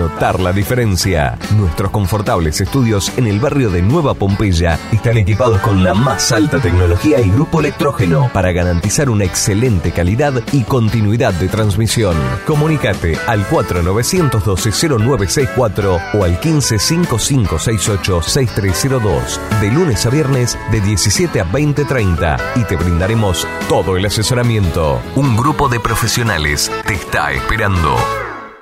notar la diferencia. Nuestros confortables estudios en el barrio de Nueva Pompeya están equipados con la más alta tecnología y grupo electrógeno para garantizar una excelente calidad y continuidad de transmisión. Comunícate al 4912-0964 o al 155568-6302 de lunes a viernes de 17 a 20.30 y te brindaremos todo el asesoramiento. Un grupo de profesionales te está esperando.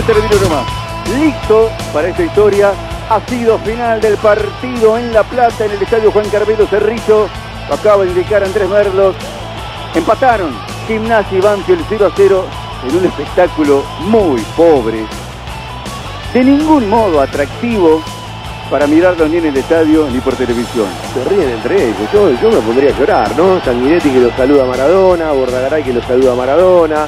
Se terminó nomás. Listo para esta historia. Ha sido final del partido en La Plata, en el estadio Juan Carmelo Cerrillo. Lo acaba de indicar Andrés Merlos. Empataron Gimnasia y Banfield 0 a 0 en un espectáculo muy pobre. De ningún modo atractivo para mirarlo ni en el estadio ni por televisión. Se ríen entre ellos. Yo, yo me pondría a llorar, ¿no? Sanguinetti que lo saluda a Maradona, Bordagaray que lo saluda a Maradona,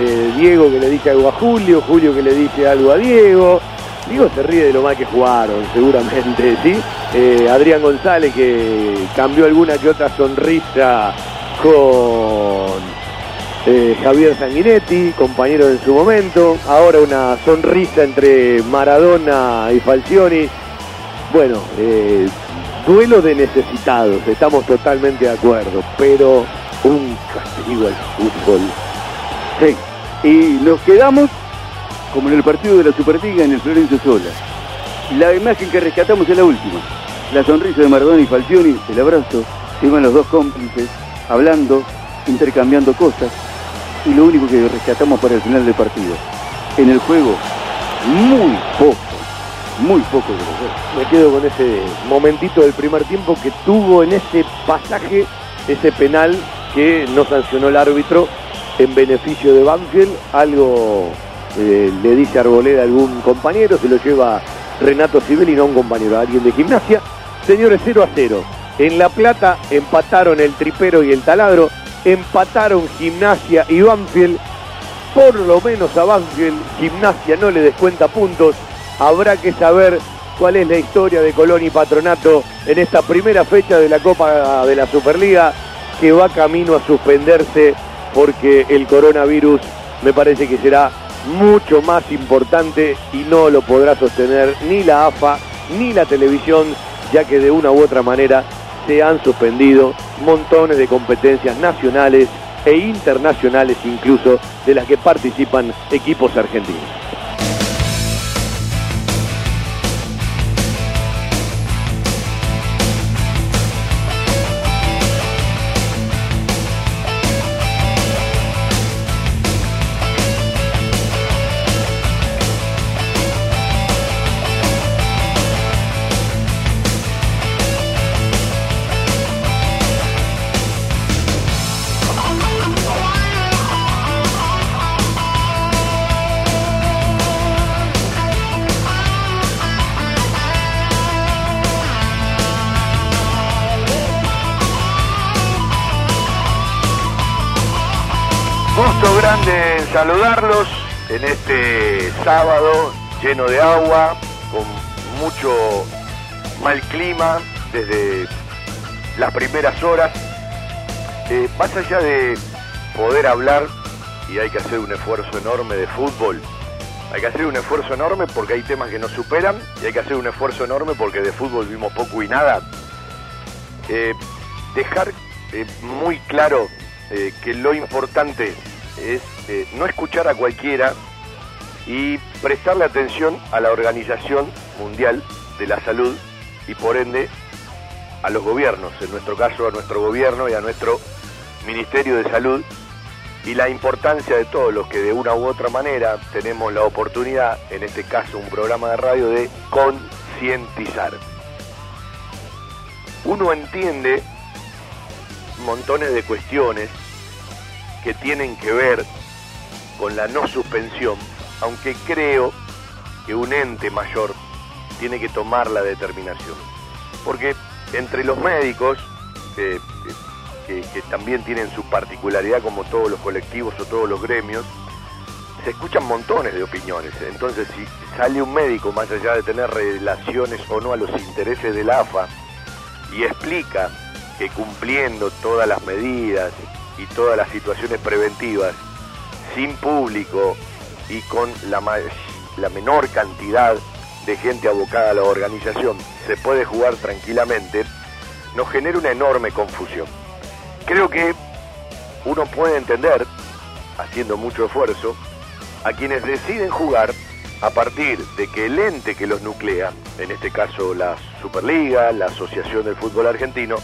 eh, Diego que le dice algo a Julio, Julio que le dice algo a Diego. Diego se ríe de lo mal que jugaron, seguramente, ¿sí? Eh, Adrián González que cambió alguna que otra sonrisa con eh, Javier Sanguinetti, compañero en su momento. Ahora una sonrisa entre Maradona y Falcioni. Bueno, eh, duelo de necesitados, estamos totalmente de acuerdo, pero un castigo al fútbol. Sí. Y nos quedamos como en el partido de la Superliga en el Florencio Sola. La imagen que rescatamos es la última. La sonrisa de Maradona y Falcioni, el abrazo, se iban los dos cómplices, hablando, intercambiando cosas. Y lo único que rescatamos para el final del partido. En el juego, muy poco, muy poco de los dos. Me quedo con ese momentito del primer tiempo que tuvo en ese pasaje ese penal que no sancionó el árbitro en beneficio de Banfield. Algo eh, le dice Arboleda a algún compañero, se lo lleva Renato Sibeli, no a un compañero, a alguien de gimnasia. Señores, 0 a 0. En La Plata empataron el tripero y el taladro, empataron gimnasia y Banfield. Por lo menos a Banfield, gimnasia no le descuenta puntos. Habrá que saber cuál es la historia de Colón y Patronato en esta primera fecha de la Copa de la Superliga que va camino a suspenderse porque el coronavirus me parece que será mucho más importante y no lo podrá sostener ni la AFA ni la televisión, ya que de una u otra manera se han suspendido montones de competencias nacionales e internacionales incluso de las que participan equipos argentinos. Grande saludarlos en este sábado lleno de agua, con mucho mal clima desde las primeras horas. Eh, más allá de poder hablar, y hay que hacer un esfuerzo enorme de fútbol, hay que hacer un esfuerzo enorme porque hay temas que nos superan, y hay que hacer un esfuerzo enorme porque de fútbol vimos poco y nada. Eh, dejar eh, muy claro que lo importante es eh, no escuchar a cualquiera y prestarle atención a la Organización Mundial de la Salud y por ende a los gobiernos, en nuestro caso a nuestro gobierno y a nuestro Ministerio de Salud y la importancia de todos los que de una u otra manera tenemos la oportunidad, en este caso un programa de radio, de concientizar. Uno entiende montones de cuestiones que tienen que ver con la no suspensión, aunque creo que un ente mayor tiene que tomar la determinación. Porque entre los médicos, que, que también tienen su particularidad como todos los colectivos o todos los gremios, se escuchan montones de opiniones. Entonces, si sale un médico, más allá de tener relaciones o no a los intereses del AFA, y explica que cumpliendo todas las medidas y todas las situaciones preventivas, sin público y con la, la menor cantidad de gente abocada a la organización, se puede jugar tranquilamente, nos genera una enorme confusión. Creo que uno puede entender, haciendo mucho esfuerzo, a quienes deciden jugar a partir de que el ente que los nuclea, en este caso la Superliga, la Asociación del Fútbol Argentino,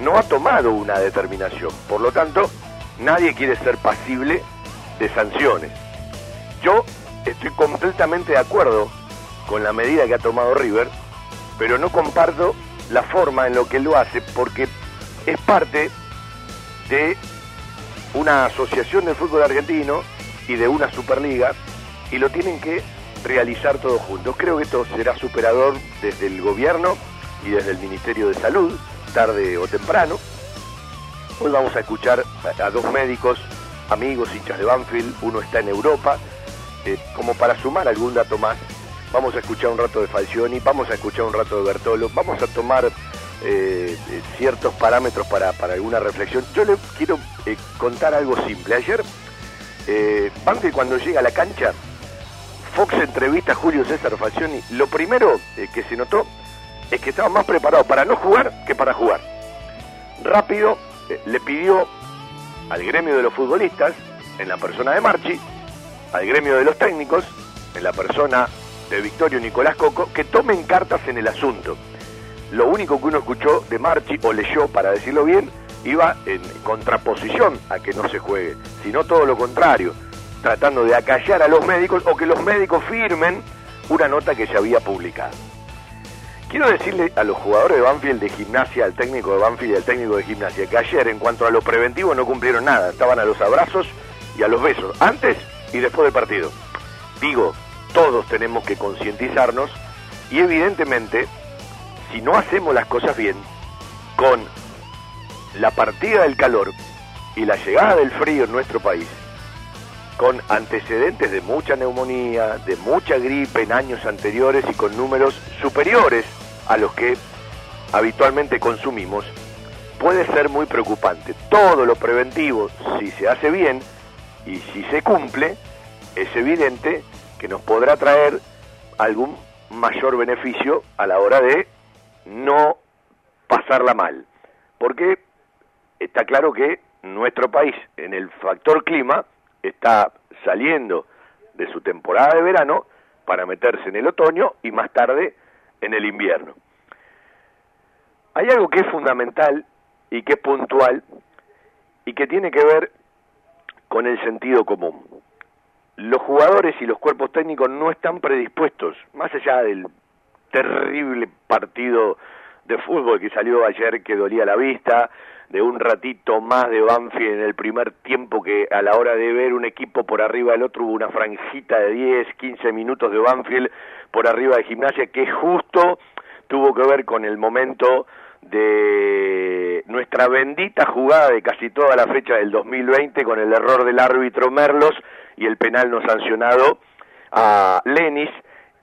no ha tomado una determinación. Por lo tanto, nadie quiere ser pasible de sanciones. Yo estoy completamente de acuerdo con la medida que ha tomado River, pero no comparto la forma en lo que lo hace porque es parte de una asociación del fútbol argentino y de una Superliga y lo tienen que realizar todos juntos. Creo que esto será superador desde el gobierno y desde el Ministerio de Salud, tarde o temprano. Hoy vamos a escuchar a dos médicos, amigos, hinchas de Banfield, uno está en Europa, eh, como para sumar algún dato más. Vamos a escuchar un rato de Falcioni, vamos a escuchar un rato de Bertolo, vamos a tomar eh, eh, ciertos parámetros para, para, alguna reflexión. Yo le quiero contar algo simple. Ayer eh, Banfield cuando llega a la cancha, Fox entrevista a Julio César Falcioni. Lo primero eh, que se notó es que estaba más preparado para no jugar que para jugar. Rápido eh, le pidió al gremio de los futbolistas, en la persona de Marchi, al gremio de los técnicos, en la persona de Victorio Nicolás Coco, que tomen cartas en el asunto. Lo único que uno escuchó de Marchi, o leyó para decirlo bien, iba en contraposición a que no se juegue, sino todo lo contrario, tratando de acallar a los médicos o que los médicos firmen una nota que se había publicado. Quiero decirle a los jugadores de Banfield de gimnasia, al técnico de Banfield y al técnico de gimnasia, que ayer en cuanto a lo preventivo no cumplieron nada, estaban a los abrazos y a los besos, antes y después del partido. Digo, todos tenemos que concientizarnos y evidentemente, si no hacemos las cosas bien, con la partida del calor y la llegada del frío en nuestro país, con antecedentes de mucha neumonía, de mucha gripe en años anteriores y con números superiores a los que habitualmente consumimos, puede ser muy preocupante. Todo lo preventivo, si se hace bien y si se cumple, es evidente que nos podrá traer algún mayor beneficio a la hora de no pasarla mal. Porque está claro que nuestro país en el factor clima está saliendo de su temporada de verano para meterse en el otoño y más tarde en el invierno. Hay algo que es fundamental y que es puntual y que tiene que ver con el sentido común. Los jugadores y los cuerpos técnicos no están predispuestos, más allá del terrible partido de fútbol que salió ayer que dolía la vista, de un ratito más de Banfield en el primer tiempo que a la hora de ver un equipo por arriba del otro hubo una franjita de 10, 15 minutos de Banfield por arriba de gimnasia que justo tuvo que ver con el momento de nuestra bendita jugada de casi toda la fecha del 2020 con el error del árbitro Merlos y el penal no sancionado a Lenis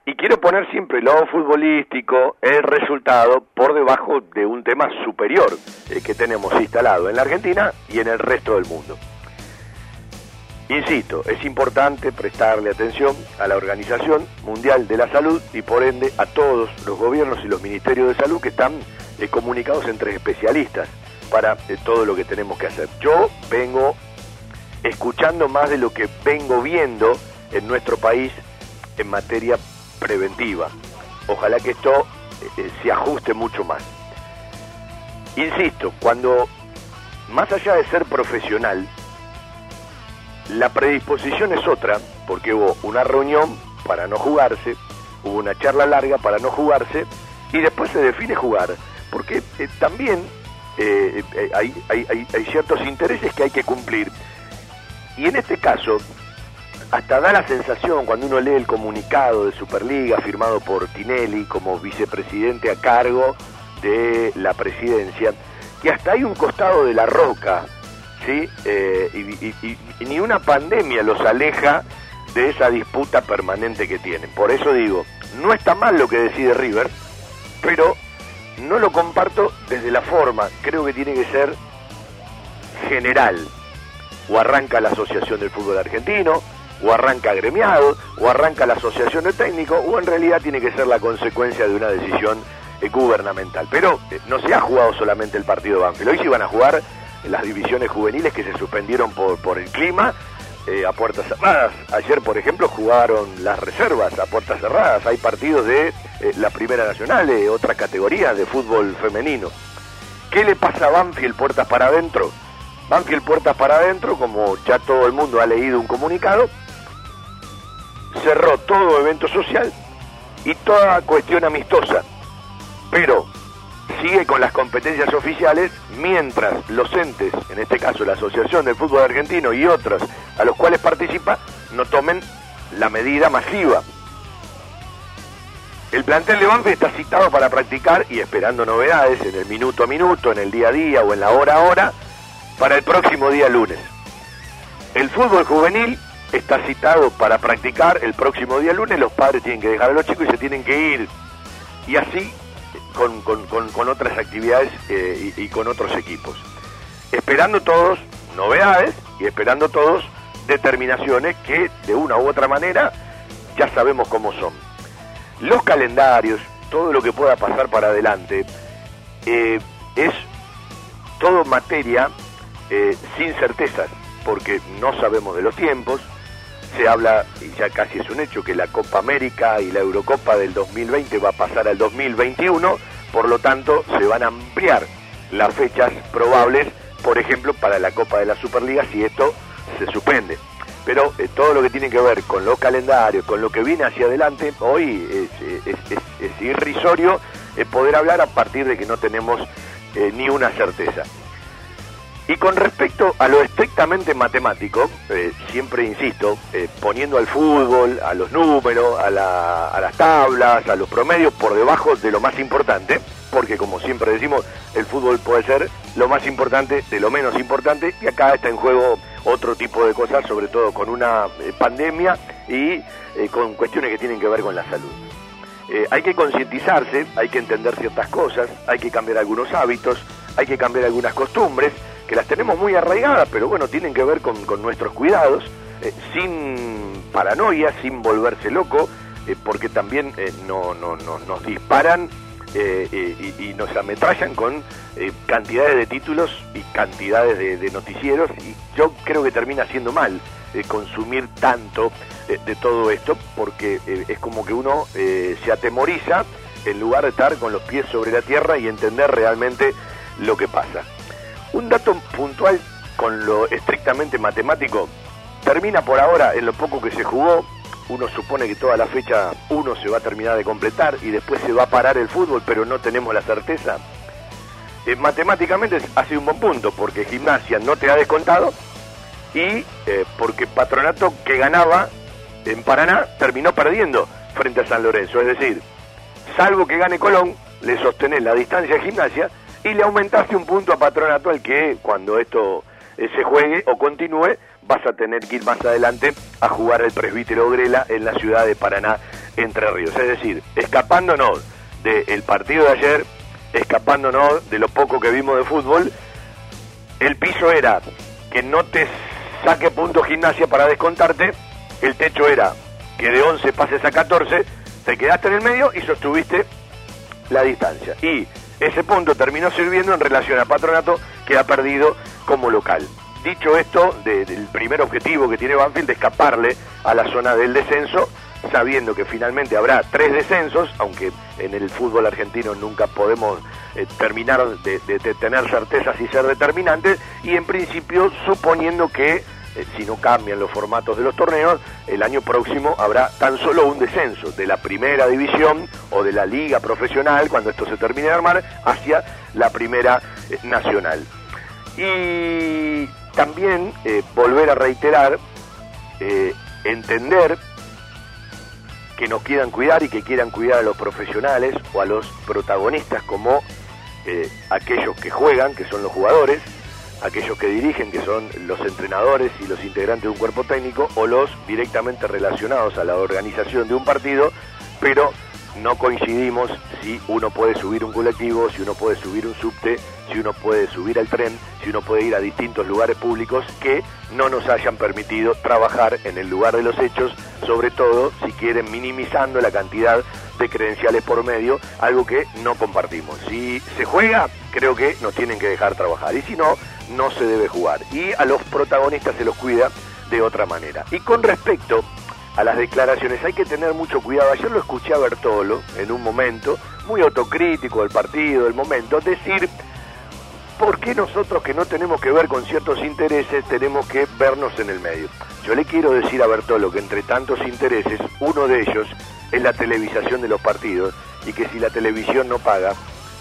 y quiero poner siempre lo futbolístico, el resultado, por debajo de un tema superior eh, que tenemos instalado en la Argentina y en el resto del mundo. Insisto, es importante prestarle atención a la Organización Mundial de la Salud y por ende a todos los gobiernos y los ministerios de salud que están eh, comunicados entre especialistas para eh, todo lo que tenemos que hacer. Yo vengo escuchando más de lo que vengo viendo en nuestro país en materia preventiva. Ojalá que esto eh, se ajuste mucho más. Insisto, cuando más allá de ser profesional, la predisposición es otra, porque hubo una reunión para no jugarse, hubo una charla larga para no jugarse, y después se define jugar, porque eh, también eh, hay, hay, hay ciertos intereses que hay que cumplir. Y en este caso, hasta da la sensación cuando uno lee el comunicado de Superliga firmado por Tinelli como vicepresidente a cargo de la presidencia, que hasta hay un costado de la roca, ¿sí? Eh, y, ni una pandemia los aleja de esa disputa permanente que tienen. Por eso digo, no está mal lo que decide River, pero no lo comparto desde la forma, creo que tiene que ser general. O arranca la Asociación del Fútbol Argentino, o arranca gremiado, o arranca la asociación de técnico, o en realidad tiene que ser la consecuencia de una decisión eh, gubernamental. Pero eh, no se ha jugado solamente el partido Banfield, hoy se van a jugar las divisiones juveniles que se suspendieron por, el clima eh, a puertas cerradas. Ayer, por ejemplo, jugaron las reservas a puertas cerradas. Hay partidos de la Primera Nacional, de otra categoría de fútbol femenino. ¿Qué le pasa a Banfield puertas para adentro? Banfield puertas para adentro, como ya todo el mundo ha leído un comunicado, cerró todo evento social y toda cuestión amistosa, pero sigue con las competencias oficiales mientras los entes, en este caso la Asociación del Fútbol Argentino y otros a los cuales participa, no tomen la medida masiva. El plantel de Banfield está citado para practicar y esperando novedades en el minuto a minuto, en el día a día o en la hora a hora para el próximo día lunes. El fútbol juvenil está citado para practicar el próximo día lunes, los padres tienen que dejar a los chicos y se tienen que ir. Y así con, con, otras actividades eh, y, y, con otros equipos. Esperando todos novedades y esperando todos determinaciones que de una u otra manera ya sabemos cómo son. Los calendarios, todo lo que pueda pasar para adelante, eh, es todo materia eh, sin certezas, porque no sabemos de los tiempos, se habla, y ya casi es un hecho, que la Copa América y la Eurocopa del 2020 va a pasar al 2021, por lo tanto se van a ampliar las fechas probables, por ejemplo, para la Copa de la Superliga si esto se suspende. Pero eh, todo lo que tiene que ver con los calendarios, con lo que viene hacia adelante, hoy es, irrisorio eh, poder hablar a partir de que no tenemos eh, ni una certeza. Y con respecto a lo estrictamente matemático, eh, siempre insisto, eh, poniendo al fútbol, a los números, a, las tablas, a los promedios por debajo de lo más importante, porque como siempre decimos, el fútbol puede ser lo más importante de lo menos importante, y acá está en juego otro tipo de cosas, sobre todo con una eh, pandemia y con cuestiones que tienen que ver con la salud. hay que concientizarse, hay que entender ciertas cosas, hay que cambiar algunos hábitos, hay que cambiar algunas costumbres, que las tenemos muy arraigadas, pero bueno, tienen que ver con, nuestros cuidados, eh, sin paranoia, sin volverse loco, eh, porque también eh, no, no, nos disparan y, nos ametrallan con cantidades de títulos y cantidades de, noticieros, y yo creo que termina siendo mal consumir tanto de todo esto, porque es como que uno se atemoriza en lugar de estar con los pies sobre la tierra y entender realmente lo que pasa. Un dato puntual con lo estrictamente matemático, termina por ahora en lo poco que se jugó, uno supone que toda la fecha uno se va a terminar de completar y después se va a parar el fútbol, pero no tenemos la certeza. Eh, matemáticamente ha sido un buen punto, porque Gimnasia no te ha descontado y eh, porque Patronato que ganaba en Paraná terminó perdiendo frente a San Lorenzo. Es decir, salvo que gane Colón, le sostenés la distancia de Gimnasia y le aumentaste un punto a Patronato al que cuando esto eh, se juegue o continúe vas a tener que ir más adelante a jugar el presbítero Grela en la ciudad de Paraná, Entre Ríos. Es decir, escapándonos del partido de ayer, escapándonos de lo poco que vimos de fútbol, el piso era que no te saque punto gimnasia para descontarte, el techo era que de 11 pases a 14, te quedaste en el medio y sostuviste la distancia. Y ese punto terminó sirviendo en relación a Patronato que ha perdido como local. Dicho esto, del primer objetivo que tiene Banfield de escaparle a la zona del descenso, sabiendo que finalmente habrá tres descensos, aunque en el fútbol argentino nunca podemos eh, terminar de, de, tener certezas y ser determinantes, y en principio suponiendo que eh, si no cambian los formatos de los torneos, el año próximo habrá tan solo un descenso de la primera división o de la liga profesional, cuando esto se termine de armar, hacia la primera eh, nacional. Y también volver a reiterar, entender que nos quieran cuidar y que quieran cuidar a los profesionales o a los protagonistas como eh, aquellos que juegan, que son los jugadores, aquellos que dirigen, que son los entrenadores y los integrantes de un cuerpo técnico, o los directamente relacionados a la organización de un partido, pero no coincidimos si uno puede subir un colectivo, si uno puede subir un subte, si uno puede subir al tren, si uno puede ir a distintos lugares públicos que no nos hayan permitido trabajar en el lugar de los hechos, sobre todo si quieren minimizando la cantidad de credenciales por medio, algo que no compartimos. Si se juega, creo que nos tienen que dejar trabajar y si no, no se debe jugar. Y a los protagonistas se los cuida de otra manera. Y con respecto a las declaraciones. Hay que tener mucho cuidado. Ayer lo escuché a Bertolo en un momento, muy autocrítico del partido, del momento, decir, ¿por qué nosotros que no tenemos que ver con ciertos intereses tenemos que vernos en el medio? Yo le quiero decir a Bertolo que entre tantos intereses, uno de ellos es la televisación de los partidos y que si la televisión no paga,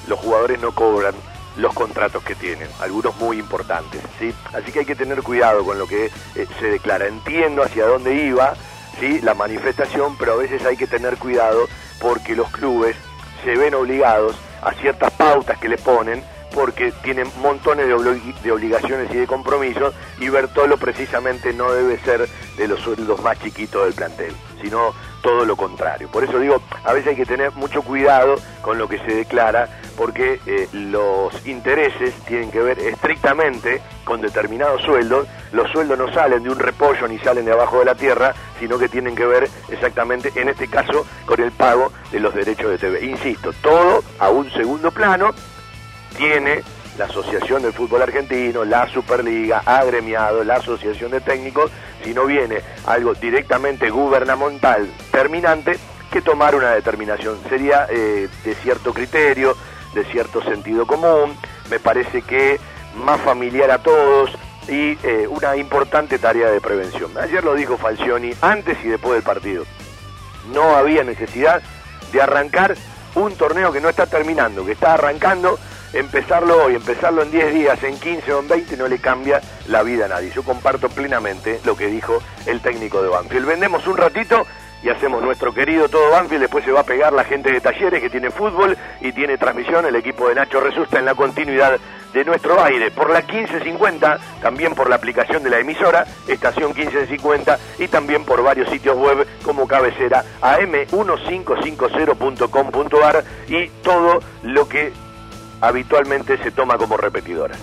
los jugadores no cobran los contratos que tienen, algunos muy importantes, ¿sí? Así que hay que tener cuidado con lo que eh, se declara. Entiendo hacia dónde iba, ¿sí? la manifestación, pero a veces hay que tener cuidado porque los clubes se ven obligados a ciertas pautas que le ponen porque tienen montones de, obligaciones y de compromisos y Bertolo precisamente no debe ser de los sueldos más chiquitos del plantel, sino todo lo contrario. Por eso digo, a veces hay que tener mucho cuidado con lo que se declara, porque eh, los intereses tienen que ver estrictamente con determinados sueldos. Los sueldos no salen de un repollo ni salen de abajo de la tierra, sino que tienen que ver exactamente, en este caso, con el pago de los derechos de TV. Insisto, todo a un segundo plano tiene la Asociación del Fútbol Argentino, la Superliga, agremiado, la Asociación de Técnicos, si no viene algo directamente gubernamental terminante, que tomar una determinación. Sería eh, de cierto criterio, de cierto sentido común, me parece que más familiar a todos y eh, una importante tarea de prevención. Ayer lo dijo Falcioni antes y después del partido. No había necesidad de arrancar un torneo que no está terminando, que está arrancando empezarlo hoy, empezarlo en 10 días, en 15 o en 20 no le cambia la vida a nadie. Yo comparto plenamente lo que dijo el técnico de Banfield. Vendemos un ratito y hacemos nuestro querido todo Banfield, después se va a pegar la gente de talleres que tiene fútbol y tiene transmisión, el equipo de Nacho Resusta en la continuidad de nuestro aire, por la 1550, también por la aplicación de la emisora, estación 1550 y también por varios sitios web como cabecera am1550.com.ar y todo lo que habitualmente se toma como repetidora.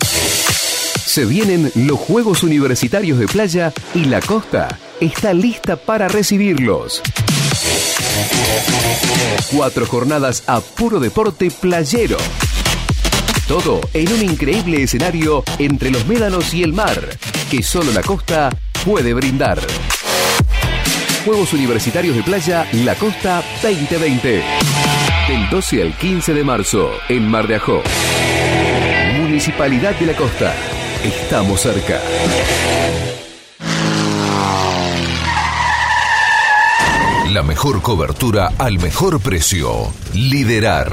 Se vienen los Juegos Universitarios de Playa y la costa está lista para recibirlos. Cuatro jornadas a puro deporte playero. Todo en un increíble escenario entre los médanos y el mar, que solo la costa puede brindar. Juegos Universitarios de Playa La Costa 2020. Del 12 al 15 de marzo, en Mar de Ajó. Municipalidad de la Costa. Estamos cerca. La mejor cobertura al mejor precio. Liderar.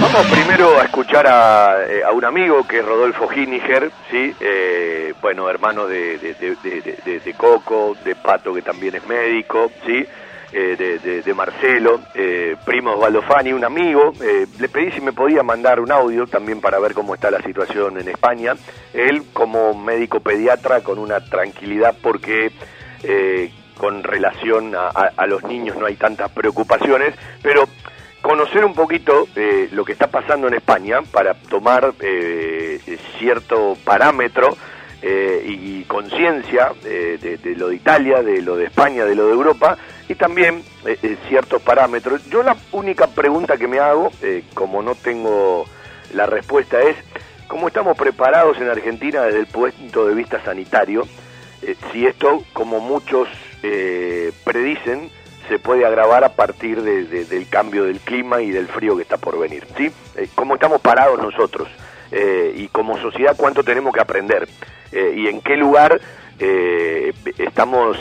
Vamos primero a escuchar a, eh, un amigo que es Rodolfo Giniger, ¿sí? Eh, bueno, hermano de, Coco, de Pato que también es médico, ¿sí? Eh, de, Marcelo, primo Osvaldo Fani, un amigo. le pedí si me podía mandar un audio también para ver cómo está la situación en España. Él como médico pediatra con una tranquilidad porque con relación a los niños no hay tantas preocupaciones, pero conocer un poquito eh, lo que está pasando en España para tomar eh, cierto parámetro eh, y conciencia de, lo de Italia, de lo de España, de lo de Europa y también ciertos parámetros. Yo la única pregunta que me hago, como no tengo la respuesta, es cómo estamos preparados en Argentina desde el punto de vista sanitario, eh, si esto, como muchos eh, predicen, se puede agravar a partir del cambio del clima y del frío que está por venir. ¿sí? Eh, ¿Cómo estamos parados nosotros? y como sociedad, ¿cuánto tenemos que aprender? ¿Y en qué lugar estamos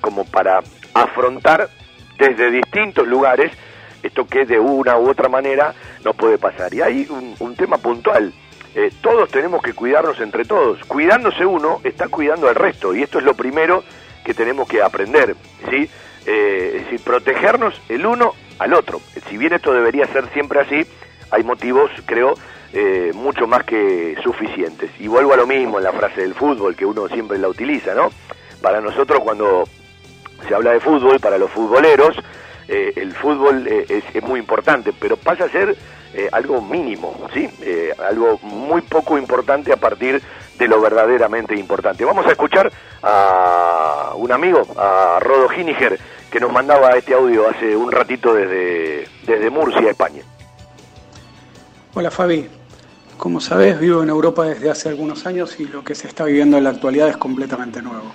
como para afrontar desde distintos lugares esto que de una u otra manera nos puede pasar. Y hay un tema puntual eh, todos tenemos que cuidarnos entre todos. Cuidándose uno, está cuidando al resto, y esto es lo primero que tenemos que aprender, ¿sí? Eh, es decir, protegernos el uno al otro. Si bien esto debería ser siempre así, hay motivos, creo, eh, mucho más que suficientes. Y vuelvo a lo mismo en la frase del fútbol, que uno siempre la utiliza, ¿no? Para nosotros cuando se habla de fútbol, para los futboleros, el fútbol es, es, muy importante, pero pasa a ser eh, algo mínimo, ¿sí? Eh, algo muy poco importante a partir de lo verdaderamente importante. Vamos a escuchar a un amigo, a Rodo Giniger, que nos mandaba este audio hace un ratito desde, desde Murcia, España. Hola Fabi, como sabes vivo en Europa desde hace algunos años y lo que se está viviendo en la actualidad es completamente nuevo.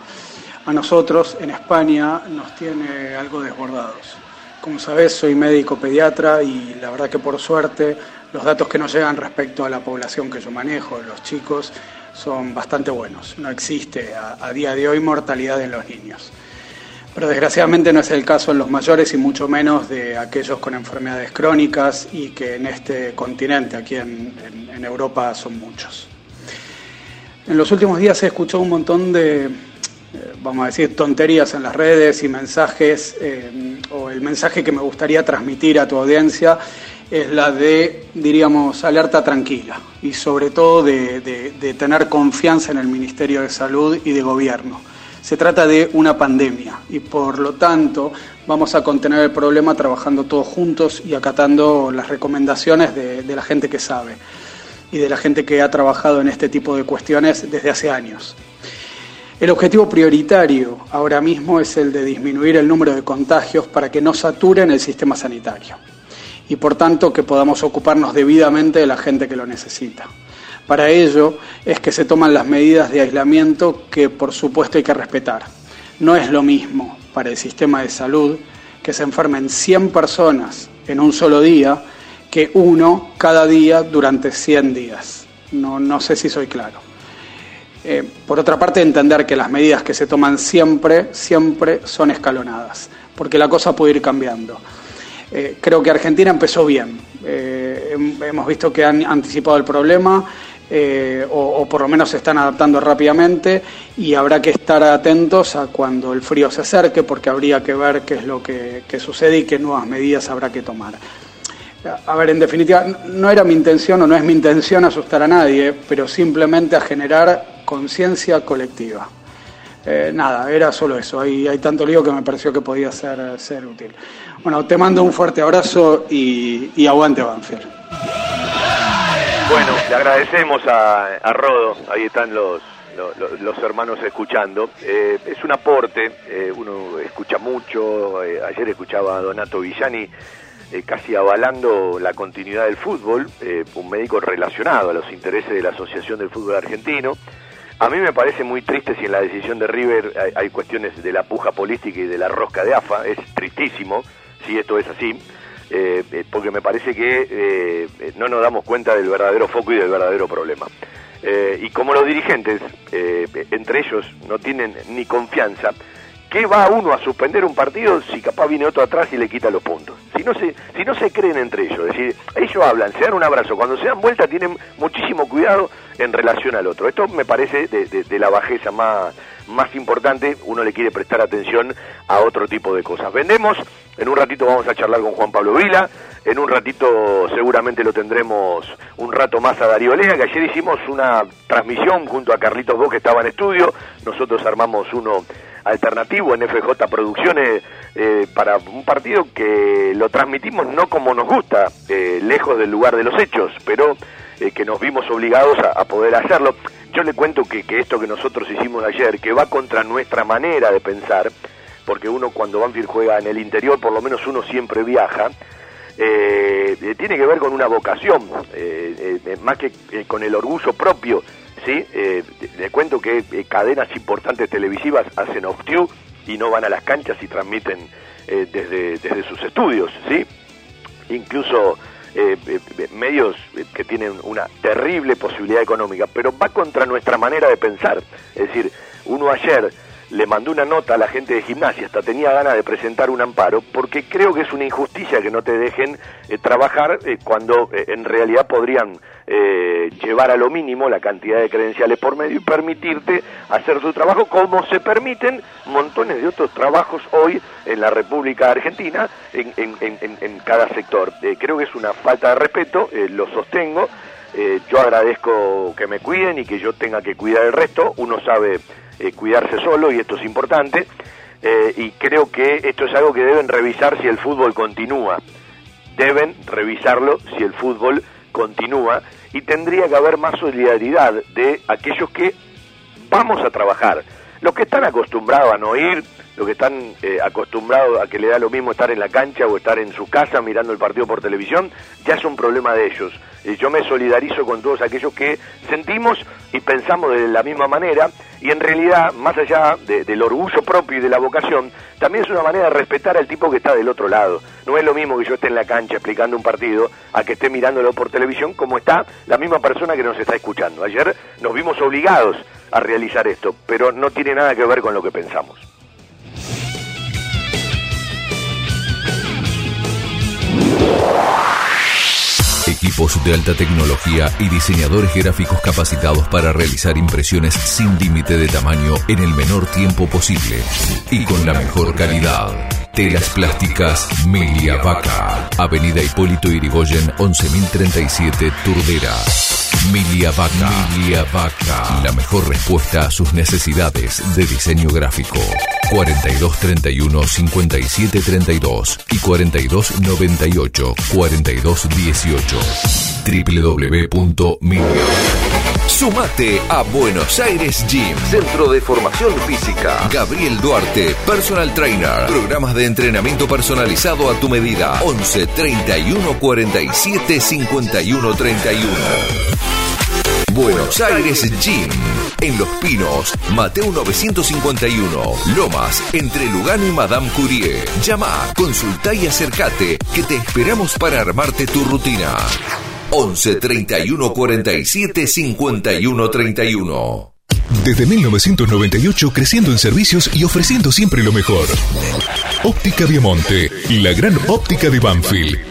A nosotros en España nos tiene algo desbordados. Como sabes, soy médico pediatra y la verdad que por suerte los datos que nos llegan respecto a la población que yo manejo, los chicos, son bastante buenos. No existe a, día de hoy mortalidad en los niños. Pero desgraciadamente no es el caso en los mayores y mucho menos de aquellos con enfermedades crónicas y que en este continente, aquí en Europa, son muchos. En los últimos días he escuchado un montón de, eh, vamos a decir, tonterías en las redes y mensajes, eh, o el mensaje que me gustaría transmitir a tu audiencia es la de, diríamos, alerta tranquila y sobre todo de, tener confianza en el Ministerio de Salud y de Gobierno. Se trata de una pandemia y por lo tanto vamos a contener el problema trabajando todos juntos y acatando las recomendaciones de, la gente que sabe y de la gente que ha trabajado en este tipo de cuestiones desde hace años. El objetivo prioritario ahora mismo es el de disminuir el número de contagios para que no saturen el sistema sanitario y por tanto que podamos ocuparnos debidamente de la gente que lo necesita. Para ello es que se toman las medidas de aislamiento que por supuesto hay que respetar. No es lo mismo para el sistema de salud que se enfermen 100 personas en un solo día que uno cada día durante 100 días. No, no sé si soy claro. Eh, por otra parte, entender que las medidas que se toman siempre, siempre son escalonadas, porque la cosa puede ir cambiando. Eh, creo que Argentina empezó bien. Eh, hemos visto que han anticipado el problema o, por lo menos se están adaptando rápidamente y habrá que estar atentos a cuando el frío se acerque porque habría que ver qué es lo que, que sucede y qué nuevas medidas habrá que tomar. A ver, en definitiva, no era mi intención o no es mi intención asustar a nadie, pero simplemente a generar conciencia colectiva. Eh, nada, era solo eso. Hay, hay tanto lío que me pareció que podía ser, ser útil. Bueno, te mando un fuerte abrazo y, aguante Banfield. Bueno, le agradecemos a, Rodo, ahí están los, los, hermanos escuchando. Eh, es un aporte, eh, uno escucha mucho, ayer escuchaba a Donato Villani casi avalando la continuidad del fútbol, un médico relacionado a los intereses de la Asociación del Fútbol Argentino. A mí me parece muy triste si en la decisión de River hay, cuestiones de la puja política y de la rosca de AFA, es tristísimo si esto es así, eh, eh, porque me parece que eh, no nos damos cuenta del verdadero foco y del verdadero problema. y como los dirigentes, entre ellos, no tienen ni confianza, ¿qué va uno a suspender un partido si capaz viene otro atrás y le quita los puntos? Si no se, si no se creen entre ellos, es decir, ellos hablan, se dan un abrazo, cuando se dan vuelta tienen muchísimo cuidado en relación al otro. Esto me parece de, la bajeza más, más importante, uno le quiere prestar atención a otro tipo de cosas. Vendemos, en un ratito vamos a charlar con Juan Pablo Vila, en un ratito seguramente lo tendremos un rato más a Darío Lea, que ayer hicimos una transmisión junto a Carlitos Bo que estaba en estudio, nosotros armamos uno alternativo en FJ Producciones eh, para un partido que lo transmitimos no como nos gusta, eh, lejos del lugar de los hechos, pero eh, que nos vimos obligados a, poder hacerlo. Yo le cuento que, esto que nosotros hicimos ayer, que va contra nuestra manera de pensar, porque uno cuando Banfield juega en el interior, por lo menos uno siempre viaja, eh, tiene que ver con una vocación, más que con el orgullo propio. ¿sí? le cuento que cadenas importantes televisivas hacen off y no van a las canchas y transmiten desde, desde sus estudios. ¿sí? Incluso eh, eh, medios que tienen una terrible posibilidad económica, pero va contra nuestra manera de pensar. Es decir, uno ayer le mandó una nota a la gente de gimnasia, hasta tenía ganas de presentar un amparo, porque creo que es una injusticia que no te dejen eh, trabajar eh, cuando eh, en realidad podrían llevar a lo mínimo la cantidad de credenciales por medio y permitirte hacer tu trabajo como se permiten montones de otros trabajos hoy en la República Argentina en, en cada sector. creo que es una falta de respeto, lo sostengo. yo agradezco que me cuiden y que yo tenga que cuidar el resto. Uno sabe eh, cuidarse solo y esto es importante. Eh, y creo que esto es algo que deben revisar si el fútbol continúa. Deben revisarlo si el fútbol continúa y tendría que haber más solidaridad de aquellos que vamos a trabajar. Los que están acostumbrados a no ir, los que están eh, acostumbrados a que le da lo mismo estar en la cancha o estar en su casa mirando el partido por televisión, ya es un problema de ellos. y yo me solidarizo con todos aquellos que sentimos y pensamos de la misma manera y en realidad, más allá del orgullo propio y de la vocación, también es una manera de respetar al tipo que está del otro lado. No es lo mismo que yo esté en la cancha explicando un partido a que esté mirándolo por televisión como está la misma persona que nos está escuchando. Ayer nos vimos obligados a realizar esto, pero no tiene nada que ver con lo que pensamos. Equipos de alta tecnología y diseñadores gráficos capacitados para realizar impresiones sin límite de tamaño en el menor tiempo posible y con la mejor calidad. Telas Plásticas Milia Vaca. Avenida Hipólito Irigoyen 11037 Turdera. Milia Vaca. Milia Vaca. La mejor respuesta a sus necesidades de diseño gráfico. 4231 5732 y 4298 4218. www.milia. Sumate a Buenos Aires Gym, Centro de Formación Física. Gabriel Duarte, Personal Trainer. Programas de entrenamiento personalizado a tu medida. 11 31 47 51 31. Buenos Aires Gym. En Los Pinos, Mateo 951, Lomas, entre Lugano y Madame Curie. Llama, consulta y acércate, que te esperamos para armarte tu rutina. 11 31 47 51 31. Desde 1998 creciendo en servicios y ofreciendo siempre lo mejor. Óptica Viamonte, la gran óptica de Banfield.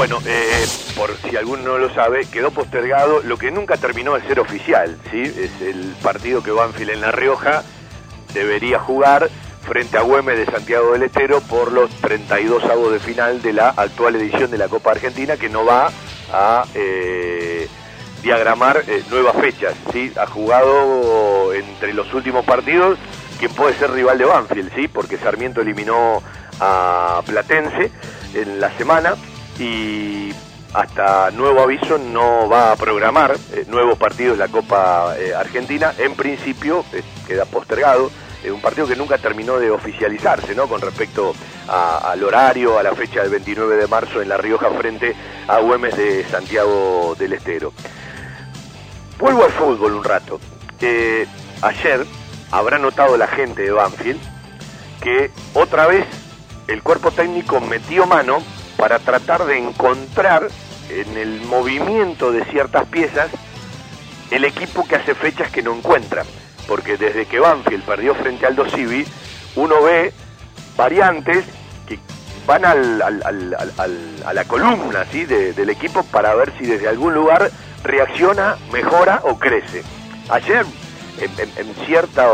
Bueno, eh, por si alguno no lo sabe, quedó postergado lo que nunca terminó de ser oficial, ¿sí? Es el partido que Banfield en La Rioja debería jugar frente a Güemes de Santiago del Estero por los 32 avos de final de la actual edición de la Copa Argentina que no va a eh, diagramar eh, nuevas fechas. ¿sí? Ha jugado entre los últimos partidos quien puede ser rival de Banfield, ¿sí? porque Sarmiento eliminó a Platense en la semana y hasta nuevo aviso no va a programar eh, nuevos partidos de la Copa eh, Argentina. En principio queda postergado. Es un partido que nunca terminó de oficializarse, ¿no? Con respecto al horario, a la fecha del 29 de marzo en La Rioja frente a Güemes de Santiago del Estero. Vuelvo al fútbol un rato. ayer habrá notado la gente de Banfield que otra vez el cuerpo técnico metió mano para tratar de encontrar en el movimiento de ciertas piezas el equipo que hace fechas que no encuentra. Porque desde que Banfield perdió frente al Dosivi, uno ve variantes que van al, a la columna del equipo para ver si desde algún lugar reacciona, mejora o crece. Ayer, en, cierta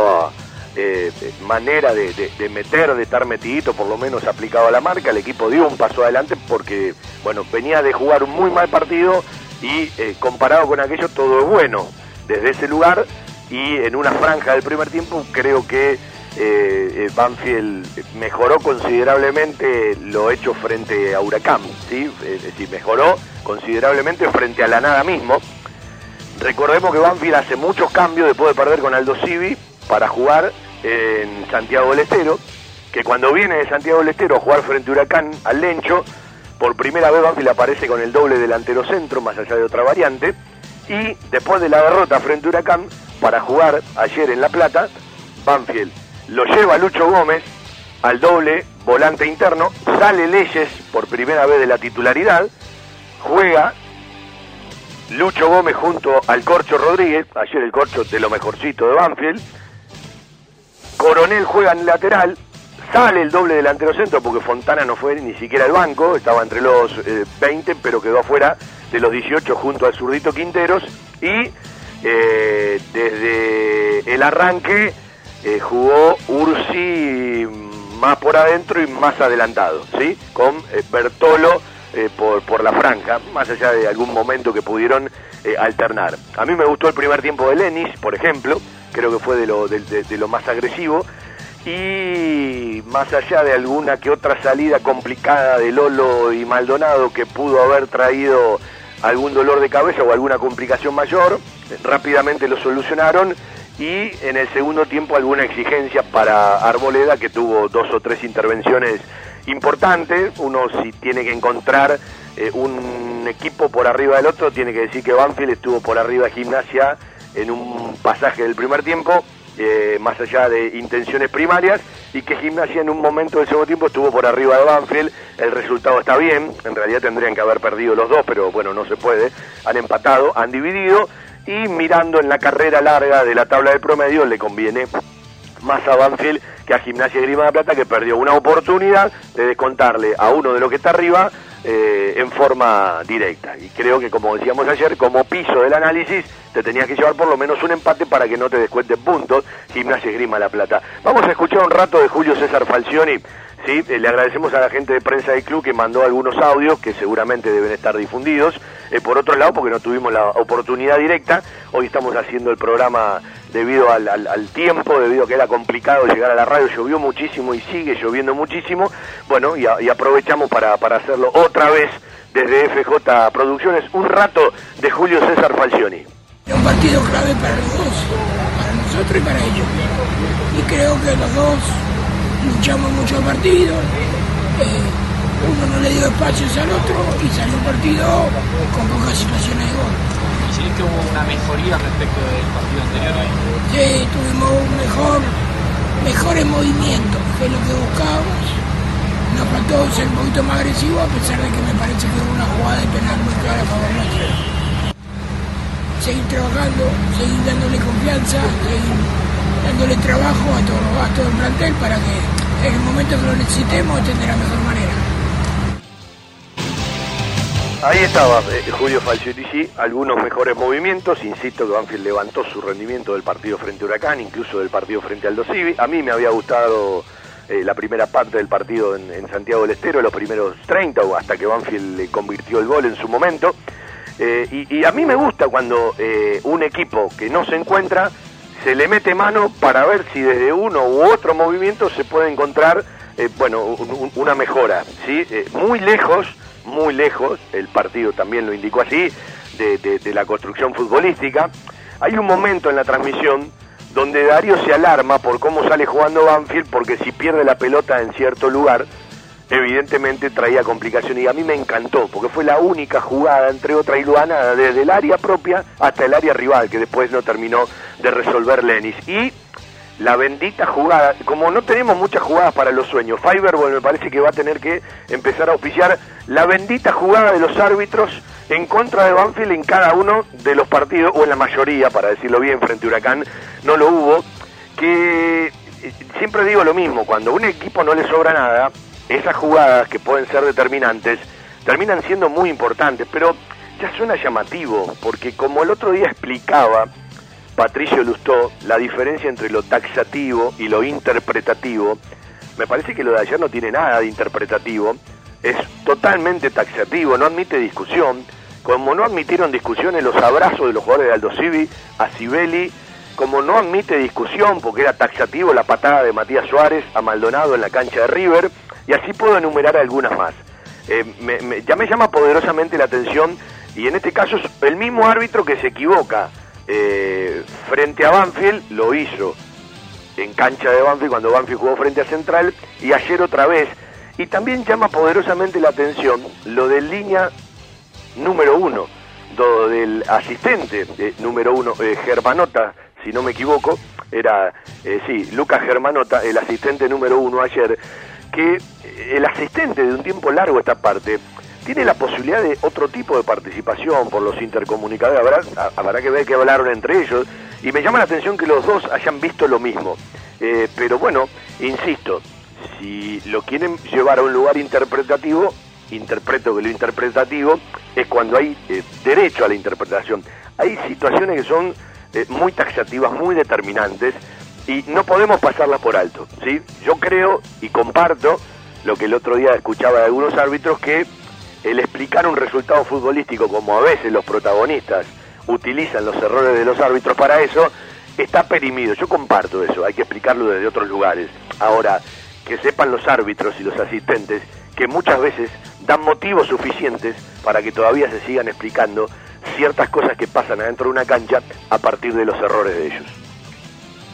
eh, manera de, meter, de estar metidito, por lo menos aplicado a la marca, el equipo dio un paso adelante porque, bueno, venía de jugar un muy mal partido y eh, comparado con aquello todo es bueno desde ese lugar y en una franja del primer tiempo creo que eh, eh, Banfield mejoró considerablemente lo hecho frente a Huracán, ¿sí? es decir, mejoró considerablemente frente a la nada mismo. Recordemos que Banfield hace muchos cambios después de perder con Aldo Civi para jugar en Santiago del Estero, que cuando viene de Santiago del Estero a jugar frente a Huracán al Lencho, por primera vez Banfield aparece con el doble delantero centro, más allá de otra variante, y después de la derrota frente a Huracán, para jugar ayer en La Plata, Banfield lo lleva Lucho Gómez al doble volante interno, sale Leyes por primera vez de la titularidad, juega Lucho Gómez junto al Corcho Rodríguez, ayer el Corcho de lo mejorcito de Banfield, Coronel juega en lateral, sale el doble delantero centro porque Fontana no fue ni siquiera al banco, estaba entre los 20 eh, pero quedó afuera de los 18 junto al zurdito Quinteros y eh, desde el arranque eh, jugó Ursi más por adentro y más adelantado, ¿sí? Con Bertolo por, por la franja, más allá de algún momento que pudieron alternar. A mí me gustó el primer tiempo de Lenis, por ejemplo, creo que fue de lo, de lo más agresivo. Y más allá de alguna que otra salida complicada de Lolo y Maldonado que pudo haber traído algún dolor de cabeza o alguna complicación mayor, rápidamente lo solucionaron. Y en el segundo tiempo alguna exigencia para Arboleda que tuvo dos o tres intervenciones importantes, uno si tiene que encontrar eh, un equipo por arriba del otro, tiene que decir que Banfield estuvo por arriba de Gimnasia en un pasaje del primer tiempo eh, más allá de intenciones primarias, y que Gimnasia en un momento del segundo tiempo estuvo por arriba de Banfield, el resultado está bien, en realidad tendrían que haber perdido los dos, pero bueno, no se puede, han empatado, han dividido, y mirando en la carrera larga de la tabla de promedio le conviene más a Banfield que a Gimnasia Grima de Plata, que perdió una oportunidad de descontarle a uno de los que está arriba eh, en forma directa. Y creo que, como decíamos ayer, como piso del análisis, te tenías que llevar por lo menos un empate para que no te descuenten puntos. Gimnasia Grima La Plata. Vamos a escuchar un rato de Julio César Falcioni. ¿sí? Eh, le agradecemos a la gente de prensa del club que mandó algunos audios que seguramente deben estar difundidos. Eh, por otro lado, porque no tuvimos la oportunidad directa, hoy estamos haciendo el programa debido al, tiempo, debido a que era complicado llegar a la radio, llovió muchísimo y sigue lloviendo muchísimo, bueno, y, aprovechamos para, para, hacerlo otra vez desde FJ Producciones, un rato de Julio César Falcioni. Un partido clave para los dos, para nosotros y para ellos. Y creo que los dos luchamos mucho el partido. Eh, uno no le dio espacios al otro y salió un partido con pocas situaciones de gol que hubo una mejoría respecto del partido anterior Sí, tuvimos un mejor, mejores movimientos, que lo que buscábamos. Nos faltó ser un poquito más agresivo, a pesar de que me parece que hubo una jugada de penal muy clara a favor nuestro. Seguir trabajando, seguir dándole confianza, seguir dándole trabajo a todo, a todo el plantel para que en el momento que lo necesitemos de la mejor manera. Ahí estaba eh, Julio Falcioni, algunos mejores movimientos, insisto que Banfield levantó su rendimiento del partido frente a Huracán, incluso del partido frente al Civi. A mí me había gustado eh, la primera parte del partido en, Santiago del Estero, los primeros 30 o hasta que Banfield le convirtió el gol en su momento. Eh, y, a mí me gusta cuando un equipo que no se encuentra se le mete mano para ver si desde uno u otro movimiento se puede encontrar, bueno, una mejora, ¿sí? muy lejos muy lejos, el partido también lo indicó así, de, la construcción futbolística. Hay un momento en la transmisión donde Darío se alarma por cómo sale jugando Banfield, porque si pierde la pelota en cierto lugar, evidentemente traía complicaciones. Y a mí me encantó, porque fue la única jugada, entre otras iluana, desde el área propia hasta el área rival, que después no terminó de resolver Lenis. Y la bendita jugada, como no tenemos muchas jugadas para los sueños, Fiverr me parece que va a tener que empezar a auspiciar la bendita jugada de los árbitros en contra de Banfield en cada uno de los partidos, o en la mayoría, para decirlo bien, frente a Huracán, no lo hubo, que eh, siempre digo lo mismo, cuando a un equipo no le sobra nada, esas jugadas que pueden ser determinantes, terminan siendo muy importantes, pero ya suena llamativo, porque como el otro día explicaba, Patricio Lustó la diferencia entre lo taxativo y lo interpretativo. Me parece que lo de ayer no tiene nada de interpretativo, es totalmente taxativo, no admite discusión. como no admitieron discusiones los abrazos de los jugadores de Aldo Civi a Sibeli, como no admite discusión porque era taxativo la patada de Matías Suárez a Maldonado en la cancha de River, y así puedo enumerar algunas más. Eh, ya me llama poderosamente la atención, y en este caso es el mismo árbitro que se equivoca eh, frente a Banfield, lo hizo en cancha de Banfield cuando Banfield jugó frente a Central, y ayer otra vez. Y también llama poderosamente la atención lo de línea número uno, do, del asistente eh, número uno, Germanota, si no me equivoco, era, eh, sí, Lucas Germanota, el asistente número uno ayer, que el asistente de un tiempo largo esta parte tiene la posibilidad de otro tipo de participación por los intercomunicadores, habrá, que ver que hablaron entre ellos, y me llama la atención que los dos hayan visto lo mismo. Eh, pero bueno, insisto, si lo quieren llevar a un lugar interpretativo, interpreto que lo interpretativo es cuando hay eh, derecho a la interpretación. Hay situaciones que son eh, muy taxativas, muy determinantes, y no podemos pasarlas por alto. ¿sí? Yo creo y comparto lo que el otro día escuchaba de algunos árbitros, que el explicar un resultado futbolístico, como a veces los protagonistas utilizan los errores de los árbitros para eso, está perimido. Yo comparto eso, hay que explicarlo desde otros lugares. Ahora, que sepan los árbitros y los asistentes que muchas veces dan motivos suficientes para que todavía se sigan explicando ciertas cosas que pasan adentro de una cancha a partir de los errores de ellos.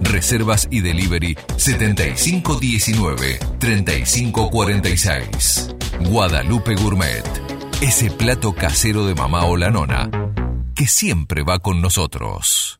Reservas y delivery 7519-3546. Guadalupe Gourmet. Ese plato casero de mamá o la nona que siempre va con nosotros.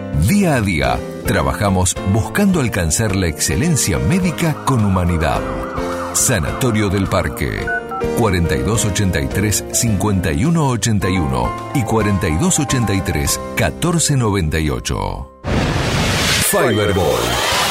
Día a día, trabajamos buscando alcanzar la excelencia médica con humanidad. Sanatorio del Parque. 4283-5181 y 4283-1498. Fiberball.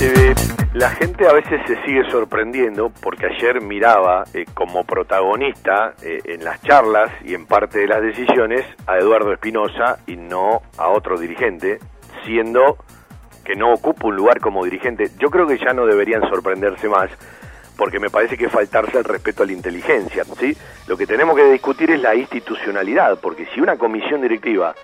Eh, la gente a veces se sigue sorprendiendo porque ayer miraba eh, como protagonista eh, en las charlas y en parte de las decisiones a Eduardo Espinosa y no a otro dirigente, siendo que no ocupa un lugar como dirigente. Yo creo que ya no deberían sorprenderse más porque me parece que faltarse el respeto a la inteligencia. ¿sí? Lo que tenemos que discutir es la institucionalidad, porque si una comisión directiva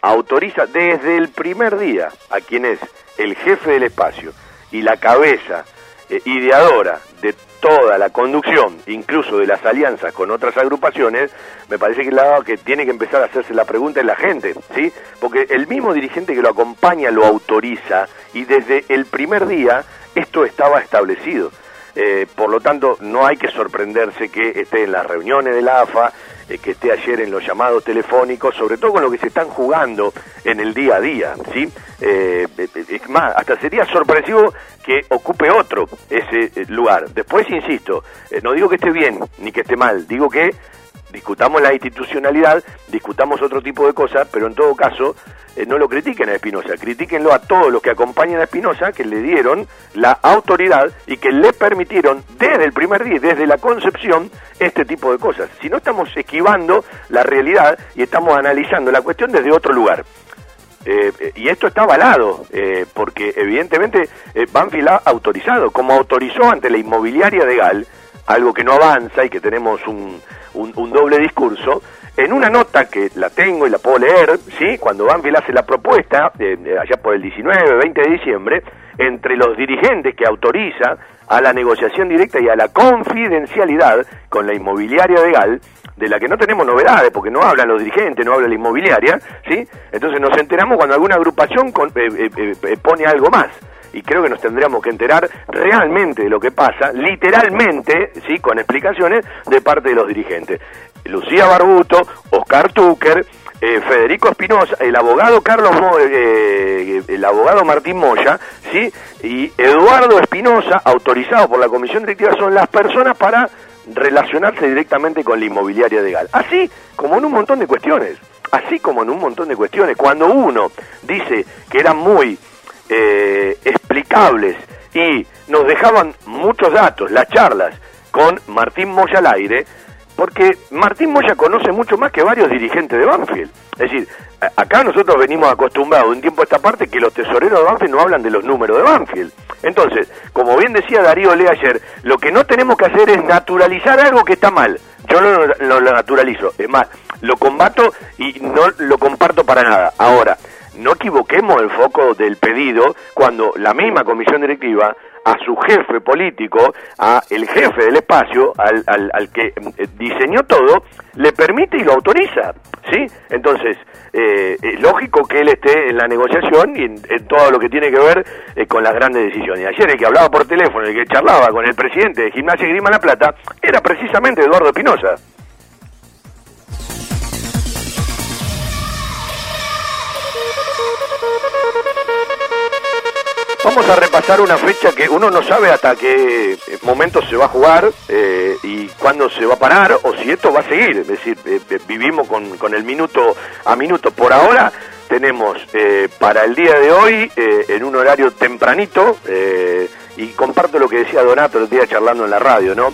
autoriza desde el primer día a quien es el jefe del espacio, y la cabeza eh, ideadora de toda la conducción, incluso de las alianzas con otras agrupaciones, me parece que, la, que tiene que empezar a hacerse la pregunta en la gente, ¿sí? Porque el mismo dirigente que lo acompaña lo autoriza y desde el primer día esto estaba establecido. Eh, por lo tanto, no hay que sorprenderse que esté en las reuniones de la AFA, eh, que esté ayer en los llamados telefónicos, sobre todo con lo que se están jugando en el día a día, ¿sí? Eh, es más, hasta sería sorpresivo que ocupe otro ese lugar. Después, insisto, no digo que esté bien ni que esté mal, digo que discutamos la institucionalidad, discutamos otro tipo de cosas, pero en todo caso eh, no lo critiquen a Espinosa, critíquenlo a todos los que acompañan a Espinosa, que le dieron la autoridad y que le permitieron desde el primer día, desde la concepción, este tipo de cosas. Si no estamos esquivando la realidad y estamos analizando la cuestión desde otro lugar. Eh, eh, y esto está avalado, porque evidentemente Banfield ha autorizado, como autorizó ante la inmobiliaria de Gal, algo que no avanza y que tenemos un, un, un doble discurso, en una nota que la tengo y la puedo leer, ¿sí? Cuando Banfield hace la propuesta, eh, allá por el 19, 20 de diciembre, entre los dirigentes que autoriza a la negociación directa y a la confidencialidad con la inmobiliaria de Gal, de la que no tenemos novedades, porque no hablan los dirigentes, no habla la inmobiliaria, ¿sí? Entonces nos enteramos cuando alguna agrupación con- eh, eh, eh, pone algo más. Y creo que nos tendríamos que enterar realmente de lo que pasa, literalmente, ¿sí? Con explicaciones de parte de los dirigentes. Lucía Barbuto, Oscar Tucker, eh, Federico Espinosa, el abogado Carlos Mo- eh, el abogado Martín Moya, ¿sí? Y Eduardo Espinosa, autorizado por la comisión directiva, son las personas para relacionarse directamente con la inmobiliaria de Gal. Así como en un montón de cuestiones, así como en un montón de cuestiones. Cuando uno dice que eran muy eh, explicables y nos dejaban muchos datos, las charlas con Martín Moya al aire, porque Martín Moya conoce mucho más que varios dirigentes de Banfield. Es decir, acá nosotros venimos acostumbrados un tiempo a esta parte que los tesoreros de Banfield no hablan de los números de Banfield. Entonces, como bien decía Darío Lee ayer, lo que no tenemos que hacer es naturalizar algo que está mal. Yo no lo naturalizo, es más, lo combato y no lo comparto para nada. Ahora, no equivoquemos el foco del pedido cuando la misma comisión directiva a su jefe político, a el jefe del espacio, al, al, al que eh, diseñó todo, le permite y lo autoriza, ¿sí? Entonces, eh, es lógico que él esté en la negociación y en, todo lo que tiene que ver eh, con las grandes decisiones. Ayer el que hablaba por teléfono, el que charlaba con el presidente de Gimnasia Grima La Plata, era precisamente Eduardo Espinosa. Vamos a repasar una fecha que uno no sabe hasta qué momento se va a jugar eh, y cuándo se va a parar o si esto va a seguir. Es decir, eh, eh, vivimos con, con el minuto a minuto. Por ahora tenemos eh, para el día de hoy, eh, en un horario tempranito, eh, y comparto lo que decía Donato el día charlando en la radio, ¿no?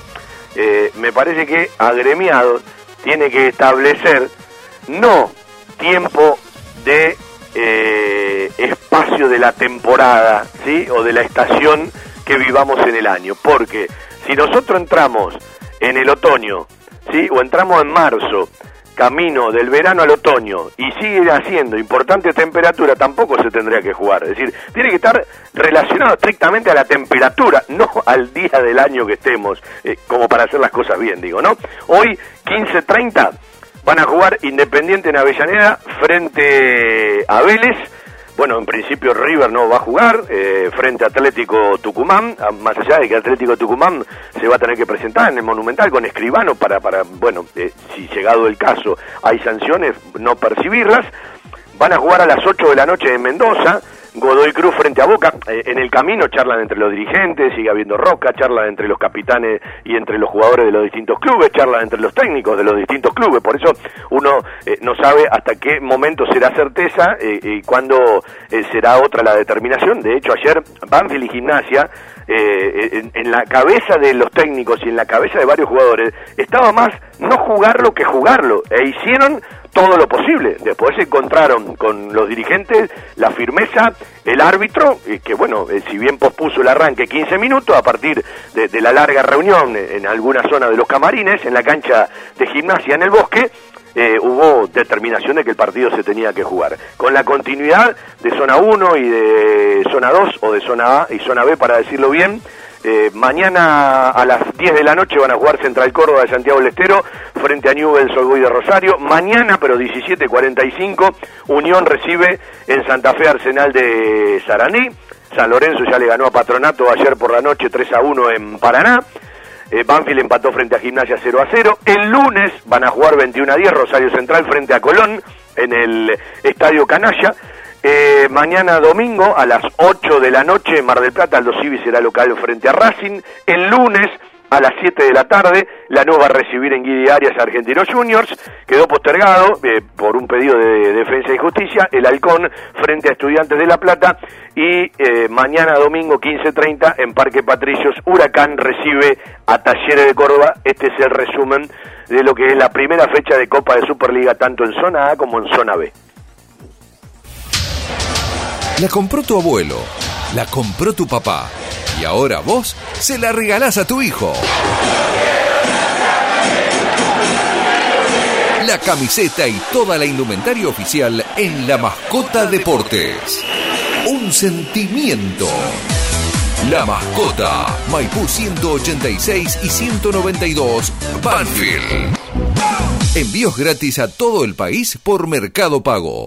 Eh, me parece que agremiado tiene que establecer no tiempo de eh, espacio de la temporada, ¿sí? O de la estación que vivamos en el año. Porque si nosotros entramos en el otoño, ¿sí? O entramos en marzo, camino del verano al otoño, y sigue haciendo importante temperatura, tampoco se tendría que jugar. Es decir, tiene que estar relacionado estrictamente a la temperatura, no al día del año que estemos, eh, como para hacer las cosas bien, digo, ¿no? Hoy, 15.30, van a jugar Independiente en Avellaneda frente a Vélez. Bueno, en principio River no va a jugar eh, frente a Atlético Tucumán, a- más allá de que Atlético Tucumán se va a tener que presentar en el Monumental con Escribano para, para bueno, eh, si llegado el caso hay sanciones, no percibirlas. Van a jugar a las 8 de la noche en Mendoza, Godoy Cruz frente a Boca. Eh, en el camino charlan entre los dirigentes, sigue habiendo roca, charlan entre los capitanes y entre los jugadores de los distintos clubes, charlan entre los técnicos de los distintos clubes. Por eso uno eh, no sabe hasta qué momento será certeza eh, y cuándo eh, será otra la determinación. De hecho, ayer Banfield y Gimnasia, en, en la cabeza de los técnicos y en la cabeza de varios jugadores, estaba más no jugarlo que jugarlo. E hicieron todo lo posible. Después se encontraron con los dirigentes la firmeza, el árbitro, eh, que bueno, eh, si bien pospuso el arranque 15 minutos, a partir de, la larga reunión en alguna zona de los camarines, en la cancha de gimnasia en el bosque, eh, hubo determinación de que el partido se tenía que jugar. Con la continuidad de zona 1 y de zona 2, o de zona A y zona B, para decirlo bien, eh, mañana a las 10 de la noche van a jugar Central Córdoba de Santiago del Estero frente a Newell's Old de Rosario. Mañana, pero 17.45, Unión recibe en Santa Fe Arsenal de Sarandí. San Lorenzo ya le ganó a Patronato ayer por la noche 3 a 1 en Paraná. Eh, Banfield empató frente a Gimnasia 0 a 0. El lunes van a jugar 21 a 10 Rosario Central frente a Colón en el Estadio Canalla. Eh, mañana domingo a las 8 de la noche Mar del Plata, Aldo Civi será local frente a Racing. El lunes a las 7 de la tarde, la va a recibir en Guidi Arias Argentinos Juniors. Quedó postergado eh, por un pedido de Defensa y Justicia, el Halcón frente a Estudiantes de La Plata. Y eh, mañana domingo 15.30 en Parque Patricios, Huracán recibe a Talleres de Córdoba. Este es el resumen de lo que es la primera fecha de Copa de Superliga, tanto en zona A como en zona B. La compró tu abuelo, la compró tu papá y ahora vos se la regalás a tu hijo. la camiseta y toda la indumentaria oficial en La Mascota Deportes. Un sentimiento. La Mascota, Maipú 186 y 192, Banfield. Envíos gratis a todo el país por Mercado Pago.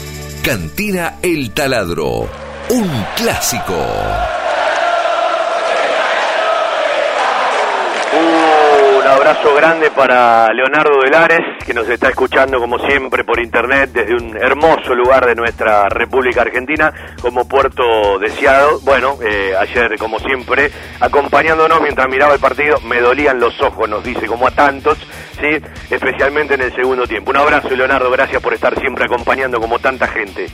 Cantina El Taladro, un clásico. Abrazo grande para Leonardo Velares, que nos está escuchando como siempre por internet desde un hermoso lugar de nuestra República Argentina, como puerto deseado. Bueno, eh, ayer como siempre, acompañándonos mientras miraba el partido, me dolían los ojos, nos dice, como a tantos, sí, especialmente en el segundo tiempo. Un abrazo Leonardo, gracias por estar siempre acompañando como tanta gente.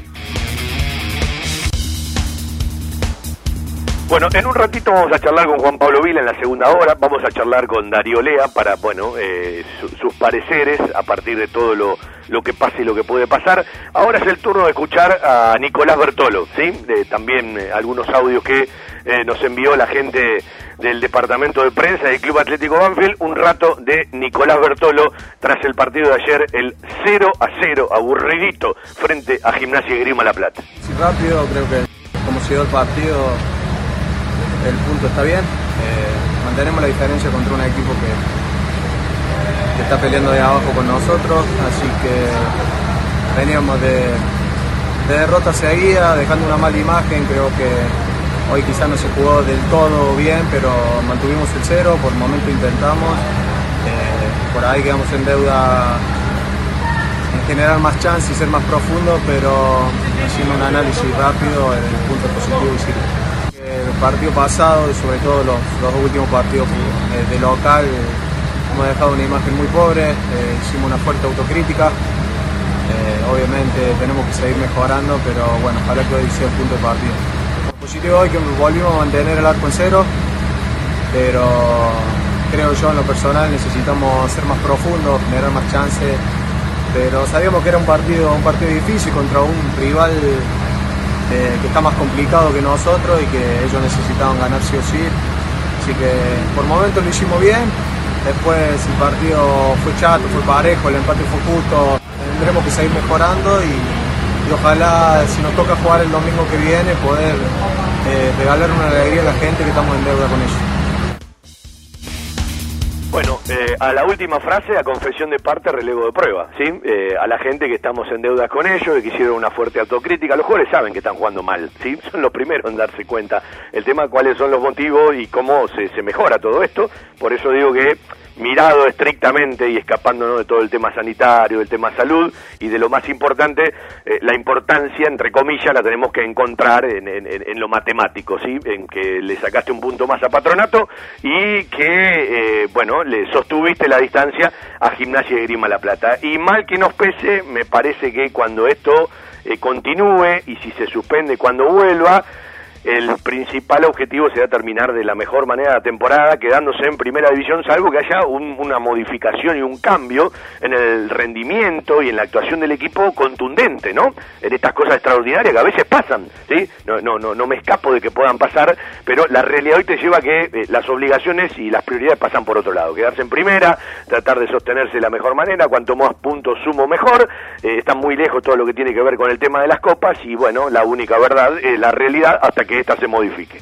Bueno, en un ratito vamos a charlar con Juan Pablo Vila en la segunda hora, vamos a charlar con Darío Lea para, bueno, eh, su- sus pareceres a partir de todo lo, lo que pasa y lo que puede pasar. Ahora es el turno de escuchar a Nicolás Bertolo, ¿sí? De, también eh, algunos audios que eh, nos envió la gente del departamento de prensa del Club Atlético Banfield, un rato de Nicolás Bertolo tras el partido de ayer, el 0 a 0, aburridito, frente a Gimnasia y Grima La Plata. Sí, rápido, creo que como se el partido, el punto está bien. Eh, mantenemos la diferencia contra un equipo que, está peleando de abajo con nosotros, así que veníamos de, de derrota seguida, dejando una mala imagen, creo que hoy quizás no se jugó del todo bien, pero mantuvimos el cero, por el momento intentamos, Eh, por ahí quedamos en deuda en generar más chance y ser más profundo, pero haciendo un análisis rápido, el punto positivo y sirve. El partido pasado y sobre todo los, dos últimos partidos eh, de local hemos dejado una imagen muy pobre, eh, hicimos una fuerte autocrítica. Eh, obviamente tenemos que seguir mejorando, pero bueno, ojalá que hoy sea el punto de partido. Lo positivo hoy que volvimos a mantener el arco en cero, pero creo yo en lo personal necesitamos ser más profundos, generar más chances, pero sabíamos que era un partido, un partido difícil contra un rival eh, que está más complicado que nosotros y que ellos necesitaban ganar sí o sí. Así que por momentos lo hicimos bien, después el partido fue chato, fue parejo, el empate fue justo, tendremos que seguir mejorando y, y ojalá si nos toca jugar el domingo que viene poder eh, regalar una alegría a la gente que estamos en deuda con ellos. Bueno, eh, a la última frase, a confesión de parte, relevo de prueba, ¿sí? Eh, a la gente que estamos en deuda con ellos, que hicieron una fuerte autocrítica. Los jugadores saben que están jugando mal, ¿sí? Son los primeros en darse cuenta. El tema, cuáles son los motivos y cómo se, se mejora todo esto. Por eso digo que mirado estrictamente y escapándonos de todo el tema sanitario, del tema salud y de lo más importante, eh, la importancia, entre comillas, la tenemos que encontrar en, en- lo matemático, ¿sí? En que le sacaste un punto más a Patronato y que, eh, le sostuviste la distancia a Gimnasia de Grima La Plata. Y mal que nos pese, me parece que cuando esto eh, continúe y si se suspende cuando vuelva, el principal objetivo será terminar de la mejor manera la temporada, quedándose en primera división, salvo que haya un- una modificación y un cambio en el rendimiento y en la actuación del equipo contundente, ¿no? En estas cosas extraordinarias que a veces pasan, ¿sí? No, no, no, no me escapo de que puedan pasar, pero la realidad hoy te lleva a que eh, las obligaciones y las prioridades pasan por otro lado. Quedarse en primera, tratar de sostenerse de la mejor manera, cuanto más puntos sumo mejor. Eh, está muy lejos todo lo que tiene que ver con el tema de las copas y bueno, la única verdad es la realidad hasta que ésta se modifique.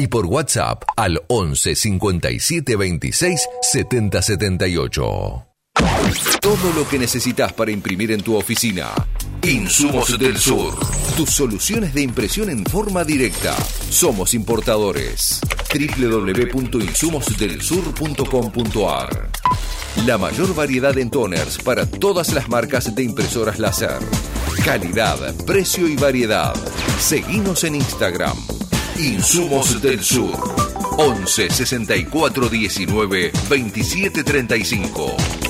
Y por WhatsApp al 11 57 26 70 78. Todo lo que necesitas para imprimir en tu oficina. Insumos del Sur. Tus soluciones de impresión en forma directa. Somos importadores. www.insumosdelsur.com.ar La mayor variedad en toners para todas las marcas de impresoras láser. Calidad, precio y variedad. Seguimos en Instagram. Insumos del Sur. 11 64 19 27 35.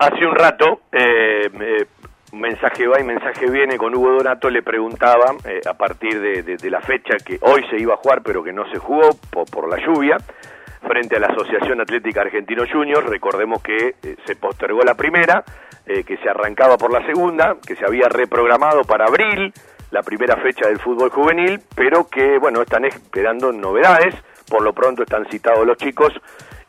Hace un rato, eh, eh, mensaje va y mensaje viene, con Hugo Donato le preguntaba, eh, a partir de, la fecha que hoy se iba a jugar, pero que no se jugó por, por la lluvia, frente a la Asociación Atlética Argentino Juniors, recordemos que eh, se postergó la primera, eh, que se arrancaba por la segunda, que se había reprogramado para abril, la primera fecha del fútbol juvenil, pero que, bueno, están esperando novedades, por lo pronto están citados los chicos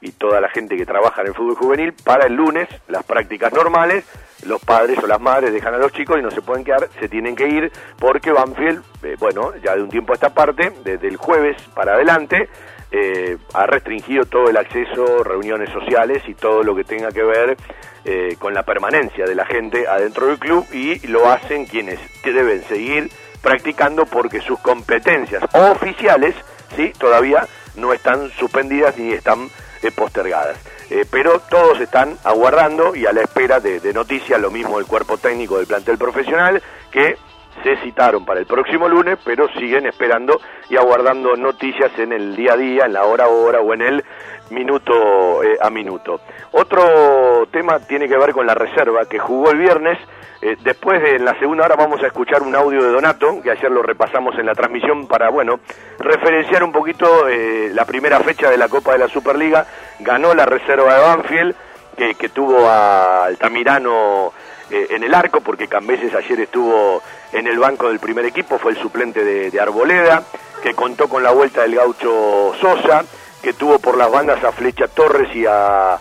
y toda la gente que trabaja en el fútbol juvenil para el lunes, las prácticas normales, los padres o las madres dejan a los chicos y no se pueden quedar, se tienen que ir porque Banfield, eh, bueno, ya de un tiempo a esta parte, desde el jueves para adelante, eh, ha restringido todo el acceso, reuniones sociales y todo lo que tenga que ver eh, con la permanencia de la gente adentro del club y lo hacen quienes deben seguir practicando porque sus competencias oficiales, sí, todavía no están suspendidas ni están eh, postergadas. Eh, pero todos están aguardando y a la espera de, de noticias, lo mismo el cuerpo técnico del plantel profesional, que se citaron para el próximo lunes, pero siguen esperando y aguardando noticias en el día a día, en la hora a hora o en el minuto eh, a minuto. Otro tema tiene que ver con la reserva que jugó el viernes. Eh, después de en la segunda hora vamos a escuchar un audio de Donato, que ayer lo repasamos en la transmisión para, bueno, referenciar un poquito eh, la primera fecha de la Copa de la Superliga. Ganó la reserva de Banfield, que, tuvo a Altamirano en el arco, porque Cambeses ayer estuvo en el banco del primer equipo, fue el suplente de Arboleda, que contó con la vuelta del gaucho Sosa, que tuvo por las bandas a Flecha Torres y a,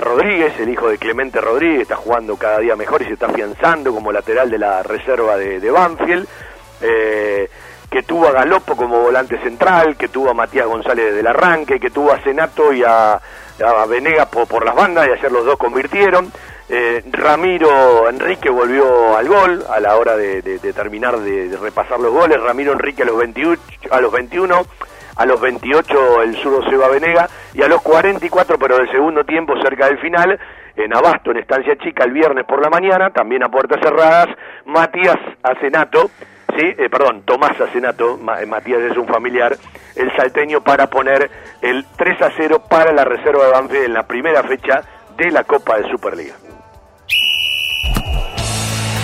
Rodríguez, el hijo de Clemente Rodríguez, está jugando cada día mejor y se está afianzando como lateral de la reserva de, Banfield. Eh, que tuvo a Galopo como volante central, que tuvo a Matías González del arranque, que tuvo a Senato y a, a Venegas por, las bandas, y ayer los dos convirtieron. Eh, Ramiro Enrique volvió al gol a la hora de, de- terminar de, repasar los goles. Ramiro Enrique a los 21, a los 21 a los 28 el zurdo Seba Venega y a los 44 pero del segundo tiempo cerca del final en Abasto en Estancia Chica el viernes por la mañana también a puertas cerradas Matías Acenato sí eh, perdón Tomás Acenato eh, Matías es un familiar el salteño para poner el 3 a 0 para la reserva de Banfield en la primera fecha de la Copa de Superliga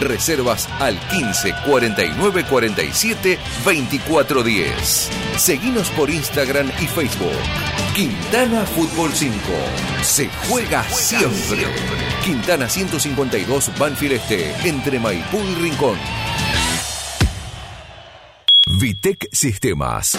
Reservas al 15 49 47 24 10. Seguinos por Instagram y Facebook. Quintana Fútbol 5. Se juega siempre. Quintana 152 Banfield Este, entre Maipú y Rincón. Vitec Sistemas.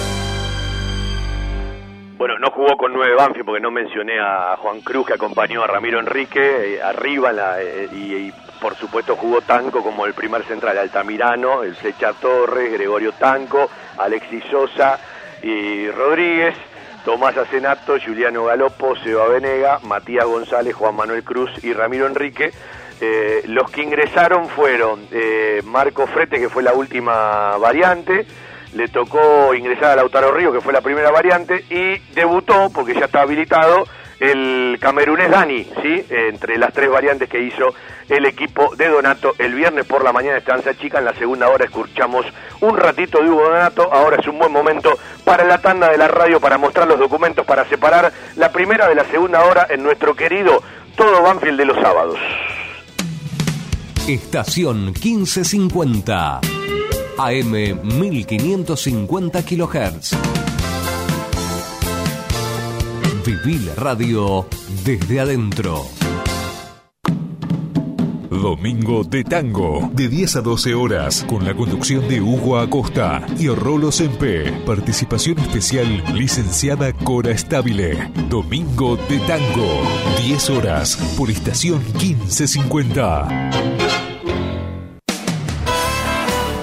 9 Banfield, porque no mencioné a Juan Cruz que acompañó a Ramiro Enrique eh, arriba la, eh, y, y, por supuesto jugó Tanco como el primer central, Altamirano, el Flecha Torres, Gregorio Tanco, Alexis Sosa y Rodríguez. Tomás Acenato, Juliano Galopo, Seba Venega, Matías González, Juan Manuel Cruz y Ramiro Enrique. Eh, los que ingresaron fueron eh, Marco Frete, que fue la última variante, le tocó ingresar a Lautaro Río, que fue la primera variante, y debutó, porque ya está habilitado, el camerunés Dani, ¿sí? entre las tres variantes que hizo el equipo de Donato el viernes por la mañana Estanza Chica. En la segunda hora escuchamos un ratito de Hugo Donato. Ahora es un buen momento para la tanda de la radio para mostrar los documentos, para separar la primera de la segunda hora en nuestro querido Todo Banfield de los sábados. Estación 1550. AM 1550 kHz. Viví la radio desde adentro. Domingo de Tango, de 10 a 12 horas, con la conducción de Hugo Acosta y Rolo Sempe. Participación especial, licenciada Cora Estabile. Domingo de Tango, 10 horas, por estación 1550.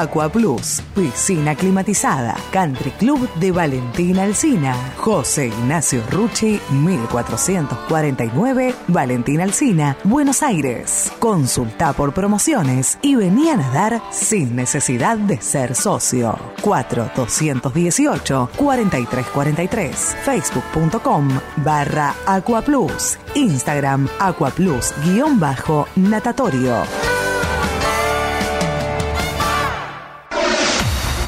Aqua Plus, piscina climatizada, Country Club de Valentina Alcina, José Ignacio Rucci, 1449, Valentina Alcina, Buenos Aires. Consulta por promociones y vení a nadar sin necesidad de ser socio. 4218 4343, facebook.com barra Aqua Plus, Instagram Aqua Plus guion bajo natatorio.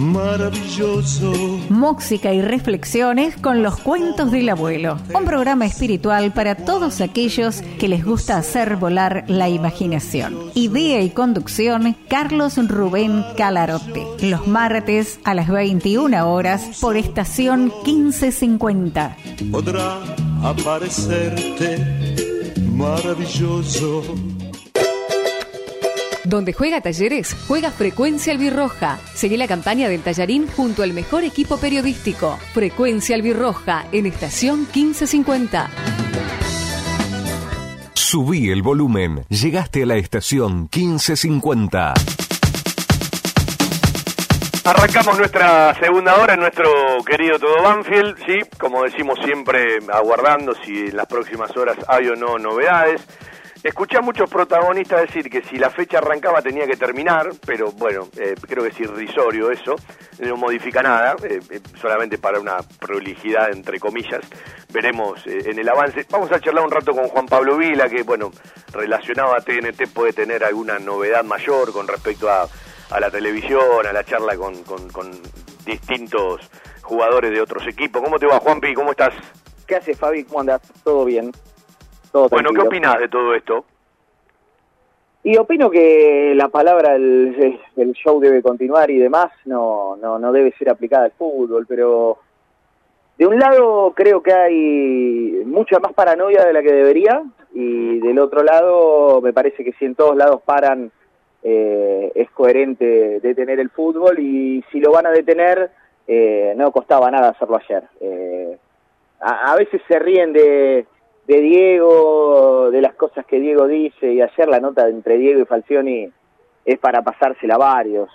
Maravilloso. Música y reflexiones con los cuentos del abuelo. Un programa espiritual para todos aquellos que les gusta hacer volar la imaginación. Idea y conducción, Carlos Rubén Calarote. Los martes a las 21 horas por estación 1550. Otra aparecerte maravilloso. Donde juega Talleres, juega Frecuencia Albirroja. Seguí la campaña del Tallarín junto al mejor equipo periodístico. Frecuencia Albirroja en estación 1550. Subí el volumen. Llegaste a la estación 1550. Arrancamos nuestra segunda hora en nuestro querido Todo Banfield, sí, como decimos siempre, aguardando si en las próximas horas hay o no novedades. Escuché a muchos protagonistas decir que si la fecha arrancaba tenía que terminar, pero bueno, eh, creo que es irrisorio eso, no modifica nada, eh, eh, solamente para una prolijidad entre comillas. Veremos en el avance. Vamos a charlar un rato con Juan Pablo Vila, que bueno, relacionado a TNT puede tener alguna novedad mayor con respecto a, la televisión, a la charla con, con distintos jugadores de otros equipos. ¿Cómo te va, Juanpi? ¿Cómo estás? ¿Qué haces, Fabi? ¿Cómo andas? ¿Todo bien? Bueno, ¿qué opinas de todo esto? Y opino que la palabra el, el, show debe continuar y demás no, no, no debe ser aplicada al fútbol, pero de un lado creo que hay mucha más paranoia de la que debería y del otro lado me parece que si en todos lados paran eh, es coherente detener el fútbol y si lo van a detener eh, no costaba nada hacerlo ayer. Eh, a veces se ríen de de Diego, de las cosas que Diego dice, y ayer la nota entre Diego y Falcioni es para pasársela a varios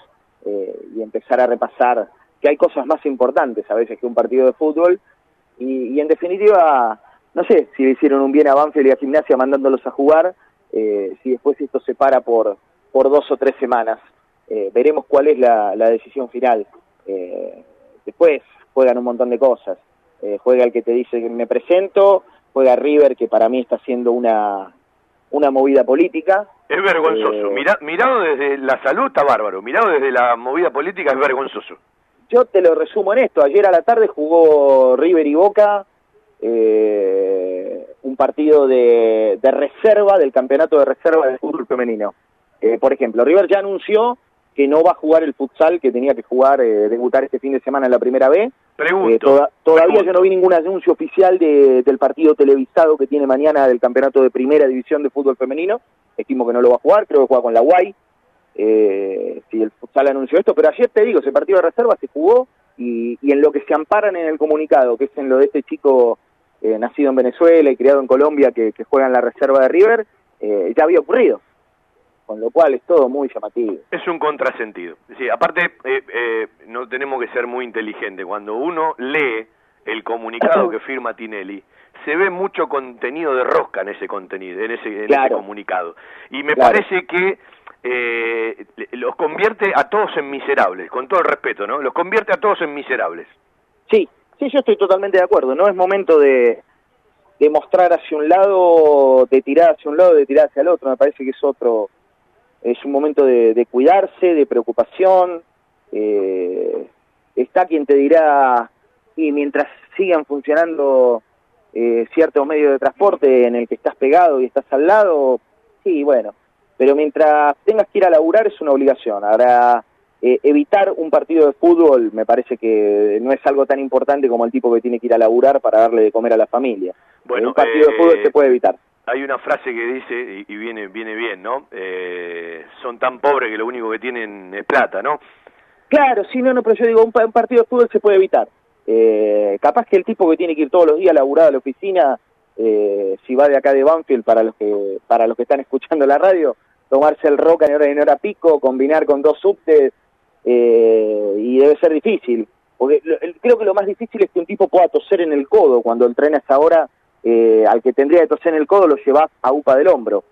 eh, y empezar a repasar que hay cosas más importantes a veces que un partido de fútbol, y, en definitiva, no sé si le hicieron un bien a Banfield y a Gimnasia mandándolos a jugar, eh, si después esto se para por, por dos o tres semanas. Eh, veremos cuál es la, la decisión final. después juegan un montón de cosas. juega el que te dice que me presento, juega River, que para mí está haciendo una, una movida política. Es vergonzoso. Eh, mirado desde la salud está bárbaro. Mirado desde la movida política es vergonzoso. Yo te lo resumo en esto. Ayer a la tarde jugó River y Boca eh, un partido de, de, reserva del campeonato de reserva del fútbol femenino. Eh, por ejemplo, River ya anunció que no va a jugar el futsal que tenía que jugar, eh, debutar este fin de semana en la primera B. Pregunto. Eh, todavía yo no vi ningún anuncio oficial de, del partido televisado que tiene mañana del campeonato de primera división de fútbol femenino. Estimo que no lo va a jugar, creo que juega con la Guay. Eh, si el futsal anunció esto, pero ayer te digo, ese partido de reserva se jugó y, y en lo que se amparan en el comunicado, que es en lo de este chico eh, nacido en Venezuela y criado en Colombia que, que juega en la reserva de River, eh, ya había ocurrido con lo cual es todo muy llamativo. Es un contrasentido. Sí, aparte, eh, eh, no tenemos que ser muy inteligentes. Cuando uno lee el comunicado que firma Tinelli, se ve mucho contenido de rosca en ese contenido, en ese, comunicado. Y me parece que eh, los convierte a todos en miserables, con todo el respeto, ¿no? Los convierte a todos en miserables. Sí, sí, yo estoy totalmente de acuerdo. No es momento de, de mostrar hacia un lado, de tirar hacia un lado, de tirar hacia el otro. Me parece que es otro es un momento de, cuidarse, de preocupación. Eh, está quien te dirá, y mientras sigan funcionando eh, ciertos medios de transporte en el que estás pegado y estás al lado, sí, bueno, pero mientras tengas que ir a laburar es una obligación. Ahora, eh, evitar un partido de fútbol me parece que no es algo tan importante como el tipo que tiene que ir a laburar para darle de comer a la familia. Bueno, un partido de fútbol se puede evitar hay una frase que dice, y, viene, viene bien, ¿no? Eh, son tan pobres que lo único que tienen es plata, ¿no? Claro, sí, no, no, pero yo digo, un, partido de fútbol se puede evitar. Eh, capaz que el tipo que tiene que ir todos los días a laburar a la oficina, eh, si va de acá de Banfield, para los que para los que están escuchando la radio, tomarse el roca en hora, en hora pico, combinar con dos subtes, y debe ser difícil. Porque creo que lo más difícil es que un tipo pueda toser en el codo cuando entrena a esa hora eh, al que tendría que toser en el codo lo llevas a UPA del hombro.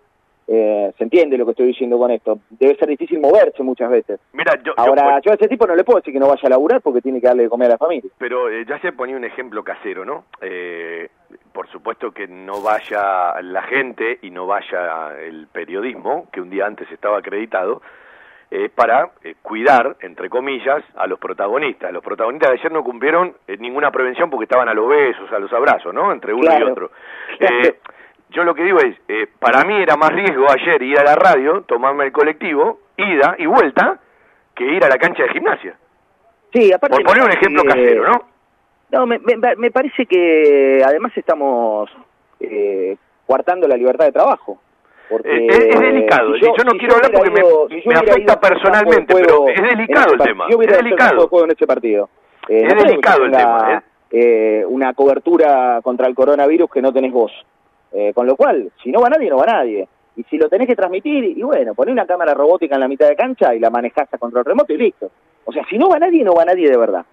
Eh, se entiende lo que estoy diciendo con esto. Debe ser difícil moverse muchas veces. Mira, yo, Ahora, yo, a ese tipo no le puedo decir que no vaya a laburar porque tiene que darle de comer a la familia. Pero eh, ya se ponía un ejemplo casero, ¿no? Eh, por supuesto que no vaya la gente y no vaya el periodismo, que un día antes estaba acreditado, es para eh, cuidar, entre comillas, a los protagonistas. Los protagonistas de ayer no cumplieron eh, ninguna prevención porque estaban a los besos, a los abrazos, ¿no? Entre uno y otro. Eh, yo lo que digo es, para mí era más riesgo ayer ir a la radio, tomarme el colectivo, ida y vuelta, que ir a la cancha de gimnasia. Sí, aparte... Por poner un ejemplo casero, ¿no? No, me, me, me parece que además estamos eh, coartando la libertad de trabajo. Porque, Eh, es, es delicado. si yo, no si quiero hablar porque ido- me, si afecta personalmente, pero es delicado el tema. yo hubiera Es delicado. juego en ese partido. Eh, Es no delicado el tema, eh, una cobertura contra el coronavirus que no tenés vos. Eh, con lo cual, si no va nadie, no va nadie. Y si lo tenés que transmitir, y bueno, poné una cámara robótica en la mitad de cancha y la manejás a control remoto y listo. O sea, si no va nadie, no va nadie de verdad.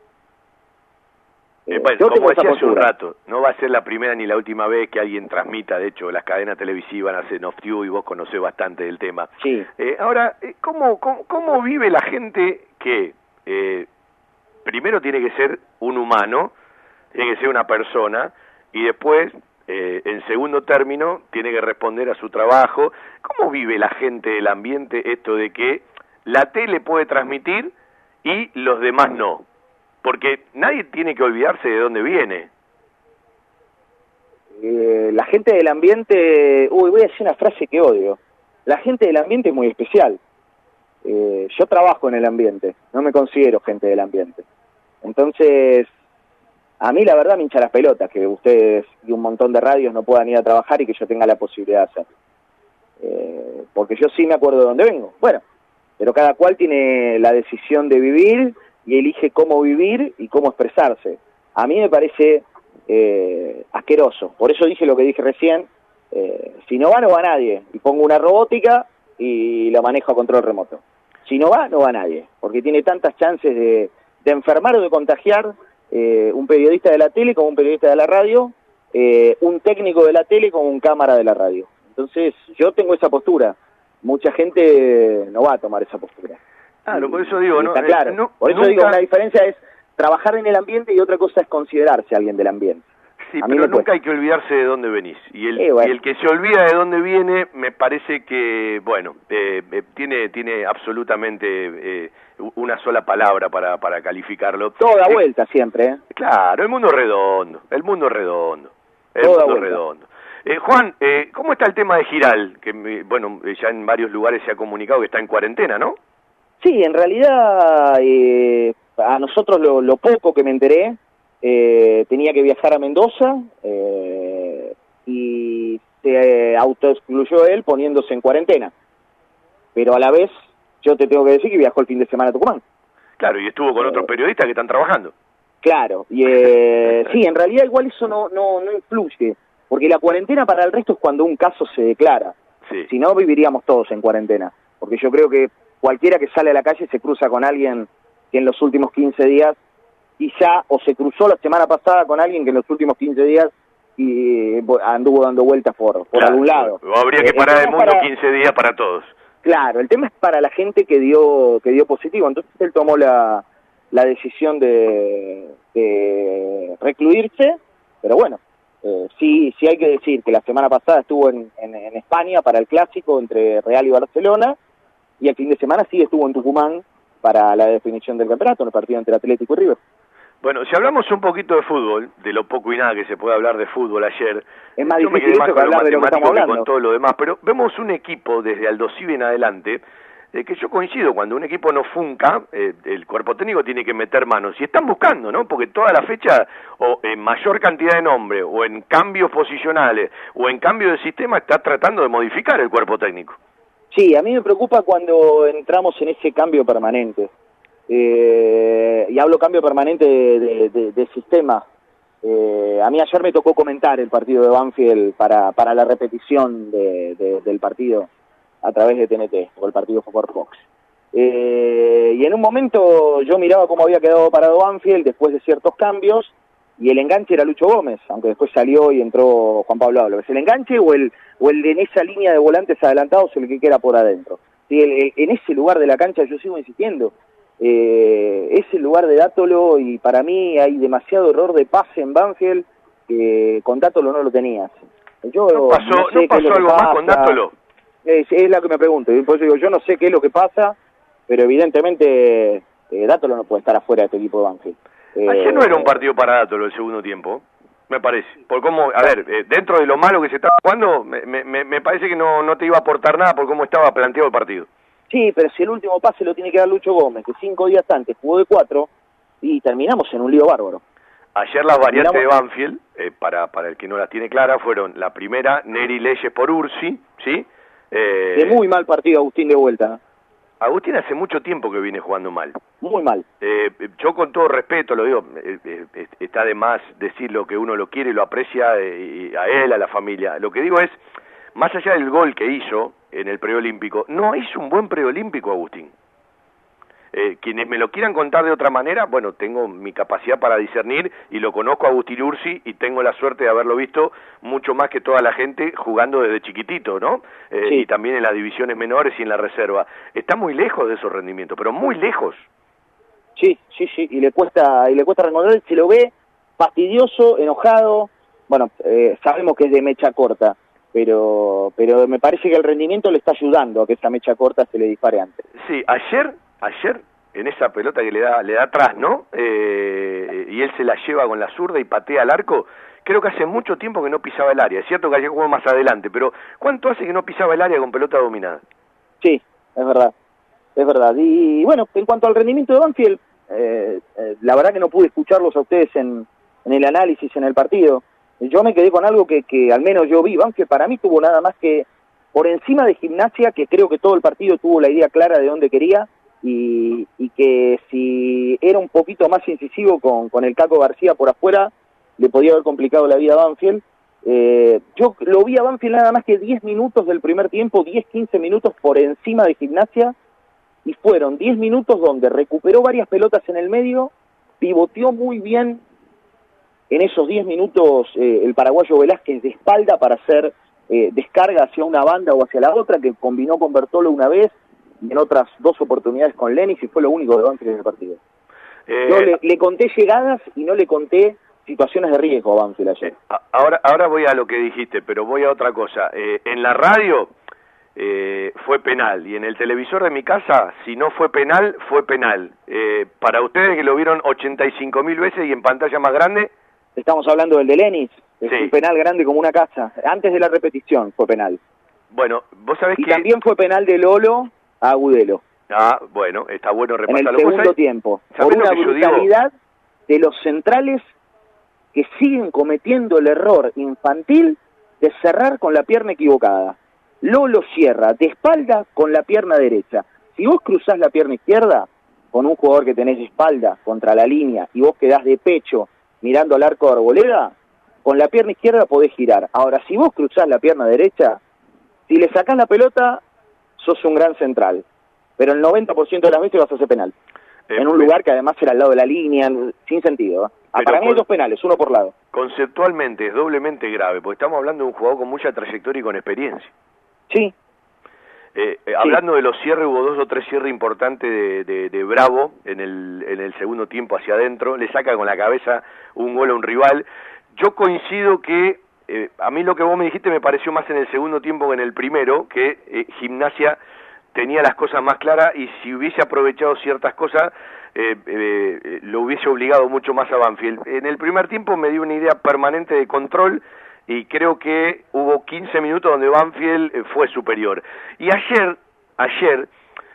Eh, bueno, como decía hace un rato, no va a ser la primera ni la última vez que alguien transmita, de hecho, las cadenas televisivas hacen off-view y vos conocés bastante del tema. Sí. Eh, ahora, eh, ¿cómo, cómo, cómo vive la gente que eh, primero tiene que ser un humano, tiene que ser una persona, y después, eh, en segundo término, tiene que responder a su trabajo? ¿Cómo vive la gente del ambiente esto de que la tele puede transmitir y los demás no? Porque nadie tiene que olvidarse de dónde viene. Eh, la gente del ambiente, uy, voy a decir una frase que odio. La gente del ambiente es muy especial. Eh, yo trabajo en el ambiente, no me considero gente del ambiente. Entonces, a mí la verdad me hincha las pelotas que ustedes y un montón de radios no puedan ir a trabajar y que yo tenga la posibilidad de hacerlo. Eh, porque yo sí me acuerdo de dónde vengo. Bueno, pero cada cual tiene la decisión de vivir y elige cómo vivir y cómo expresarse. A mí me parece eh, asqueroso. Por eso dije lo que dije recién. eh, si no va, no va nadie. Y pongo una robótica y lo manejo a control remoto. Si no va, no va nadie. Porque tiene tantas chances de, de enfermar o de contagiar eh, un periodista de la tele como un periodista de la radio, eh, un técnico de la tele como un cámara de la radio. Entonces, yo tengo esa postura. Mucha gente no va a tomar esa postura. Claro, por eso digo, ¿no? Está Eh, claro. no- por eso nunca- digo, una diferencia es trabajar en el ambiente y otra cosa es considerarse alguien del ambiente. Sí, pero nunca hay que olvidarse de dónde venís. Y el, bueno. y el que se olvida de dónde viene, me parece que, bueno, eh, eh, tiene, tiene absolutamente eh, una sola palabra para, para calificarlo. Toda vuelta siempre, ¿eh? Claro, el mundo redondo, el mundo redondo, el Toda mundo vuelta. redondo. Eh, Juan, eh, ¿cómo está el tema de Giral? Que, bueno, ya en varios lugares se ha comunicado que está en cuarentena, ¿no? Sí, en realidad eh, a nosotros lo, lo poco que me enteré, eh, tenía que viajar a Mendoza eh, y se autoexcluyó él poniéndose en cuarentena. Pero a la vez yo te tengo que decir que viajó el fin de semana a Tucumán. Claro, y estuvo con otros periodistas que están trabajando. Claro, y eh, sí, en realidad igual eso no, no, no influye, porque la cuarentena para el resto es cuando un caso se declara. Si no, viviríamos todos en cuarentena, porque yo creo que cualquiera que sale a la calle se cruza con alguien que en los últimos 15 días quizá, o se cruzó la semana pasada con alguien que en los últimos 15 días y, anduvo dando vueltas por, por Claro, algún lado. O habría que Eh, parar el tema mundo para- 15 días para todos. Claro, el tema es para la gente que dio que dio positivo. Entonces él tomó la, la decisión de, de recluirse, pero bueno, eh, sí sí hay que decir que la semana pasada estuvo en, en, en España para el clásico entre Real y Barcelona y el fin de semana sí estuvo en Tucumán para la definición del campeonato, en el partido entre Atlético y River. Bueno, si hablamos un poquito de fútbol, de lo poco y nada que se puede hablar de fútbol ayer, Es más yo me difícil más con hablar de lo que matemático estamos que hablando. con todo lo demás, pero vemos un equipo desde Aldosivi en adelante, eh, que yo coincido, cuando un equipo no funca, eh, el cuerpo técnico tiene que meter manos, y están buscando, ¿no? Porque toda la fecha, o en mayor cantidad de nombres, o en cambios posicionales, o en cambio de sistema, está tratando de modificar el cuerpo técnico. Sí, a mí me preocupa cuando entramos en ese cambio permanente. Eh, y hablo cambio permanente de, sistema. Eh, a mí ayer me tocó comentar el partido de Banfield para, para la repetición de- de- del partido a través de TNT, porque el partido por Fox. Eh, y en un momento yo miraba cómo había quedado parado Banfield después de ciertos cambios, y el enganche era Lucho Gómez, aunque después salió y entró Juan Pablo Álvarez. ¿El enganche o el, o el de en esa línea de volantes adelantados el que queda por adentro? Sí, el- el- en ese lugar de la cancha yo sigo insistiendo. Eh, es el lugar de Dátolo y para mí hay demasiado error de pase en Banfield que con Dátolo no lo tenías. Yo ¿No pasó, no sé ¿no qué pasó algo más con. Dátolo? Es, es lo que me pregunto. Por eso digo, yo no sé qué es lo que pasa, pero evidentemente eh, Dátolo no puede estar afuera de este equipo de Banfield. Eh, Ayer no era un partido para Dátolo el segundo tiempo, me parece. Por cómo, a ver, eh, dentro de lo malo que se estaba jugando, me, me, me parece que no, no te iba a aportar nada por cómo estaba planteado el partido. Sí, pero si el último pase lo tiene que dar Lucho Gómez, que cinco días antes jugó de cuatro, y terminamos en un lío bárbaro. Ayer las variantes de Banfield, eh, para, para el que no las tiene clara, fueron la primera, Neri Leyes por Ursi, ¿sí? Eh, de muy mal partido Agustín de vuelta. Agustín hace mucho tiempo que viene jugando mal. Muy mal. Eh, yo con todo respeto lo digo, está de más decir lo que uno lo quiere y lo aprecia a él, a la familia. Lo que digo es, más allá del gol que hizo en el preolímpico, no hizo un buen preolímpico Agustín. Eh, quienes me lo quieran contar de otra manera, bueno, tengo mi capacidad para discernir y lo conozco a Agustín Ursi y tengo la suerte de haberlo visto mucho más que toda la gente jugando desde chiquitito, ¿no? Eh, y también en las divisiones menores y en la reserva. Está muy lejos de esos rendimientos, pero muy lejos. Sí, sí, sí, y le cuesta, y le cuesta reconocer, se lo ve fastidioso, enojado, bueno, eh, sabemos que es de mecha corta, pero, pero me parece que el rendimiento le está ayudando a que esa mecha corta se le dispare antes. Sí, ayer ayer en esa pelota que le da le da atrás, ¿no? Eh, y él se la lleva con la zurda y patea al arco. Creo que hace mucho tiempo que no pisaba el área. Es cierto que ayer jugó más adelante, pero ¿cuánto hace que no pisaba el área con pelota dominada? Sí, es verdad, es verdad. Y, bueno, en cuanto al rendimiento de Banfield, eh, eh, la verdad que no pude escucharlos a ustedes en, en el análisis, en el partido. Yo me quedé con algo que, que al menos yo vi. Banfield para mí tuvo nada más que por encima de gimnasia, que creo que todo el partido tuvo la idea clara de dónde quería, y, que si era un poquito más incisivo con, con el Caco García por afuera, le podía haber complicado la vida a Banfield. Eh, yo lo vi a Banfield nada más que 10 minutos del primer tiempo, 10-15 minutos por encima de gimnasia, y fueron 10 minutos donde recuperó varias pelotas en el medio, pivoteó muy bien en esos 10 minutos eh, el paraguayo Velázquez de espalda para hacer eh, descarga hacia una banda o hacia la otra, que combinó con Bertolo una vez, y en otras dos oportunidades con Lenis y fue lo único de Banfield en el partido. Eh, Yo le, conté llegadas y no le conté situaciones de riesgo a Banfield ayer. Eh, ahora, ahora voy a lo que dijiste, pero voy a otra cosa. Eh, en la radio fue penal y en el televisor de mi casa, si no fue penal, fue penal. para ustedes que lo vieron 85 mil veces y en pantalla más grande... Estamos hablando del de Lenis, es un penal grande como una casa. Antes de la repetición fue penal. Bueno, vos sabés y también fue penal de Lolo a Agudelo. Ah, bueno, está bueno repasarlo. En el segundo tiempo, por una brutalidad de los centrales que siguen cometiendo el error infantil de cerrar con la pierna equivocada. Lolo cierra de espalda con la pierna derecha. Si vos cruzás la pierna izquierda con un jugador que tenés de espalda contra la línea y vos quedás de pecho mirando al arco de arboleda, con la pierna izquierda podés girar. Ahora, si vos cruzás la pierna derecha, si le sacás la pelota, sos un gran central. Pero el 90% de las veces vas a hacer penal. Eh, en un lugar que además era al lado de la línea, sin sentido. ¿eh? Ah, para mí hay dos penales, uno por lado. Conceptualmente es doblemente grave, porque estamos hablando de un jugador con mucha trayectoria y con experiencia. Sí. Eh, hablando de los cierres, hubo dos o tres cierres importantes de, de, Bravo en el, en el segundo tiempo hacia adentro. Le saca con la cabeza un gol a un rival. Yo coincido que eh, a mí lo que vos me dijiste me pareció más en el segundo tiempo que en el primero, que eh, Gimnasia tenía las cosas más claras y si hubiese aprovechado ciertas cosas eh, lo hubiese obligado mucho más a Banfield. En el primer tiempo me dio una idea permanente de control y creo que hubo 15 minutos donde Banfield fue superior. Y ayer, ayer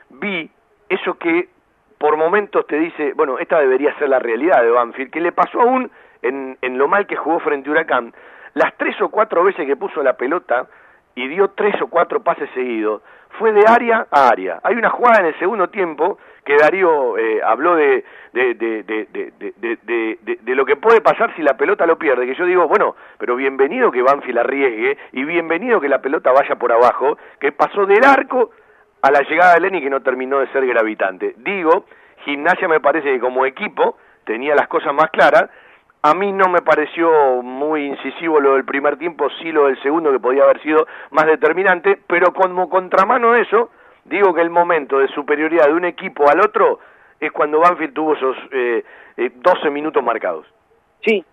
vi eso que por momentos te dice, bueno, esta debería ser la realidad de Banfield, que le pasó aún en lo mal que jugó frente a Huracán, las tres o cuatro veces que puso la pelota y dio tres o cuatro pases seguidos, fue de área a área. Hay una jugada en el segundo tiempo que Darío eh, habló de de, de, de, lo que puede pasar si la pelota lo pierde, que yo digo, bueno, pero bienvenido que Banfield arriesgue y bienvenido que la pelota vaya por abajo, que pasó del arco a la llegada de Lenny que no terminó de ser gravitante. Digo, Gimnasia me parece que como equipo tenía las cosas más claras, a mí no me pareció muy incisivo lo del primer tiempo, sí lo del segundo que podía haber sido más determinante, pero como contramano de eso, digo que el momento de superioridad de un equipo al otro es cuando Banfield tuvo esos eh, 12 eh, minutos marcados. Sí,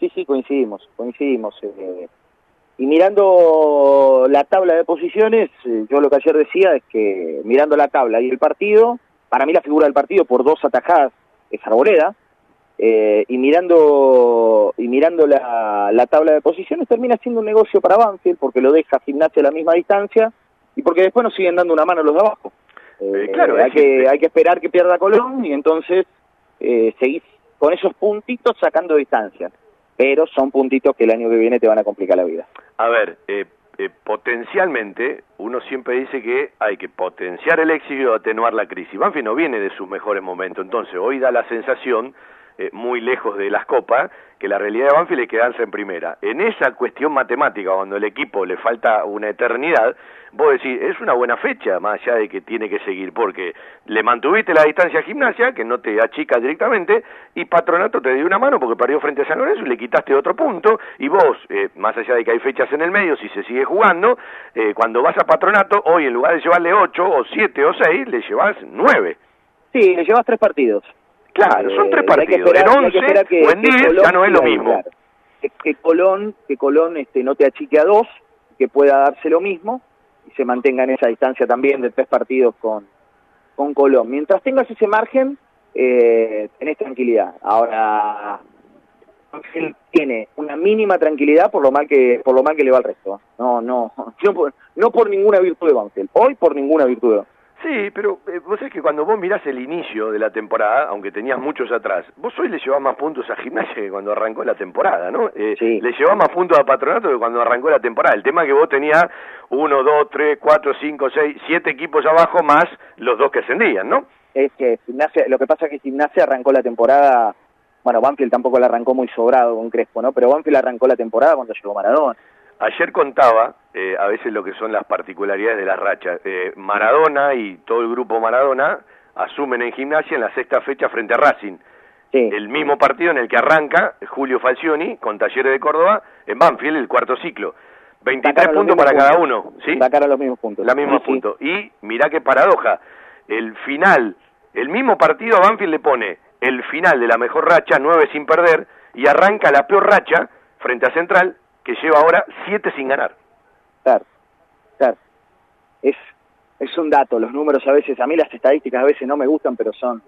sí, sí, coincidimos, coincidimos. Eh, y mirando la tabla de posiciones, eh, yo lo que ayer decía es que mirando la tabla y el partido, para mí la figura del partido por dos atajadas es Arboleda, eh, y mirando y mirando la, la, tabla de posiciones termina siendo un negocio para Banfield porque lo deja Gimnasia a la misma distancia y porque después nos siguen dando una mano los de abajo. Eh, claro, hay que, hay que esperar que pierda Colón y entonces eh, seguís con esos puntitos sacando distancia. Pero son puntitos que el año que viene te van a complicar la vida. A ver, eh, eh, potencialmente, uno siempre dice que hay que potenciar el éxito y atenuar la crisis. Banfield no viene de sus mejores momentos, entonces hoy da la sensación, eh, muy lejos de las copas, que la realidad de Banfield es quedarse en primera. En esa cuestión matemática, cuando el equipo le falta una eternidad, vos decís, es una buena fecha, más allá de que tiene que seguir, porque le mantuviste la distancia a gimnasia, que no te achica directamente, y Patronato te dio una mano porque perdió frente a San Lorenzo y le quitaste otro punto, y vos, eh, más allá de que hay fechas en el medio, si se sigue jugando, eh, cuando vas a Patronato, hoy en lugar de llevarle 8 o 7 o 6, le llevas 9. Sí, le llevas tres partidos. Claro, son tres partidos. esperar- en hay que 11 esperar que- o en que 10 Colón- ya no es lo mismo. claro. Que, que Colón, que Colón este, no te achique a dos, que pueda darse lo mismo y se mantenga en esa distancia también de tres partidos con, con Colón. Mientras tengas ese margen, eh, tenés tranquilidad. Ahora, tiene una mínima tranquilidad por lo mal que por lo mal que le va al resto. No, no, no por, no por ninguna virtud de Banfield. Hoy por ninguna virtud de Banfield. Sí, pero eh, vos sabés que cuando vos mirás el inicio de la temporada, aunque tenías muchos atrás, vos hoy le llevás más puntos a Gimnasia que cuando arrancó la temporada, ¿no? Eh, Le llevás más puntos a Patronato que cuando arrancó la temporada. El tema es que vos tenías uno, dos, tres, cuatro, cinco, seis, siete equipos abajo más los dos que ascendían, ¿no? es que Gimnasia, lo que pasa es que Gimnasia arrancó la temporada, bueno, Banfield tampoco la arrancó muy sobrado con Crespo, ¿no? Pero Banfield arrancó la temporada cuando llegó Maradona. Ayer contaba eh, a veces lo que son las particularidades de las rachas. Eh, Maradona y todo el grupo Maradona asumen en gimnasia en la sexta fecha frente a Racing. El mismo partido en el que arranca Julio Falcioni con Talleres de Córdoba en Banfield, el cuarto ciclo. 23 Sacaron los puntos para mismos cada uno, ¿sí? Sacaron los mismos puntos. La misma Sí. Y mirá qué paradoja. El final, el mismo partido a Banfield le pone el final de la mejor racha, nueve sin perder, y arranca la peor racha frente a Central, que lleva ahora siete sin ganar. Claro, claro. Es, es un dato, los números a veces, a mí las estadísticas a veces no me gustan, pero son,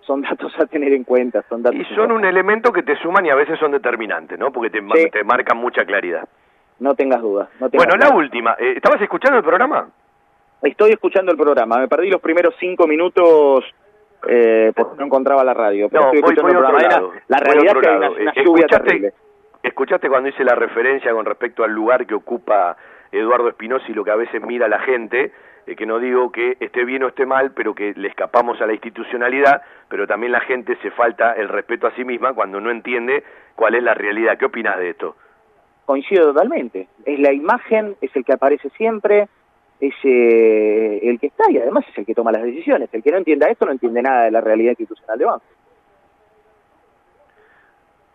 son datos a tener en cuenta, son datos Y son un elemento que te suman y a veces son determinantes, ¿no? Porque te, Sí. te marcan mucha claridad. no tengas dudas. No tengas Bueno, la última. eh, ¿Estabas escuchando el programa? Estoy escuchando el programa, me perdí los primeros cinco minutos eh, porque no encontraba la radio, pero No, estoy voy, escuchando voy a el programa. lado. Era- la Voy realidad es que hay una, una Eh, lluvia escuchaste- terrible. ¿Escuchaste cuando hice la referencia con respecto al lugar que ocupa Eduardo Espinosa y lo que a veces mira la gente? Eh, que no digo que esté bien o esté mal, pero que le escapamos a la institucionalidad, pero también la gente se falta el respeto a sí misma cuando no entiende cuál es la realidad. ¿Qué opinas de esto? Coincido totalmente. Es la imagen, es el que aparece siempre, es eh, el que está y además es el que toma las decisiones. El que no entienda esto no entiende nada de la realidad institucional de Banco.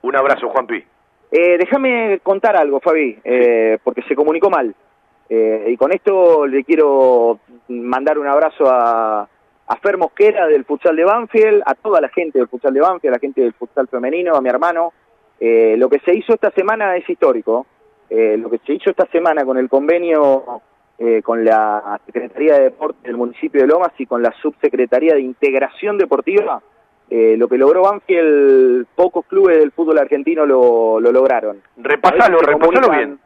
Un abrazo, Juan Pi. Eh, déjame contar algo, Fabi, eh, porque se comunicó mal. Eh, y con esto le quiero mandar un abrazo a, a Fer Mosquera del futsal de Banfield, a toda la gente del futsal de Banfield, a la gente del futsal femenino, a mi hermano. Eh, lo que se hizo esta semana es histórico. Eh, lo que se hizo esta semana con el convenio eh, con la Secretaría de Deportes del municipio de Lomas y con la Subsecretaría de Integración Deportiva, eh, lo que logró Banfield, pocos clubes del fútbol argentino lo, lo lograron. Repasalo, repasalo bien.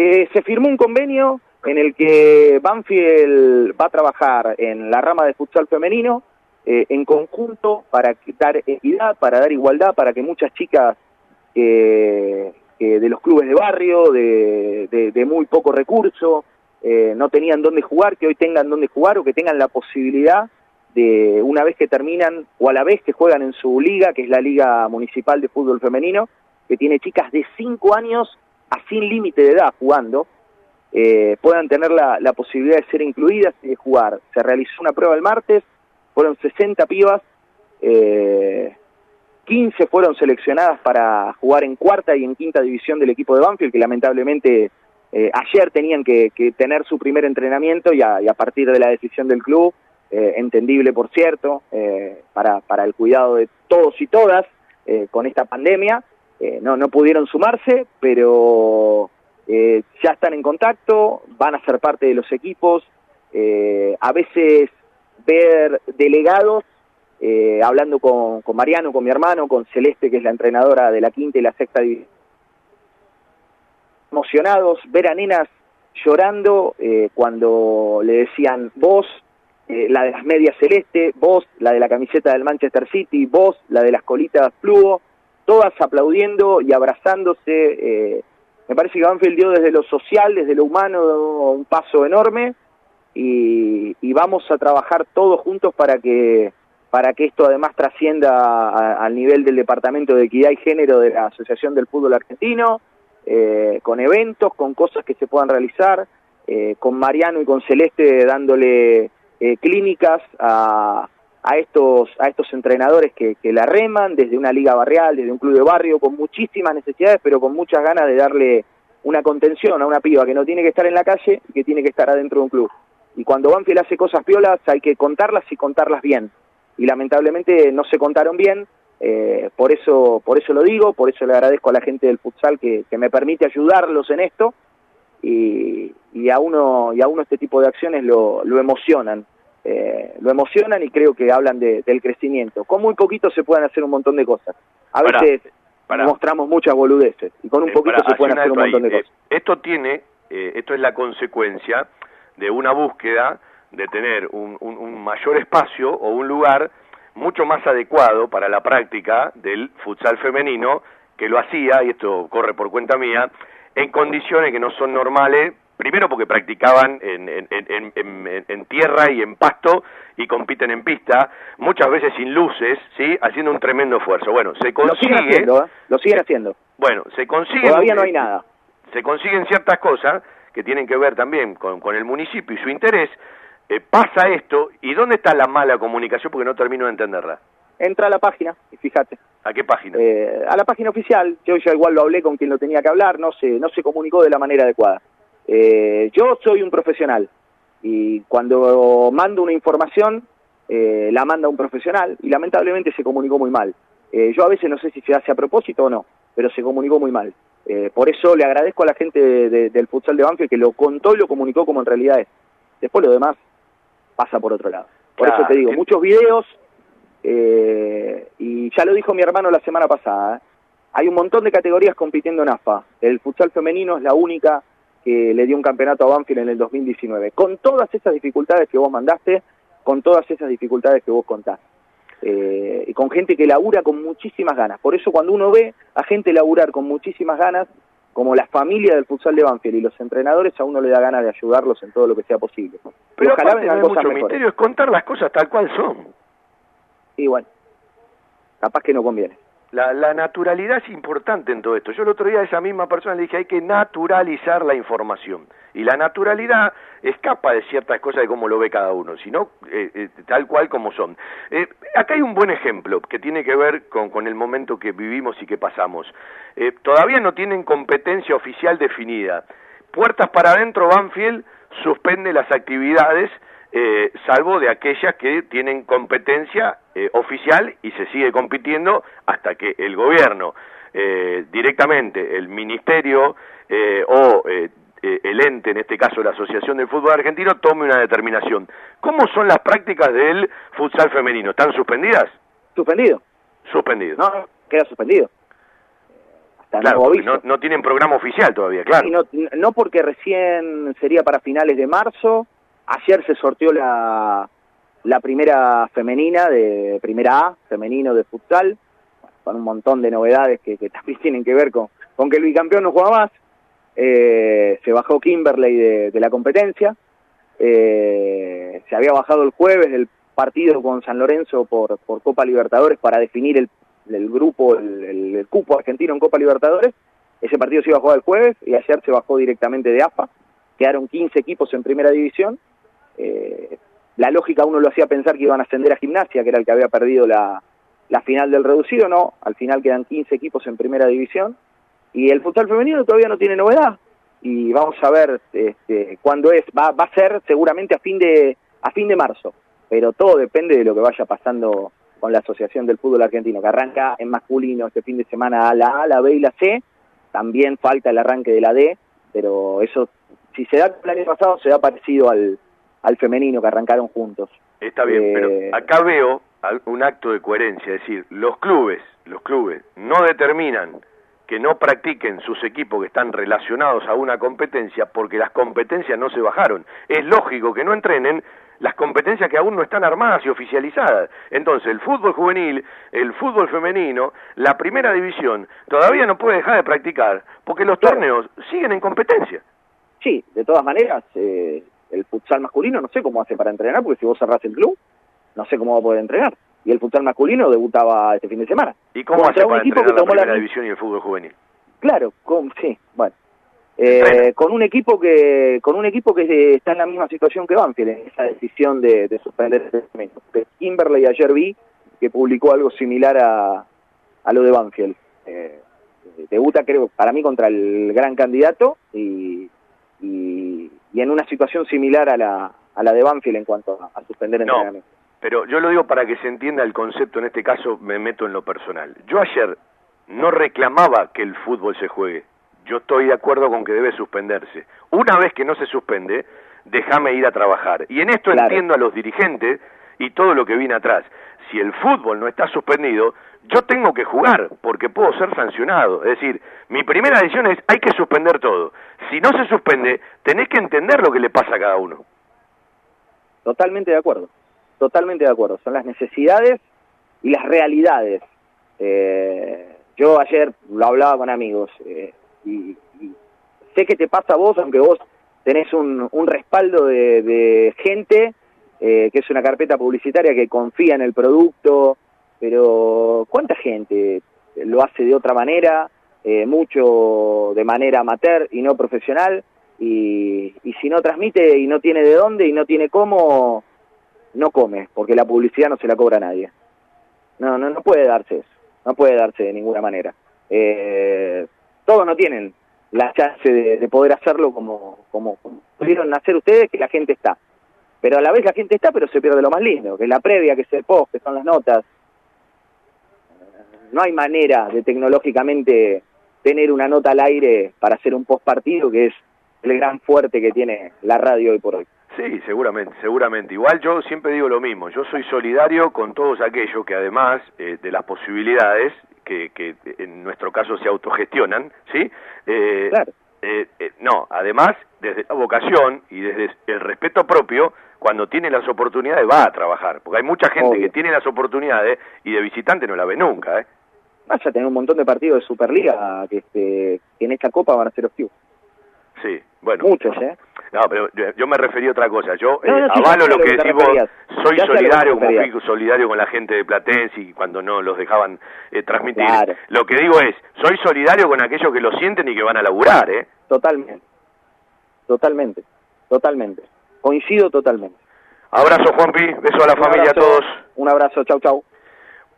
Eh, se firmó un convenio en el que Banfield va a trabajar en la rama de futsal femenino eh, en conjunto para dar equidad, para dar igualdad, para que muchas chicas eh, que de los clubes de barrio, de, de- de muy poco recurso, eh, no tenían dónde jugar, que hoy tengan dónde jugar o que tengan la posibilidad de, una vez que terminan o a la vez que juegan en su liga, que es la Liga Municipal de Fútbol Femenino, que tiene chicas de 5 años a sin límite de edad jugando, eh, puedan tener la, la posibilidad de ser incluidas y de jugar. Se realizó una prueba el martes, fueron 60 pibas, eh, 15 fueron seleccionadas para jugar en cuarta y en quinta división del equipo de Banfield, que lamentablemente eh, ayer tenían que, que tener su primer entrenamiento y a, y a partir de la decisión del club, eh, entendible por cierto, eh, para, para el cuidado de todos y todas con esta pandemia, eh, no, no pudieron sumarse, pero eh, ya están en contacto, van a ser parte de los equipos, eh, a veces ver delegados eh, hablando con, con Mariano, con mi hermano, con Celeste, que es la entrenadora de la quinta y la sexta división, emocionados, ver a nenas llorando cuando le decían vos la de las medias celeste, vos, la de la camiseta del Manchester City, vos, la de las colitas fluo, todas aplaudiendo y abrazándose. Eh, me parece que Banfield dio desde lo social, desde lo humano, un paso enorme y, y vamos a trabajar todos juntos para que para que esto además trascienda al nivel del Departamento de Equidad y Género de la Asociación del Fútbol Argentino, eh, con eventos, con cosas que se puedan realizar, eh, con Mariano y con Celeste dándole eh, clínicas a, a, estos, a estos entrenadores que, que, la reman desde una liga barrial, desde un club de barrio, con muchísimas necesidades, pero con muchas ganas de darle una contención a una piba que no tiene que estar en la calle y que tiene que estar adentro de un club. Y cuando Banfield hace cosas piolas hay que contarlas y contarlas bien. Y lamentablemente no se contaron bien, eh, por eso por eso lo digo, por eso le agradezco a la gente del futsal que, que me permite ayudarlos en esto y, y a uno y a uno este tipo de acciones lo, lo emocionan eh, lo emocionan y creo que hablan de, del crecimiento. Con muy poquito se pueden hacer un montón de cosas. A Pará, veces pará. mostramos muchas boludeces y con un Eh, poquito pará, se pueden hace hacer un montón de cosas. Eh, esto tiene, eh, esto es la consecuencia de una búsqueda de tener un, un- un mayor espacio o un lugar mucho más adecuado para la práctica del futsal femenino que lo hacía, y esto corre por cuenta mía, en condiciones que no son normales, primero porque practicaban en, en- en- en- tierra y en pasto y compiten en pista, muchas veces sin luces, ¿sí? haciendo un tremendo esfuerzo. Bueno, se lo consigue... siguen haciendo ¿eh? lo siguen haciendo Bueno, se consiguen... todavía no hay nada Se consiguen ciertas cosas que tienen que ver también con, con el municipio y su interés. Eh, pasa esto, ¿y dónde está la mala comunicación? Porque no termino de entenderla. entra a la página y fíjate ¿A qué página? eh, a la página oficial. Yo ya igual lo hablé con quien lo tenía que hablar, no se, no se comunicó de la manera adecuada. Eh, yo soy un profesional y cuando mando una información eh, la manda un profesional y lamentablemente se comunicó muy mal. Eh, yo a veces no sé si se hace a propósito o no, pero se comunicó muy mal. Eh, por eso le agradezco a la gente de- de- del futsal de Banfield que lo contó y lo comunicó como en realidad es. Después lo demás pasa por otro lado. Por Claro, eso te digo, muchos videos, eh, y ya lo dijo mi hermano la semana pasada, hay un montón de categorías compitiendo en AFA. El futsal femenino es la única que le dio un campeonato a Banfield en el 2019. Con todas esas dificultades que vos mandaste, con todas esas dificultades que vos contás. Eh, y con gente que labura con muchísimas ganas. Por eso cuando uno ve a gente laburar con muchísimas ganas, como la familia del futsal de Banfield y los entrenadores, a uno le da ganas de ayudarlos en todo lo que sea posible. Pero Y ojalá aparte no vengan hay cosas mucho mejores. misterio, es contar las cosas tal cual son. Y bueno, capaz que no conviene. La, la naturalidad es importante en todo esto. Yo el otro día a esa misma persona le dije hay que naturalizar la información. Y la naturalidad escapa de ciertas cosas de cómo lo ve cada uno, sino eh, eh, tal cual como son. Eh, acá hay un buen ejemplo que tiene que ver con, con el momento que vivimos y que pasamos. Eh, todavía no tienen competencia oficial definida. Puertas para adentro, Banfield suspende las actividades eh, salvo de aquellas que tienen competencia eh, oficial y se sigue compitiendo hasta que el gobierno eh, directamente, el ministerio eh, o eh, eh, el ente, en este caso la Asociación del Fútbol Argentino, tome una determinación. ¿Cómo son las prácticas del futsal femenino? ¿Están suspendidas? Suspendido. Suspendido. No, queda suspendido. Hasta claro, nuevo porque aviso. no, no tienen programa oficial todavía, claro. Y no, no porque recién sería para finales de marzo. Ayer se sorteó la, la primera femenina de primera A, femenino de futsal, con un montón de novedades que, que también tienen que ver con, con que el bicampeón no juega más. Eh, se bajó Kimberley de, la competencia. Eh, se había bajado el jueves del partido con San Lorenzo por, por Copa Libertadores para definir el, el grupo, el, el- el cupo argentino en Copa Libertadores. Ese partido se iba a jugar el jueves y ayer se bajó directamente de AFA. Quedaron 15 equipos en primera división. Eh, la lógica uno lo hacía pensar que iban a ascender a gimnasia, que era el que había perdido la, la final del reducido, no, al final quedan 15 equipos en primera división. Y el futsal femenino todavía no tiene novedad. Y vamos a ver este, cuándo es, va, va a ser seguramente a fin de a fin de marzo, pero todo depende de lo que vaya pasando con la Asociación del Fútbol Argentino, que arranca en masculino este fin de semana a la A, la B y la C, también falta el arranque de la D, pero eso, si se da el año pasado, se da parecido al, al femenino que arrancaron juntos. Está bien, Eh, pero acá veo un acto de coherencia, es decir, los clubes, los clubes no determinan que no practiquen sus equipos que están relacionados a una competencia porque las competencias no se bajaron. Es lógico que no entrenen las competencias que aún no están armadas y oficializadas. Entonces, el fútbol juvenil, el fútbol femenino, la primera división, todavía no puede dejar de practicar porque los torneos siguen en competencia. Sí, de todas maneras, eh, el futsal masculino no sé cómo hace para entrenar, porque si vos cerrás el club, no sé cómo va a poder entrenar. Y el futsal masculino debutaba este fin de semana. ¿Y cómo hace un para equipo entrenar que tomó la- primera división y el fútbol juvenil? Claro, con, sí, bueno. Eh, con un equipo que con un equipo que está en la misma situación que Banfield en esa decisión de, de suspender el. Que Kimberley ayer vi que publicó algo similar a, a lo de Banfield. Eh, debuta creo para mí contra el gran candidato y, y, en una situación similar a la, a la de Banfield en cuanto a, a suspender el No. entrenamiento. Pero yo lo digo para que se entienda el concepto, en este caso me meto en lo personal. Yo ayer no reclamaba que el fútbol se juegue. Yo estoy de acuerdo con que debe suspenderse. Una vez que no se suspende, déjame ir a trabajar. Y en esto Claro. entiendo a los dirigentes y todo lo que viene atrás. Si el fútbol no está suspendido, yo tengo que jugar porque puedo ser sancionado. Es decir, mi primera decisión es hay que suspender todo. Si no se suspende, tenés que entender lo que le pasa a cada uno. Totalmente de acuerdo, totalmente de acuerdo. Son las necesidades y las realidades. Eh, yo ayer lo hablaba con amigos eh, y, y sé que te pasa a vos, aunque vos tenés un, respaldo de, de gente eh, que es una carpeta publicitaria que confía en el producto, pero ¿cuánta gente lo hace de otra manera? Eh, mucho de manera amateur y no profesional y, y si no transmite y no tiene de dónde y no tiene cómo, no come, porque la publicidad no se la cobra a nadie. No, no, no puede darse eso, no puede darse de ninguna manera. Eh, todos no tienen la chance de, de poder hacerlo como, como pudieron hacer ustedes, que la gente está. Pero a la vez la gente está, pero se pierde lo más lindo, que es la previa, que es el post, que son las notas. No hay manera de tecnológicamente tener una nota al aire para hacer un post partido, que es el gran fuerte que tiene la radio hoy por hoy. Sí, seguramente, seguramente. Igual yo siempre digo lo mismo, yo soy solidario con todos aquellos que además eh, de las posibilidades que, que en nuestro caso se autogestionan, ¿sí? Eh, eh, eh, no, además desde la vocación y desde el respeto propio, cuando tiene las oportunidades va a trabajar, porque hay mucha gente Obvio. que tiene las oportunidades y de visitante no la ve nunca, ¿eh? Vas a tener un montón de partidos de Superliga que, este, que en esta Copa van a ser optivos. Sí, bueno. Muchos, ¿eh? No, pero yo, me refería a otra cosa. Yo eh, No, no, sí, avalo lo que decís vos. Soy Ya solidario, como fui solidario con la gente de Platense y cuando no los dejaban eh, transmitir. Claro. Lo que digo es, soy solidario con aquellos que lo sienten y que van a laburar, ¿eh? Totalmente. Totalmente. Totalmente. Coincido totalmente. Abrazo, Juanpi. Beso a la Un familia, a todos. Un abrazo. Chau, chau.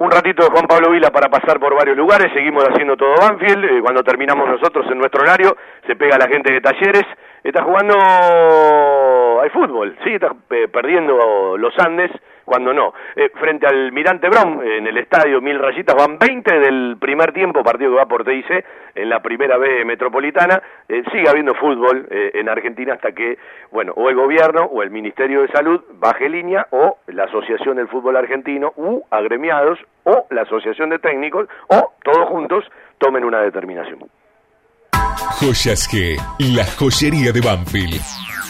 Un ratito de Juan Pablo Vila para pasar por varios lugares. Seguimos haciendo todo Banfield. Eh, cuando terminamos nosotros en nuestro horario, se pega la gente de Talleres. Está jugando. Hay fútbol. Sí, está eh, perdiendo los Andes. Cuando no. Eh, frente al Mirante Brown, en el estadio Mil Rayitas, van 20 del primer tiempo, partido que va por TIC en la primera B metropolitana. Eh, sigue habiendo fútbol eh, en Argentina hasta que, bueno, o el gobierno o el Ministerio de Salud baje línea o la Asociación del Fútbol Argentino u agremiados o la Asociación de Técnicos o todos juntos tomen una determinación. Joyas G, la joyería de Banfield.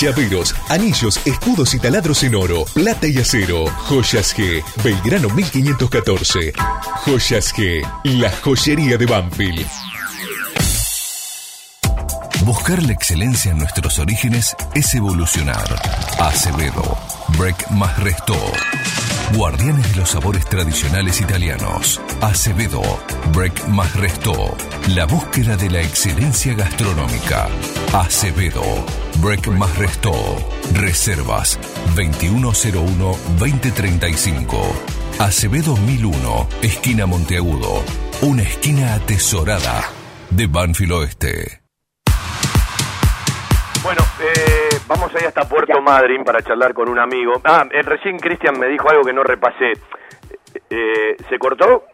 Llaveros, anillos, escudos y taladros en oro, plata y acero. Joyas G, Belgrano 1514. Joyas G, la joyería de Banfield. Buscar la excelencia en nuestros orígenes es evolucionar. Acevedo, Break más Resto. Guardianes de los sabores tradicionales italianos. Acevedo, Break más Resto. La búsqueda de la excelencia gastronómica. Acevedo, Break más Resto. Reservas 2101-2035. Acevedo 1001, esquina Monteagudo. Una esquina atesorada de Banfield Oeste. Bueno, eh, vamos ahí hasta Puerto Madryn para charlar con un amigo. Ah, eh, recién Cristian me dijo algo que no repasé. Eh, ¿Se cortó?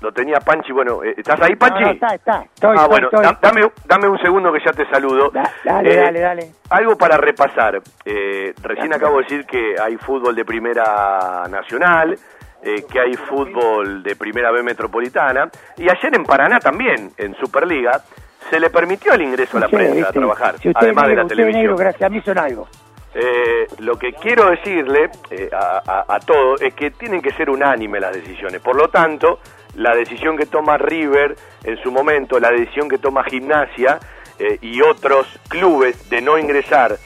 Lo tenía Panchi. Bueno, eh, ¿estás ahí, Panchi? No, no, está, está. Estoy, ah, estoy, bueno, estoy. dame, dame un segundo que ya te saludo. Dale, Eh, dale, dale. Algo para repasar. Eh, recién acabo de decir que hay fútbol de primera nacional, eh, que hay fútbol de primera B metropolitana, y ayer en Paraná también, en Superliga, se le permitió el ingreso a la prensa a trabajar, Si además de la es negro, televisión. gracias a mí son algo. Eh, lo que quiero decirle eh, a, a, a todos es que tienen que ser unánimes las decisiones. Por lo tanto, la decisión que toma River en su momento, la decisión que toma Gimnasia eh, y otros clubes de no ingresar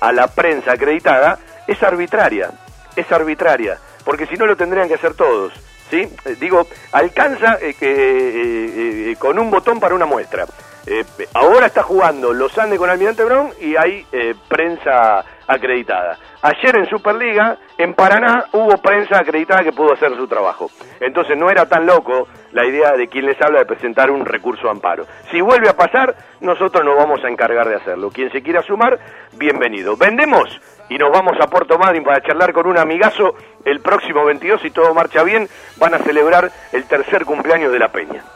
a, a la prensa acreditada es arbitraria, es arbitraria, porque si no lo tendrían que hacer todos. ¿sí? Eh, digo, alcanza eh, que, eh, eh, con un botón para una muestra. Eh, ahora está jugando los Andes con Almirante Brown y hay eh, prensa acreditada. Ayer en Superliga, en Paraná, hubo prensa acreditada que pudo hacer su trabajo. Entonces no era tan loco la idea de quien les habla de presentar un recurso de amparo. Si vuelve a pasar, nosotros nos vamos a encargar de hacerlo. Quien se quiera sumar, bienvenido. Vendemos y nos vamos a Puerto Madryn para charlar con un amigazo el próximo 22 si todo marcha bien. Van a celebrar el tercer cumpleaños de la Peña.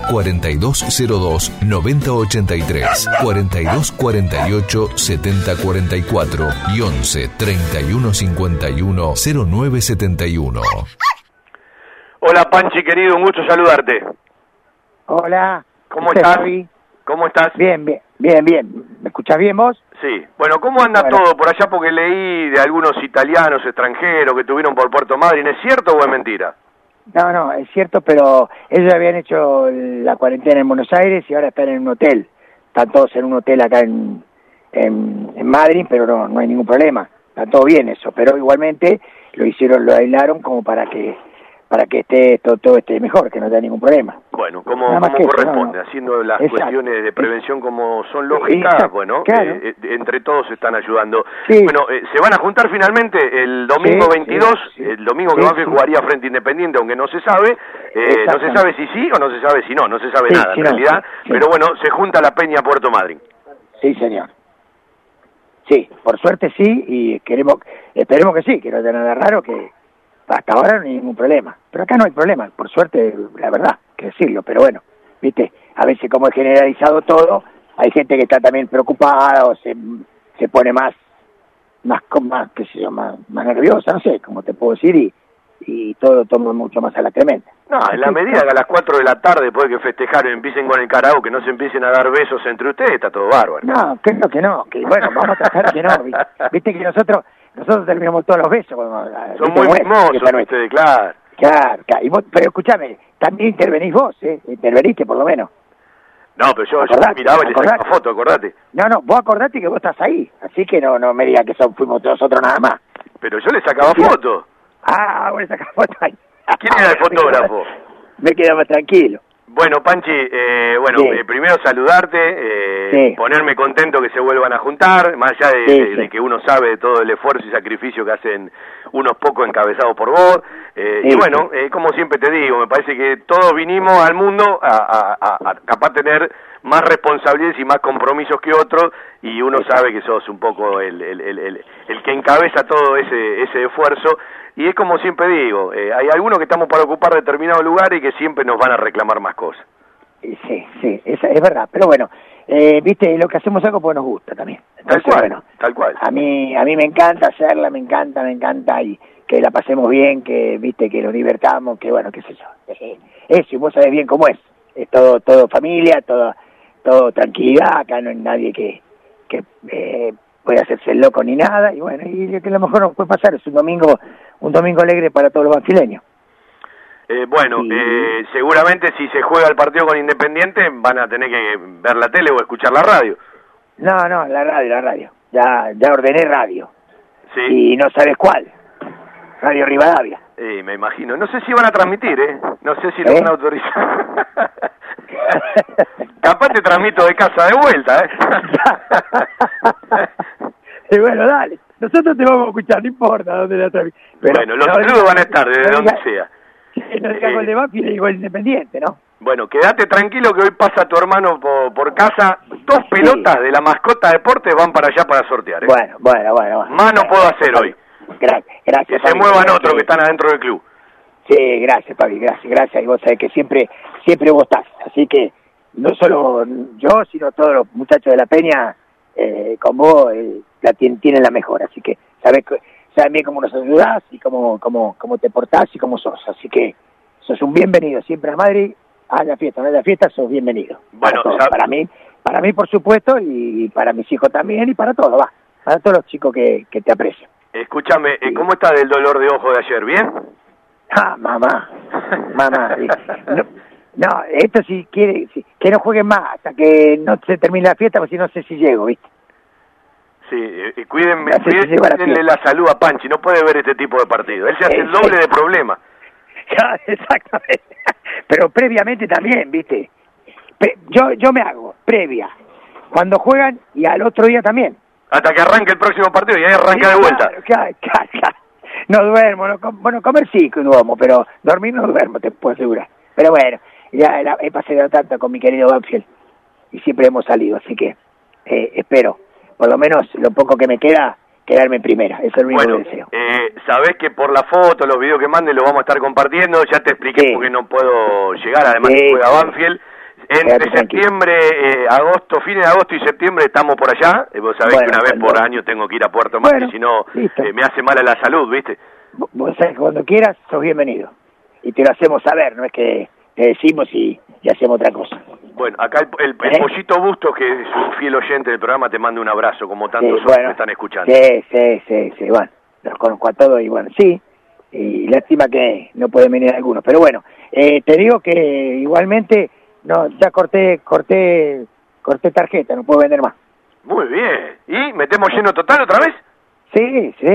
4202-9083, 4248-7044 y 11 3151 0971. Hola Panchi querido, un gusto saludarte. Hola. ¿Cómo ¿Usted, estás? Javi? ¿Cómo estás? Bien, bien, bien, bien. ¿Me escuchás bien vos? Sí. Bueno, ¿cómo anda Bueno. todo por allá? Porque leí de algunos italianos extranjeros que tuvieron por Puerto Madryn. ¿Es cierto o es mentira? No, no, es cierto, pero ellos habían hecho la cuarentena en Buenos Aires y ahora están en un hotel. Están todos en un hotel acá en, en, en Madrid, pero no, no hay ningún problema. Está todo bien eso, pero igualmente lo hicieron, lo aislaron como para que para que esté todo, todo esté mejor, que no tenga ningún problema. Bueno, como, como eso, corresponde, no, haciendo las Exacto. cuestiones de prevención como son lógicas, Exacto, bueno, claro. eh, eh, entre todos se están ayudando. Sí. Bueno, eh, se van a juntar finalmente el domingo Sí, 22, sí, sí. el domingo que Banfield jugaría frente Independiente, aunque no se sabe, eh, no se sabe si sí o no se sabe si no, no se sabe nada en realidad, pero bueno, se junta la Peña Puerto Madryn. Sí, señor. Sí, por suerte sí, y queremos, esperemos que sí, que no haya nada raro, que hasta ahora no hay ningún problema. Pero acá no hay problema, por suerte, la verdad, que decirlo, pero bueno, viste, a veces como es generalizado todo, hay gente que está también preocupada o se, se pone más, más, más, qué sé yo, más, más nerviosa, no sé, cómo te puedo decir, y, y todo lo toma mucho más a la tremenda. No, en la medida que a las 4 de la tarde, después de que festejaron, empiecen con el karaoke, que no se empiecen a dar besos entre ustedes, está todo bárbaro. No, creo que no, que bueno, vamos a tratar que no. vi- Viste que nosotros nosotros terminamos todos los besos. Cuando, Son ¿viste muy mimosos ustedes, claro. Claro, claro. Y vos- pero escúchame, también intervenís vos, ¿eh? Interveniste por lo menos. No, pero yo, miraba y le sacaba foto, acordate. No, no, vos acordate que vos estás ahí. Así que no no me digas que son, fuimos nosotros nada más. Pero yo le sacaba Sí. foto. Ah, vos le sacás foto ahí. ¿Quién era el fotógrafo? Me quedo más tranquilo. Bueno, Panchi, eh, bueno, Sí. eh, primero saludarte, eh, Sí. ponerme contento que se vuelvan a juntar, más allá de, Sí, que uno sabe de todo el esfuerzo y sacrificio que hacen unos pocos encabezados por vos. eh, y bueno, eh, como siempre te digo, me parece que todos vinimos al mundo a, a- a- a capaz tener más responsabilidades y más compromisos que otros, y uno sabe que sos un poco el, el, el, el- el que encabeza todo ese, ese esfuerzo. Y es como siempre digo, eh, hay algunos que estamos para ocupar determinados lugares y que siempre nos van a reclamar más cosas. Sí, sí, es, es verdad. Pero bueno, eh, viste, lo que hacemos algo porque nos gusta también. Entonces, Tal cual, bueno, tal cual. a mí a mí me encanta hacerla, me encanta, me encanta y que la pasemos bien, que viste que nos divertamos, que bueno, qué sé yo. Eh, Eso, y vos sabés bien cómo es. Es todo todo familia, todo todo tranquilidad, acá no hay nadie que que eh, puede hacerse el loco ni nada y bueno, y que a lo mejor nos puede pasar es un domingo un domingo alegre para todos los banfileños. Eh, bueno, eh, seguramente si se juega el partido con Independiente van a tener que ver la tele o escuchar la radio. No, no, la radio, la radio. Ya ya ordené radio. Sí. Y no sabes cuál. Radio Rivadavia. Eh, me imagino. No sé si van a transmitir, ¿eh? No sé si lo ¿Eh? van a autorizar. Capaz te transmito de casa de vuelta, ¿eh? y bueno, dale. Nosotros te vamos a escuchar, no importa dónde la transmite. bueno, los saludos van a estar desde donde sea. No digas gol de Banfield y gol independiente, ¿no? Bueno, quédate tranquilo que hoy pasa tu hermano por, por casa. Dos pelotas de la mascota deportes van para allá para sortear. ¿eh? Bueno, bueno, bueno. bueno. Más no puedo hacer hoy. Gracias, gracias. Que se muevan otros que están adentro del club. Sí, gracias, Papi, gracias, gracias. Y vos sabés que siempre, siempre vos estás. Así que no solo yo, sino todos los muchachos de la Peña, eh, con vos, eh, la tienen, tienen la mejor. Así que sabés, sabés bien cómo nos ayudás y cómo, cómo, cómo te portás y cómo sos. Así que sos un bienvenido siempre a Madrid. A la fiesta, no a la fiesta, sos bienvenido. Bueno, para, para mí, para mí por supuesto, y para mis hijos también, y para todos, va. Para todos los chicos que, que te aprecian. Escúchame, eh, ¿cómo está del dolor de ojo de ayer? ¿Bien? Ah, mamá, mamá. no, no, esto si quiere, si, que no jueguen más hasta que no se termine la fiesta, porque si no sé si llego, ¿viste? Sí, eh, cuídenme, cuídenle la, la, salud a Panchi, no puede ver este tipo de partido. Él se hace el doble de problema. Exactamente. Pero previamente también, ¿viste? yo, yo me hago, previa, cuando juegan y al otro día también. Hasta que arranque el próximo partido y ahí arranca de vuelta. Claro, claro, claro. No duermo, no, bueno, comer sí que duermo, pero dormir no duermo, te puedo asegurar. Pero bueno, ya he pasado tanto con mi querido Banfield y siempre hemos salido, así que eh, espero, por lo menos lo poco que me queda, quedarme en primera, eso es el único bueno, deseo. Eh, sabés que por la foto, los videos que mande lo vamos a estar compartiendo, ya te expliqué Sí. porque no puedo llegar, además Sí, que juega. Banfield. Entre septiembre, eh, agosto, fines de agosto y septiembre estamos por allá. Eh, vos sabés Bueno, que una vez por año tengo que ir a Puerto Madryn, Bueno, si no eh, me hace mal a la salud, ¿viste? Vos sabés que cuando quieras, sos bienvenido. Y te lo hacemos saber, no es que te decimos y, y hacemos otra cosa. Bueno, acá el, el- el ¿Eh? Pollito Bustos, que es un fiel oyente del programa, te manda un abrazo, como tantos Sí, bueno. que están escuchando. Sí, sí, sí, sí, bueno, los conozco a todos y bueno, sí, y lástima que no pueden venir algunos, pero bueno, eh, te digo que igualmente, no, ya corté, corté, corté tarjeta, no puedo vender más. Muy bien. ¿Y metemos lleno total otra vez? Sí, sí,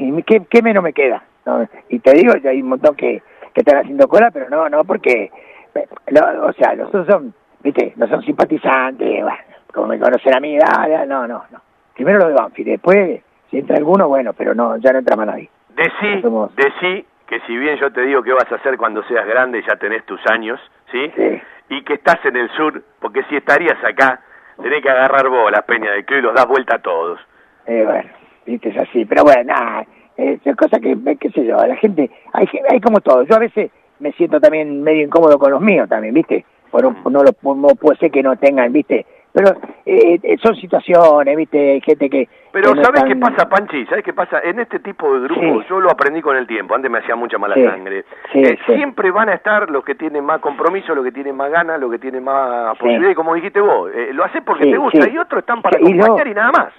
y, y ¿qué, qué menos me queda? No, y te digo, ya hay un montón que, que están haciendo cola, pero no, no, porque, eh, no, o sea, los otros son, viste, no son simpatizantes, bueno, como me conocen a mí, dale, no, no, no. Primero lo de Banfield, después, si entra alguno, bueno, pero no, ya no entra más nadie. Decí, Somos- decí que si bien yo te digo qué vas a hacer cuando seas grande, ya tenés tus años, ¿sí? Sí. Y que estás en el sur, porque si estarías acá, tenés que agarrar vos las peñas del club y los das vuelta a todos. Eh, bueno, viste, es así. Pero bueno, nada, son cosas que, qué sé yo, la gente, hay, hay como todo. Yo a veces me siento también medio incómodo con los míos también, viste. Por un- no, lo, no puede ser que no tengan, viste. Pero eh, eh, son situaciones, viste, hay gente que... Pero que no ¿sabes qué pasa, Panchi? ¿Sabes qué pasa? En este tipo de grupos, Sí. yo lo aprendí con el tiempo, antes me hacía mucha mala Sí. sangre. Sí, Eh. Siempre van a estar los que tienen más compromiso, los que tienen más ganas, los que tienen más posibilidades, como dijiste vos. eh, lo haces porque te gusta y otros están para y acompañar lo- y nada más.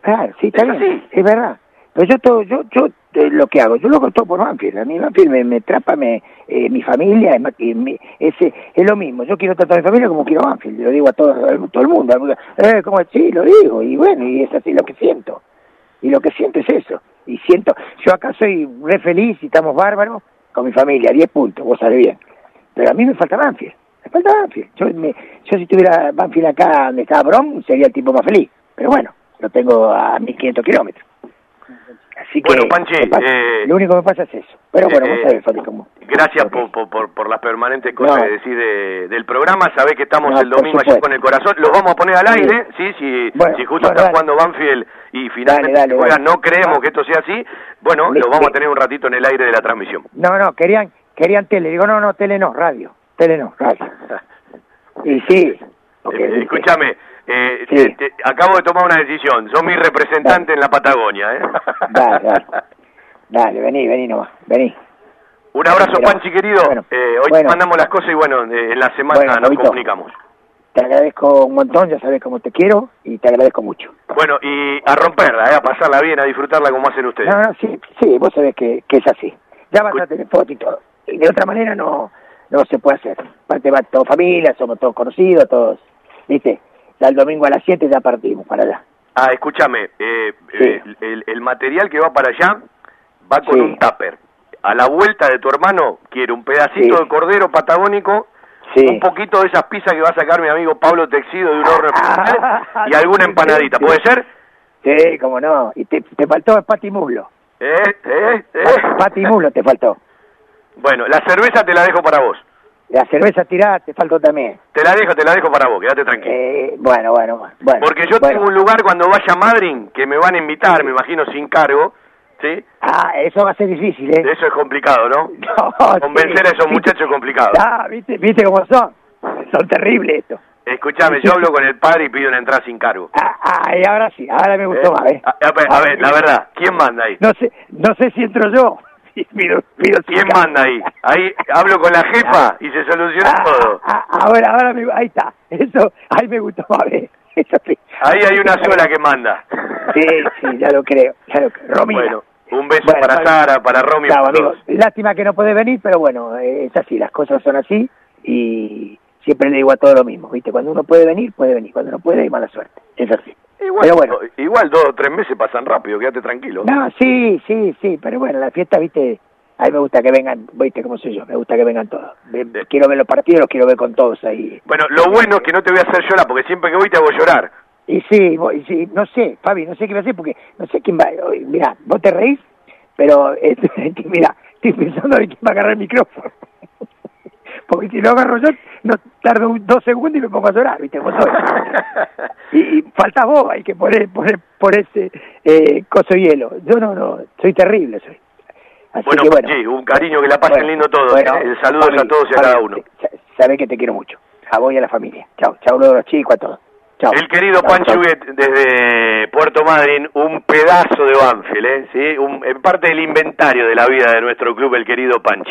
Claro, sí, está Es bien, así. es verdad. Pero yo todo, yo, yo eh, lo que hago, yo lo hago todo por Banfield. A mí Banfield me, me atrapa, me, eh, mi familia, mi- ese, es lo mismo. Yo quiero tratar a mi familia como quiero Banfield. Lo digo a todo, a todo el mundo. Eh, como, sí, lo digo. Y bueno, y es así lo que siento. Y lo que siento es eso. Y siento, yo acá soy re feliz y estamos bárbaros con mi familia, 10 puntos, vos sabés bien. Pero a mí me falta Banfield. Me falta Banfield. Yo, me- yo si tuviera Banfield acá donde estaba Brom, sería el tipo más feliz. Pero bueno, lo tengo a 1500 kilómetros. Así que Bueno, Panchi, pasa- eh, lo único que pasa es eso. Pero bueno, eh, Fabi, cómo. Gracias por, por, por, las permanentes cosas No. que decís de- del programa. Sabés que estamos No, el domingo supuesto. con el corazón. Los vamos a poner al aire, ¿sí? Si, Bueno, si justo bueno, está jugando Banfield y finalmente Dale, dale, juega, dale. no creemos que esto sea así. Bueno, Listo. lo vamos a tener un ratito en el aire de la transmisión. No, no, querían, querían tele. Digo, no, no, tele no, radio. Tele no, radio. Y sí. porque, Eh, escúchame, eh, Sí. te- te- acabo de tomar una decisión. Sos mi representante en la Patagonia, ¿eh? Dale, dale. Dale, vení, vení nomás, vení. Un abrazo, Pero- Panchi, querido. bueno, Eh, hoy te bueno. mandamos las cosas y bueno, eh, en la semana Bueno, nos Fabito. comunicamos. Te agradezco un montón, ya sabes cómo te quiero y te agradezco mucho. Bueno, y a romperla, ¿eh? a pasarla bien, a disfrutarla como hacen ustedes. No, no, sí, sí, vos sabés que, que es así. Ya vas a tener foto y todo. Y de otra manera no no se puede hacer. Aparte va toda familia, somos todos conocidos, todos, ¿viste? Ya el domingo a las 7 ya partimos para allá. Ah, escúchame, eh, eh, el, el material que va para allá va con Sí. un tupper. A la vuelta de tu hermano quiere un pedacito Sí. de cordero patagónico un poquito de esas pizzas que va a sacar mi amigo Pablo Texido de un horno especial y alguna empanadita, ¿puede ser? Sí, cómo no. Y te, te faltó el patimulo. ¿Eh? ¿Eh? ¿Eh? Patimulo te faltó. Bueno, la cerveza te la dejo para vos. La cerveza tirada te faltó también. Te la dejo, te la dejo para vos, quédate tranquilo. Eh, bueno, bueno, bueno. Porque yo tengo un lugar cuando vaya a Madrid que me van a invitar, me imagino sin cargo, ¿sí? Ah, eso va a ser difícil, ¿eh? Eso es complicado, ¿no? Convencer a esos muchachos es complicado. Ah, ¿viste, ¿viste cómo son? Son terribles estos. Escuchame, yo hablo con el padre y pido una entrada sin cargo. Ah, y ahora sí, ahora me gustó ¿Eh? más, ¿eh? A, a ver, a ver, la verdad, ¿quién manda ahí? No sé, no sé si entro yo. Pido- pido sin ¿Quién manda ahí? Ahí hablo con la jefa y se soluciona Ah, todo. ah, ahora, ahora me, ahí está. Eso, ahí me gustó más. Eso sí. Ahí hay una sola que manda. Sí, sí, ya lo creo. Ya lo creo. Romina. Bueno, un beso Bueno, para. Sara, para Romy, para amigo. todos. Lástima que no puede venir, pero bueno, eh, es así, las cosas son así y siempre le digo a todo lo mismo, ¿viste? Cuando uno puede venir, puede venir, cuando no puede, hay mala suerte. Es así. Igual, Pero bueno. igual dos o tres meses pasan rápido, quédate tranquilo. No, sí, sí, sí, pero bueno, la fiesta, ¿viste? A mí me gusta que vengan, ¿viste cómo soy yo? Me gusta que vengan todos. Quiero ver los partidos, los quiero ver con todos ahí. Bueno, lo bueno es que no te voy a hacer llorar, porque siempre que voy te hago llorar. Y sí, vos- y sí, no sé, Fabi, no sé qué va a hacer porque no sé quién va. Mira, vos te reís, pero eh, mira, estoy pensando en quién va a agarrar el micrófono. Porque si lo agarro yo, no tardo dos segundos y me pongo a llorar, ¿viste? Vos soy. Y, y falta vos, hay que poner, poner por ese eh, coso hielo. Yo no, no, soy terrible, soy. Así Bueno, que bueno. sí, un cariño que la pasen Bueno, lindo todos. bueno, ¿eh? El saludos a todos y a cada uno. Sabés que te quiero mucho. A vos y a la familia. Chao, chao a los chicos, a todos. Chao. El querido. Huguet desde Puerto Madryn, un pedazo de Banfield, ¿eh? ¿Sí? Un- en parte del inventario de la vida de nuestro club, el querido Panchi.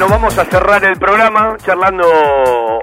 Bueno, vamos a cerrar el programa charlando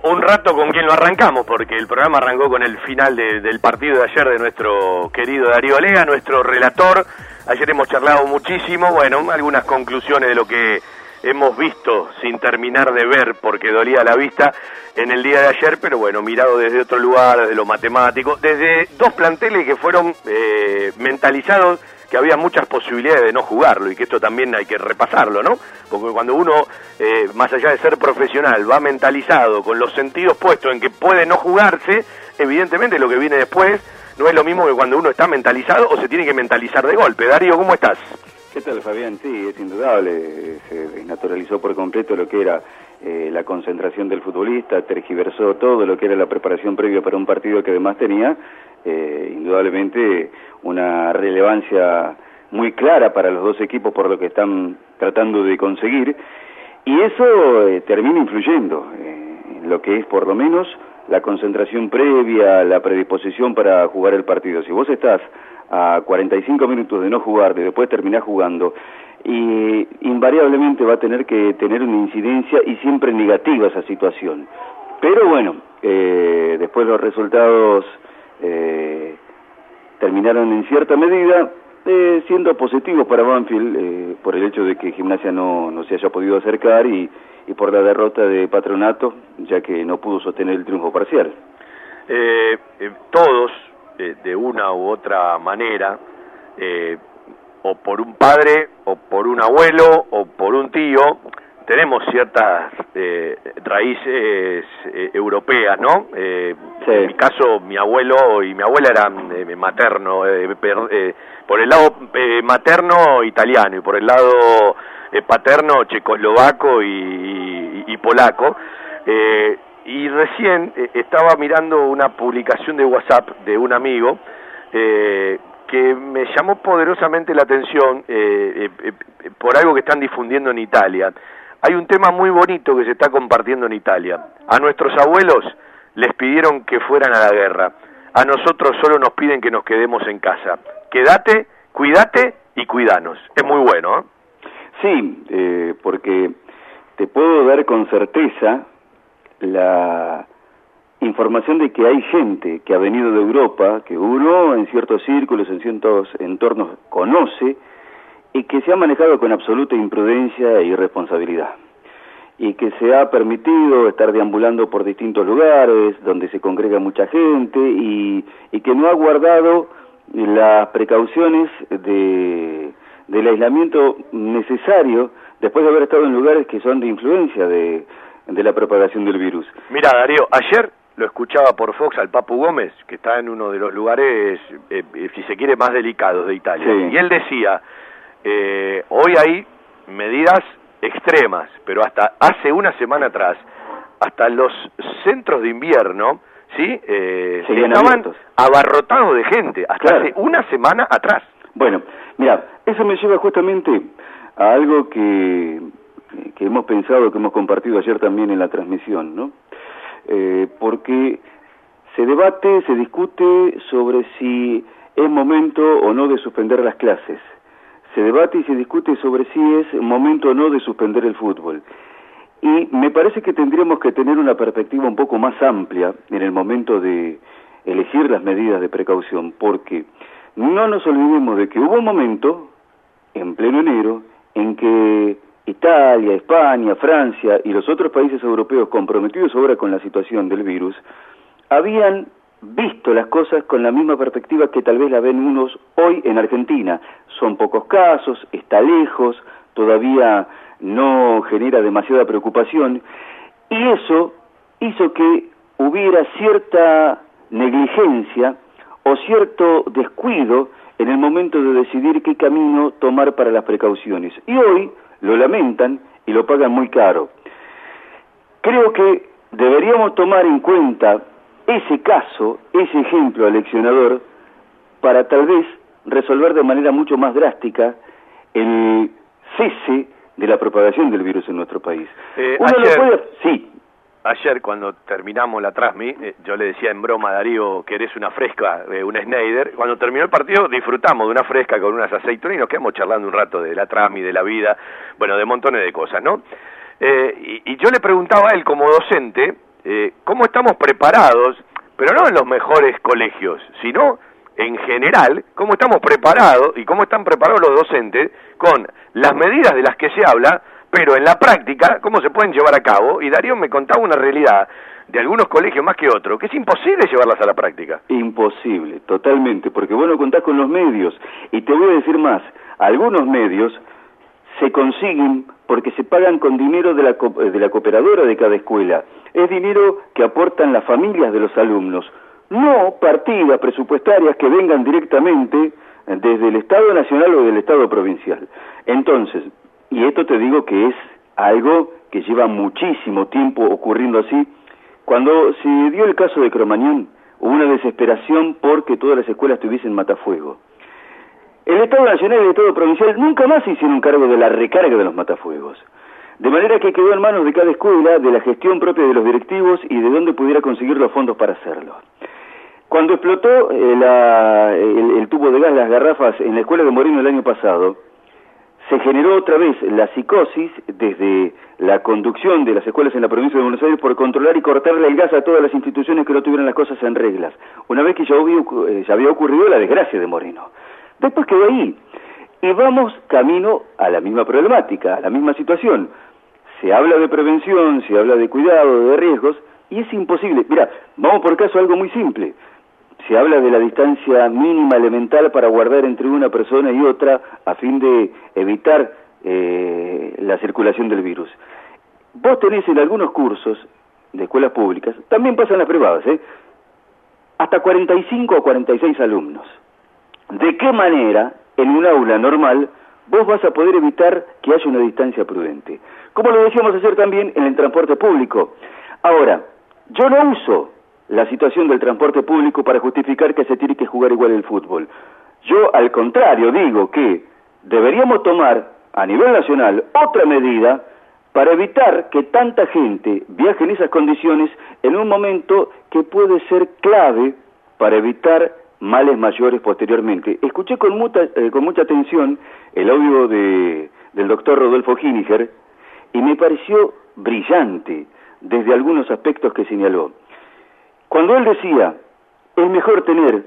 un rato con quien lo arrancamos, porque el programa arrancó con el final de- del partido de ayer de nuestro querido Darío Lega, nuestro relator. Ayer hemos charlado muchísimo, bueno, algunas conclusiones de lo que hemos visto sin terminar de ver porque dolía la vista en el día de ayer, pero bueno, mirado desde otro lugar, desde lo matemático, desde dos planteles que fueron eh, mentalizados que había muchas posibilidades de no jugarlo y que esto también hay que repasarlo, ¿no? Porque cuando uno, eh, más allá de ser profesional, va mentalizado con los sentidos puestos en que puede no jugarse, evidentemente lo que viene después no es lo mismo que cuando uno está mentalizado o se tiene que mentalizar de golpe. Darío, ¿cómo estás? ¿Qué tal, Fabián? Sí, es indudable. Se desnaturalizó por completo lo que era eh, la concentración del futbolista, tergiversó todo lo que era la preparación previa para un partido que además tenía, eh, indudablemente, una relevancia muy clara para los dos equipos por lo que están tratando de conseguir. Y eso eh, termina influyendo eh, en lo que es, por lo menos, la concentración previa, la predisposición para jugar el partido. Si vos estás a 45 minutos de no jugar, de después terminar jugando, y invariablemente va a tener que tener una incidencia y siempre negativa esa situación. Pero bueno, eh, después los resultados eh, terminaron en cierta medida eh, siendo positivos para Banfield eh, por el hecho de que Gimnasia no, no se haya podido acercar y, y por la derrota de Patronato, ya que no pudo sostener el triunfo parcial. Eh, eh, todos, de una u otra manera, eh, o por un padre, o por un abuelo, o por un tío, tenemos ciertas eh, raíces eh, europeas, ¿no? Eh, En mi caso, mi abuelo y mi abuela eran eh, materno, eh, per- eh, por el lado eh, materno italiano y por el lado paterno checoslovaco y, y- y polaco. Eh, y recién estaba mirando una publicación de WhatsApp de un amigo eh, que me llamó poderosamente la atención eh, eh, eh, por algo que están difundiendo en Italia. Hay un tema muy bonito que se está compartiendo en Italia. A nuestros abuelos les pidieron que fueran a la guerra. A nosotros solo nos piden que nos quedemos en casa. Quédate, cuídate y cuidanos. Es muy bueno, ¿eh? Sí, eh, porque te puedo dar con certeza la información de que hay gente que ha venido de Europa, que uno en ciertos círculos, en ciertos entornos conoce, y que se ha manejado con absoluta imprudencia e irresponsabilidad. Y que se ha permitido estar deambulando por distintos lugares donde se congrega mucha gente y, y que no ha guardado las precauciones de, del aislamiento necesario después de haber estado en lugares que son de influencia de, de la propagación del virus. Mira, Darío, ayer lo escuchaba por Fox al Papu Gómez, que está en uno de los lugares, eh, eh, si se quiere, más delicados de Italia. Sí. Y él decía, eh, hoy hay medidas extremas, pero hasta hace una semana atrás, hasta los centros de invierno, ¿sí? Eh, Seguían estaban abarrotados de gente, hasta Claro. hace una semana atrás. Bueno, mira, eso me lleva justamente a algo que, que hemos pensado, que hemos compartido ayer también en la transmisión, ¿no? Eh, porque se debate, se discute sobre si es momento o no de suspender las clases. Se debate y se discute sobre si es momento o no de suspender el fútbol. Y me parece que tendríamos que tener una perspectiva un poco más amplia en el momento de elegir las medidas de precaución, porque no nos olvidemos de que hubo un momento, en pleno enero, en que Italia, España, Francia y los otros países europeos comprometidos ahora con la situación del virus, habían visto las cosas con la misma perspectiva que tal vez la ven unos hoy en Argentina. Son pocos casos, está lejos, todavía no genera demasiada preocupación y eso hizo que hubiera cierta negligencia o cierto descuido en el momento de decidir qué camino tomar para las precauciones. Y hoy lo lamentan y lo pagan muy caro. Creo que deberíamos tomar en cuenta ese caso, ese ejemplo aleccionador, para tal vez resolver de manera mucho más drástica el cese de la propagación del virus en nuestro país. Eh, Uno ayer- lo puede... Sí, Ayer cuando terminamos la Trasmi, eh, yo le decía en broma a Darío que eres una fresca, eh, una Schneider. Cuando terminó el partido disfrutamos de una fresca con unas aceitunas y nos quedamos charlando un rato de la Trasmi, de la vida, bueno, de montones de cosas, ¿no? Eh, y, y yo le preguntaba a él como docente, eh, ¿cómo estamos preparados, pero no en los mejores colegios, sino en general, cómo estamos preparados y cómo están preparados los docentes con las medidas de las que se habla, pero en la práctica, cómo se pueden llevar a cabo. Y Darío me contaba una realidad de algunos colegios más que otros, que es imposible llevarlas a la práctica. Imposible, totalmente, porque vos no contás con los medios. Y te voy a decir más, algunos medios se consiguen porque se pagan con dinero de la, de la cooperadora de cada escuela. Es dinero que aportan las familias de los alumnos, no partidas presupuestarias que vengan directamente desde el Estado Nacional o del Estado Provincial. Entonces, y esto te digo que es algo que lleva muchísimo tiempo ocurriendo así, cuando se dio el caso de Cromañón, hubo una desesperación porque todas las escuelas tuviesen matafuego. El Estado Nacional y el Estado Provincial nunca más se hicieron cargo de la recarga de los matafuegos. De manera que quedó en manos de cada escuela, de la gestión propia de los directivos y de dónde pudiera conseguir los fondos para hacerlo. Cuando explotó eh, la- el, el tubo de gas, las garrafas en la escuela de Moreno el año pasado, se generó otra vez la psicosis desde la conducción de las escuelas en la provincia de Buenos Aires por controlar y cortarle el gas a todas las instituciones que no tuvieran las cosas en reglas, una vez que ya, eh, ya había ocurrido la desgracia de Moreno. Después quedó ahí. Y vamos camino a la misma problemática, a la misma situación. Se habla de prevención, se habla de cuidado, de riesgos, y es imposible. Mira, vamos por caso algo muy simple se habla de la distancia mínima elemental para guardar entre una persona y otra a fin de evitar eh, la circulación del virus. Vos tenés en algunos cursos de escuelas públicas, también pasan las privadas, ¿eh? hasta 45 o 46 alumnos. ¿De qué manera en un aula normal vos vas a poder evitar que haya una distancia prudente? Como lo decíamos ayer también en el transporte público. Ahora, yo no uso la situación del transporte público para justificar que se tiene que jugar igual el fútbol. Yo, al contrario, digo que deberíamos tomar a nivel nacional otra medida para evitar que tanta gente viaje en esas condiciones en un momento que puede ser clave para evitar males mayores posteriormente. Escuché con mucha, eh, con mucha atención el audio de, del doctor Rodolfo Giniger y me pareció brillante desde algunos aspectos que señaló. Cuando él decía, es mejor tener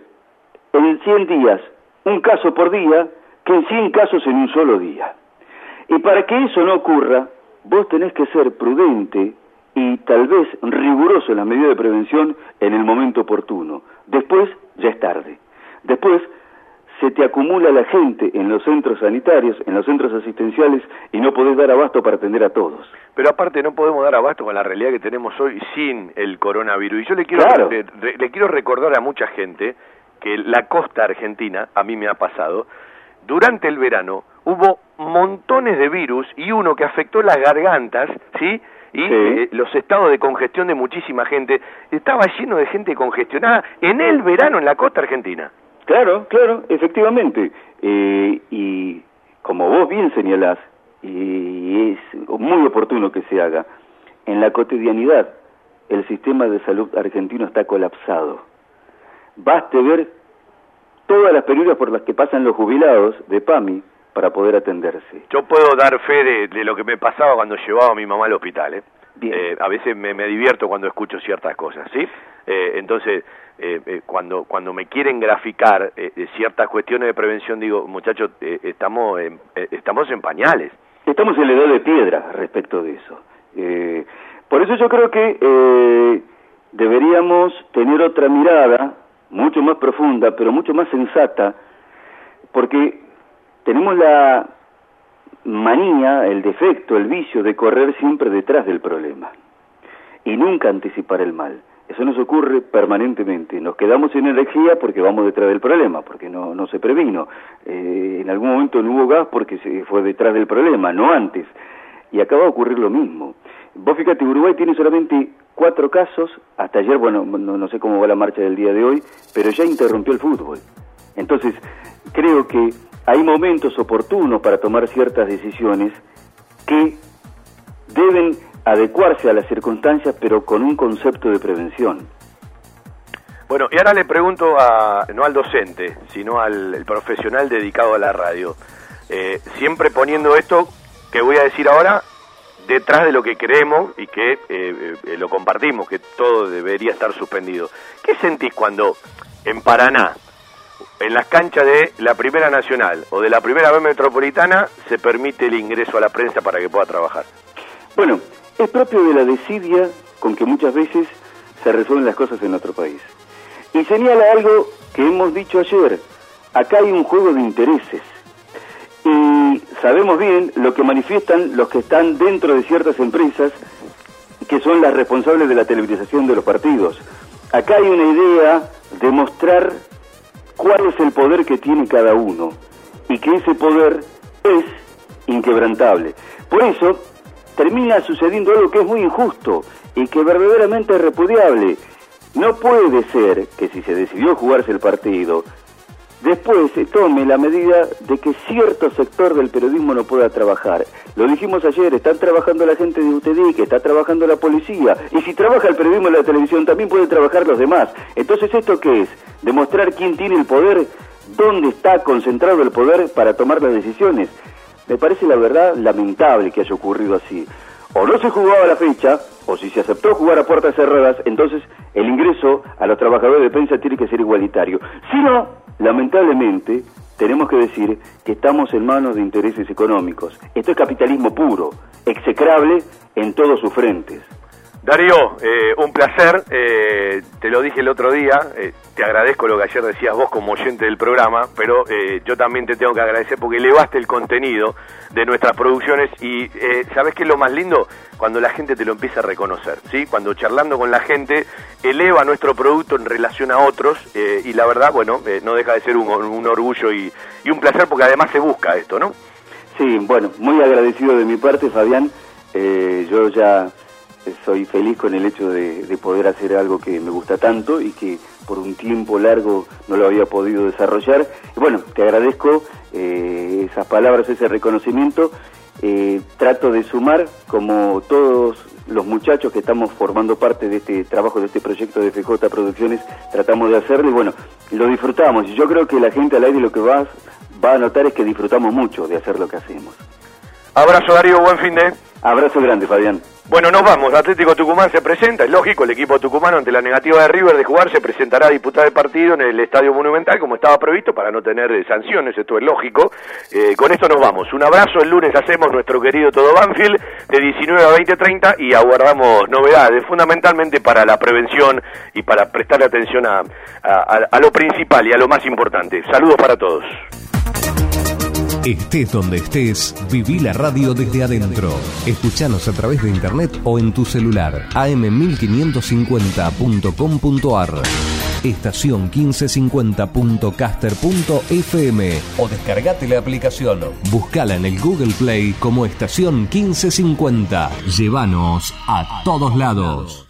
en 100 días un caso por día que en 100 casos en un solo día. Y para que eso no ocurra, vos tenés que ser prudente y tal vez riguroso en las medidas de prevención en el momento oportuno. Después ya es tarde. Después se te acumula la gente en los centros sanitarios, en los centros asistenciales y no podés dar abasto para atender a todos. Pero aparte no podemos dar abasto con la realidad que tenemos hoy sin el coronavirus. Y yo le quiero, le quiero recordar a mucha gente que la costa argentina, a mí me ha pasado, durante el verano hubo montones de virus y uno que afectó las gargantas, ¿sí? y eh, los estados de congestión de muchísima gente. Estaba lleno de gente congestionada en el verano en la costa argentina. Claro, claro, efectivamente. Eh, y como vos bien señalás, y es muy oportuno que se haga, en la cotidianidad el sistema de salud argentino está colapsado. Baste ver todas las penurias por las que pasan los jubilados de PAMI para poder atenderse. Yo puedo dar fe de, lo que me pasaba cuando llevaba a mi mamá al hospital. ¿eh? Eh, a veces me, divierto cuando escucho ciertas cosas, ¿sí? Entonces, eh, eh, cuando cuando me quieren graficar eh, ciertas cuestiones de prevención digo muchachos estamos en, estamos en pañales. Estamos en la edad de piedra respecto de eso. Por eso yo creo que deberíamos tener otra mirada mucho más profunda pero mucho más sensata porque tenemos la manía el defecto el vicio de correr siempre detrás del problema y nunca anticipar el mal eso nos ocurre permanentemente. Nos quedamos sin energía porque vamos detrás del problema, porque no, no se previno. Eh, en algún momento no hubo gas porque se fue detrás del problema, no antes. Y acaba de ocurrir lo mismo. Vos fíjate, Uruguay tiene solamente cuatro casos, hasta ayer, bueno, no, no sé cómo va la marcha del día de hoy, pero ya interrumpió el fútbol. Entonces, creo que hay momentos oportunos para tomar ciertas decisiones que deben adecuarse a las circunstancias, pero con un concepto de prevención. Bueno, y ahora le pregunto a, no al docente, sino al profesional dedicado a la radio, eh, siempre poniendo esto que voy a decir ahora detrás de lo que creemos y que eh, eh, lo compartimos, que todo debería estar suspendido. ¿Qué sentís cuando en Paraná, en las canchas de la Primera Nacional o de la Primera B Metropolitana, se permite el ingreso a la prensa para que pueda trabajar? Bueno, es propio de la desidia con que muchas veces se resuelven las cosas en nuestro país. Y señala algo que hemos dicho ayer, acá hay un juego de intereses. Y sabemos bien lo que manifiestan los que están dentro de ciertas empresas que son las responsables de la televisación de los partidos. Acá hay una idea de mostrar cuál es el poder que tiene cada uno y que ese poder es inquebrantable. Por eso, termina sucediendo algo que es muy injusto y que verdaderamente es repudiable. No puede ser que si se decidió jugarse el partido, después se tome la medida de que cierto sector del periodismo no pueda trabajar. Lo dijimos ayer, están trabajando la gente de UTD, que está trabajando la policía, y si trabaja el periodismo en la televisión también pueden trabajar los demás. Entonces, ¿esto qué es? Demostrar quién tiene el poder, dónde está concentrado el poder para tomar las decisiones me parece la verdad lamentable que haya ocurrido así. O no se jugaba la fecha, o si se aceptó jugar a puertas cerradas, entonces el ingreso a los trabajadores de prensa tiene que ser igualitario. Si no, lamentablemente, tenemos que decir que estamos en manos de intereses económicos. Esto es capitalismo puro, execrable en todos sus frentes. Darío, eh, un placer, eh, te lo dije el otro día, eh, te agradezco lo que ayer decías vos como oyente del programa, pero yo también te tengo que agradecer porque elevaste el contenido de nuestras producciones y ¿sabes qué es lo más lindo? Cuando la gente te lo empieza a reconocer, ¿sí? Cuando charlando con la gente eleva nuestro producto en relación a otros y la verdad, bueno, no deja de ser un, orgullo y, y, un placer porque además se busca esto, ¿no? Sí, bueno, muy agradecido de mi parte, Fabián. yo ya soy feliz con el hecho de, poder hacer algo que me gusta tanto y que por un tiempo largo no lo había podido desarrollar. Y bueno, te agradezco eh, esas palabras, ese reconocimiento. Eh, trato de sumar, como todos los muchachos que estamos formando parte de este trabajo, de este proyecto de FJ Producciones, tratamos de hacerlo y bueno, lo disfrutamos. Y yo creo que la gente al aire lo que va, va a notar es que disfrutamos mucho de hacer lo que hacemos. Abrazo Darío, buen fin de... Abrazo grande, Fabián. Bueno, nos vamos. Atlético Tucumán se presenta, es lógico, el equipo tucumano ante la negativa de River de jugar se presentará a disputar el partido en el Estadio Monumental como estaba previsto para no tener eh, sanciones, esto es lógico. Eh, con esto nos vamos. Un abrazo, el lunes hacemos nuestro querido Todo Banfield de 19 a 20.30 y aguardamos novedades, fundamentalmente para la prevención y para prestar atención a, a lo principal y a lo más importante. Saludos para todos. Estés donde estés, viví la radio desde adentro. Escuchanos a través de internet o en tu celular. am1550.com.ar Estación 1550.caster.fm o descargate la aplicación. Buscala en el Google Play como Estación 1550. Llévanos a todos lados.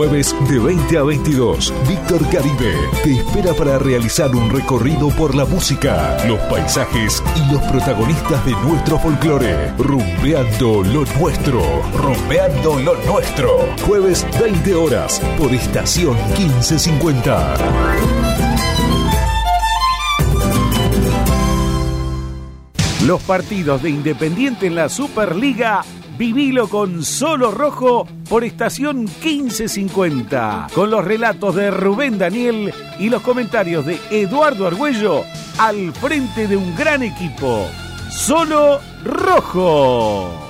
Jueves de 20 a 22, Víctor Caribe te espera para realizar un recorrido por la música, los paisajes y los protagonistas de nuestro folclore. Rumbeando lo nuestro, rumbeando lo nuestro. Jueves 20 horas por estación 1550. Los partidos de Independiente en la Superliga Vivilo con Solo Rojo por estación 1550, con los relatos de Rubén Daniel y los comentarios de Eduardo Argüello al frente de un gran equipo. Solo Rojo.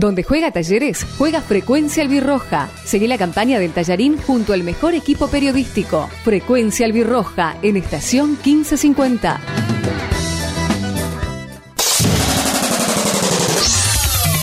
Donde juega Talleres, juega Frecuencia Albirroja. Seguí la campaña del Tallarín junto al mejor equipo periodístico. Frecuencia Albirroja en estación 1550.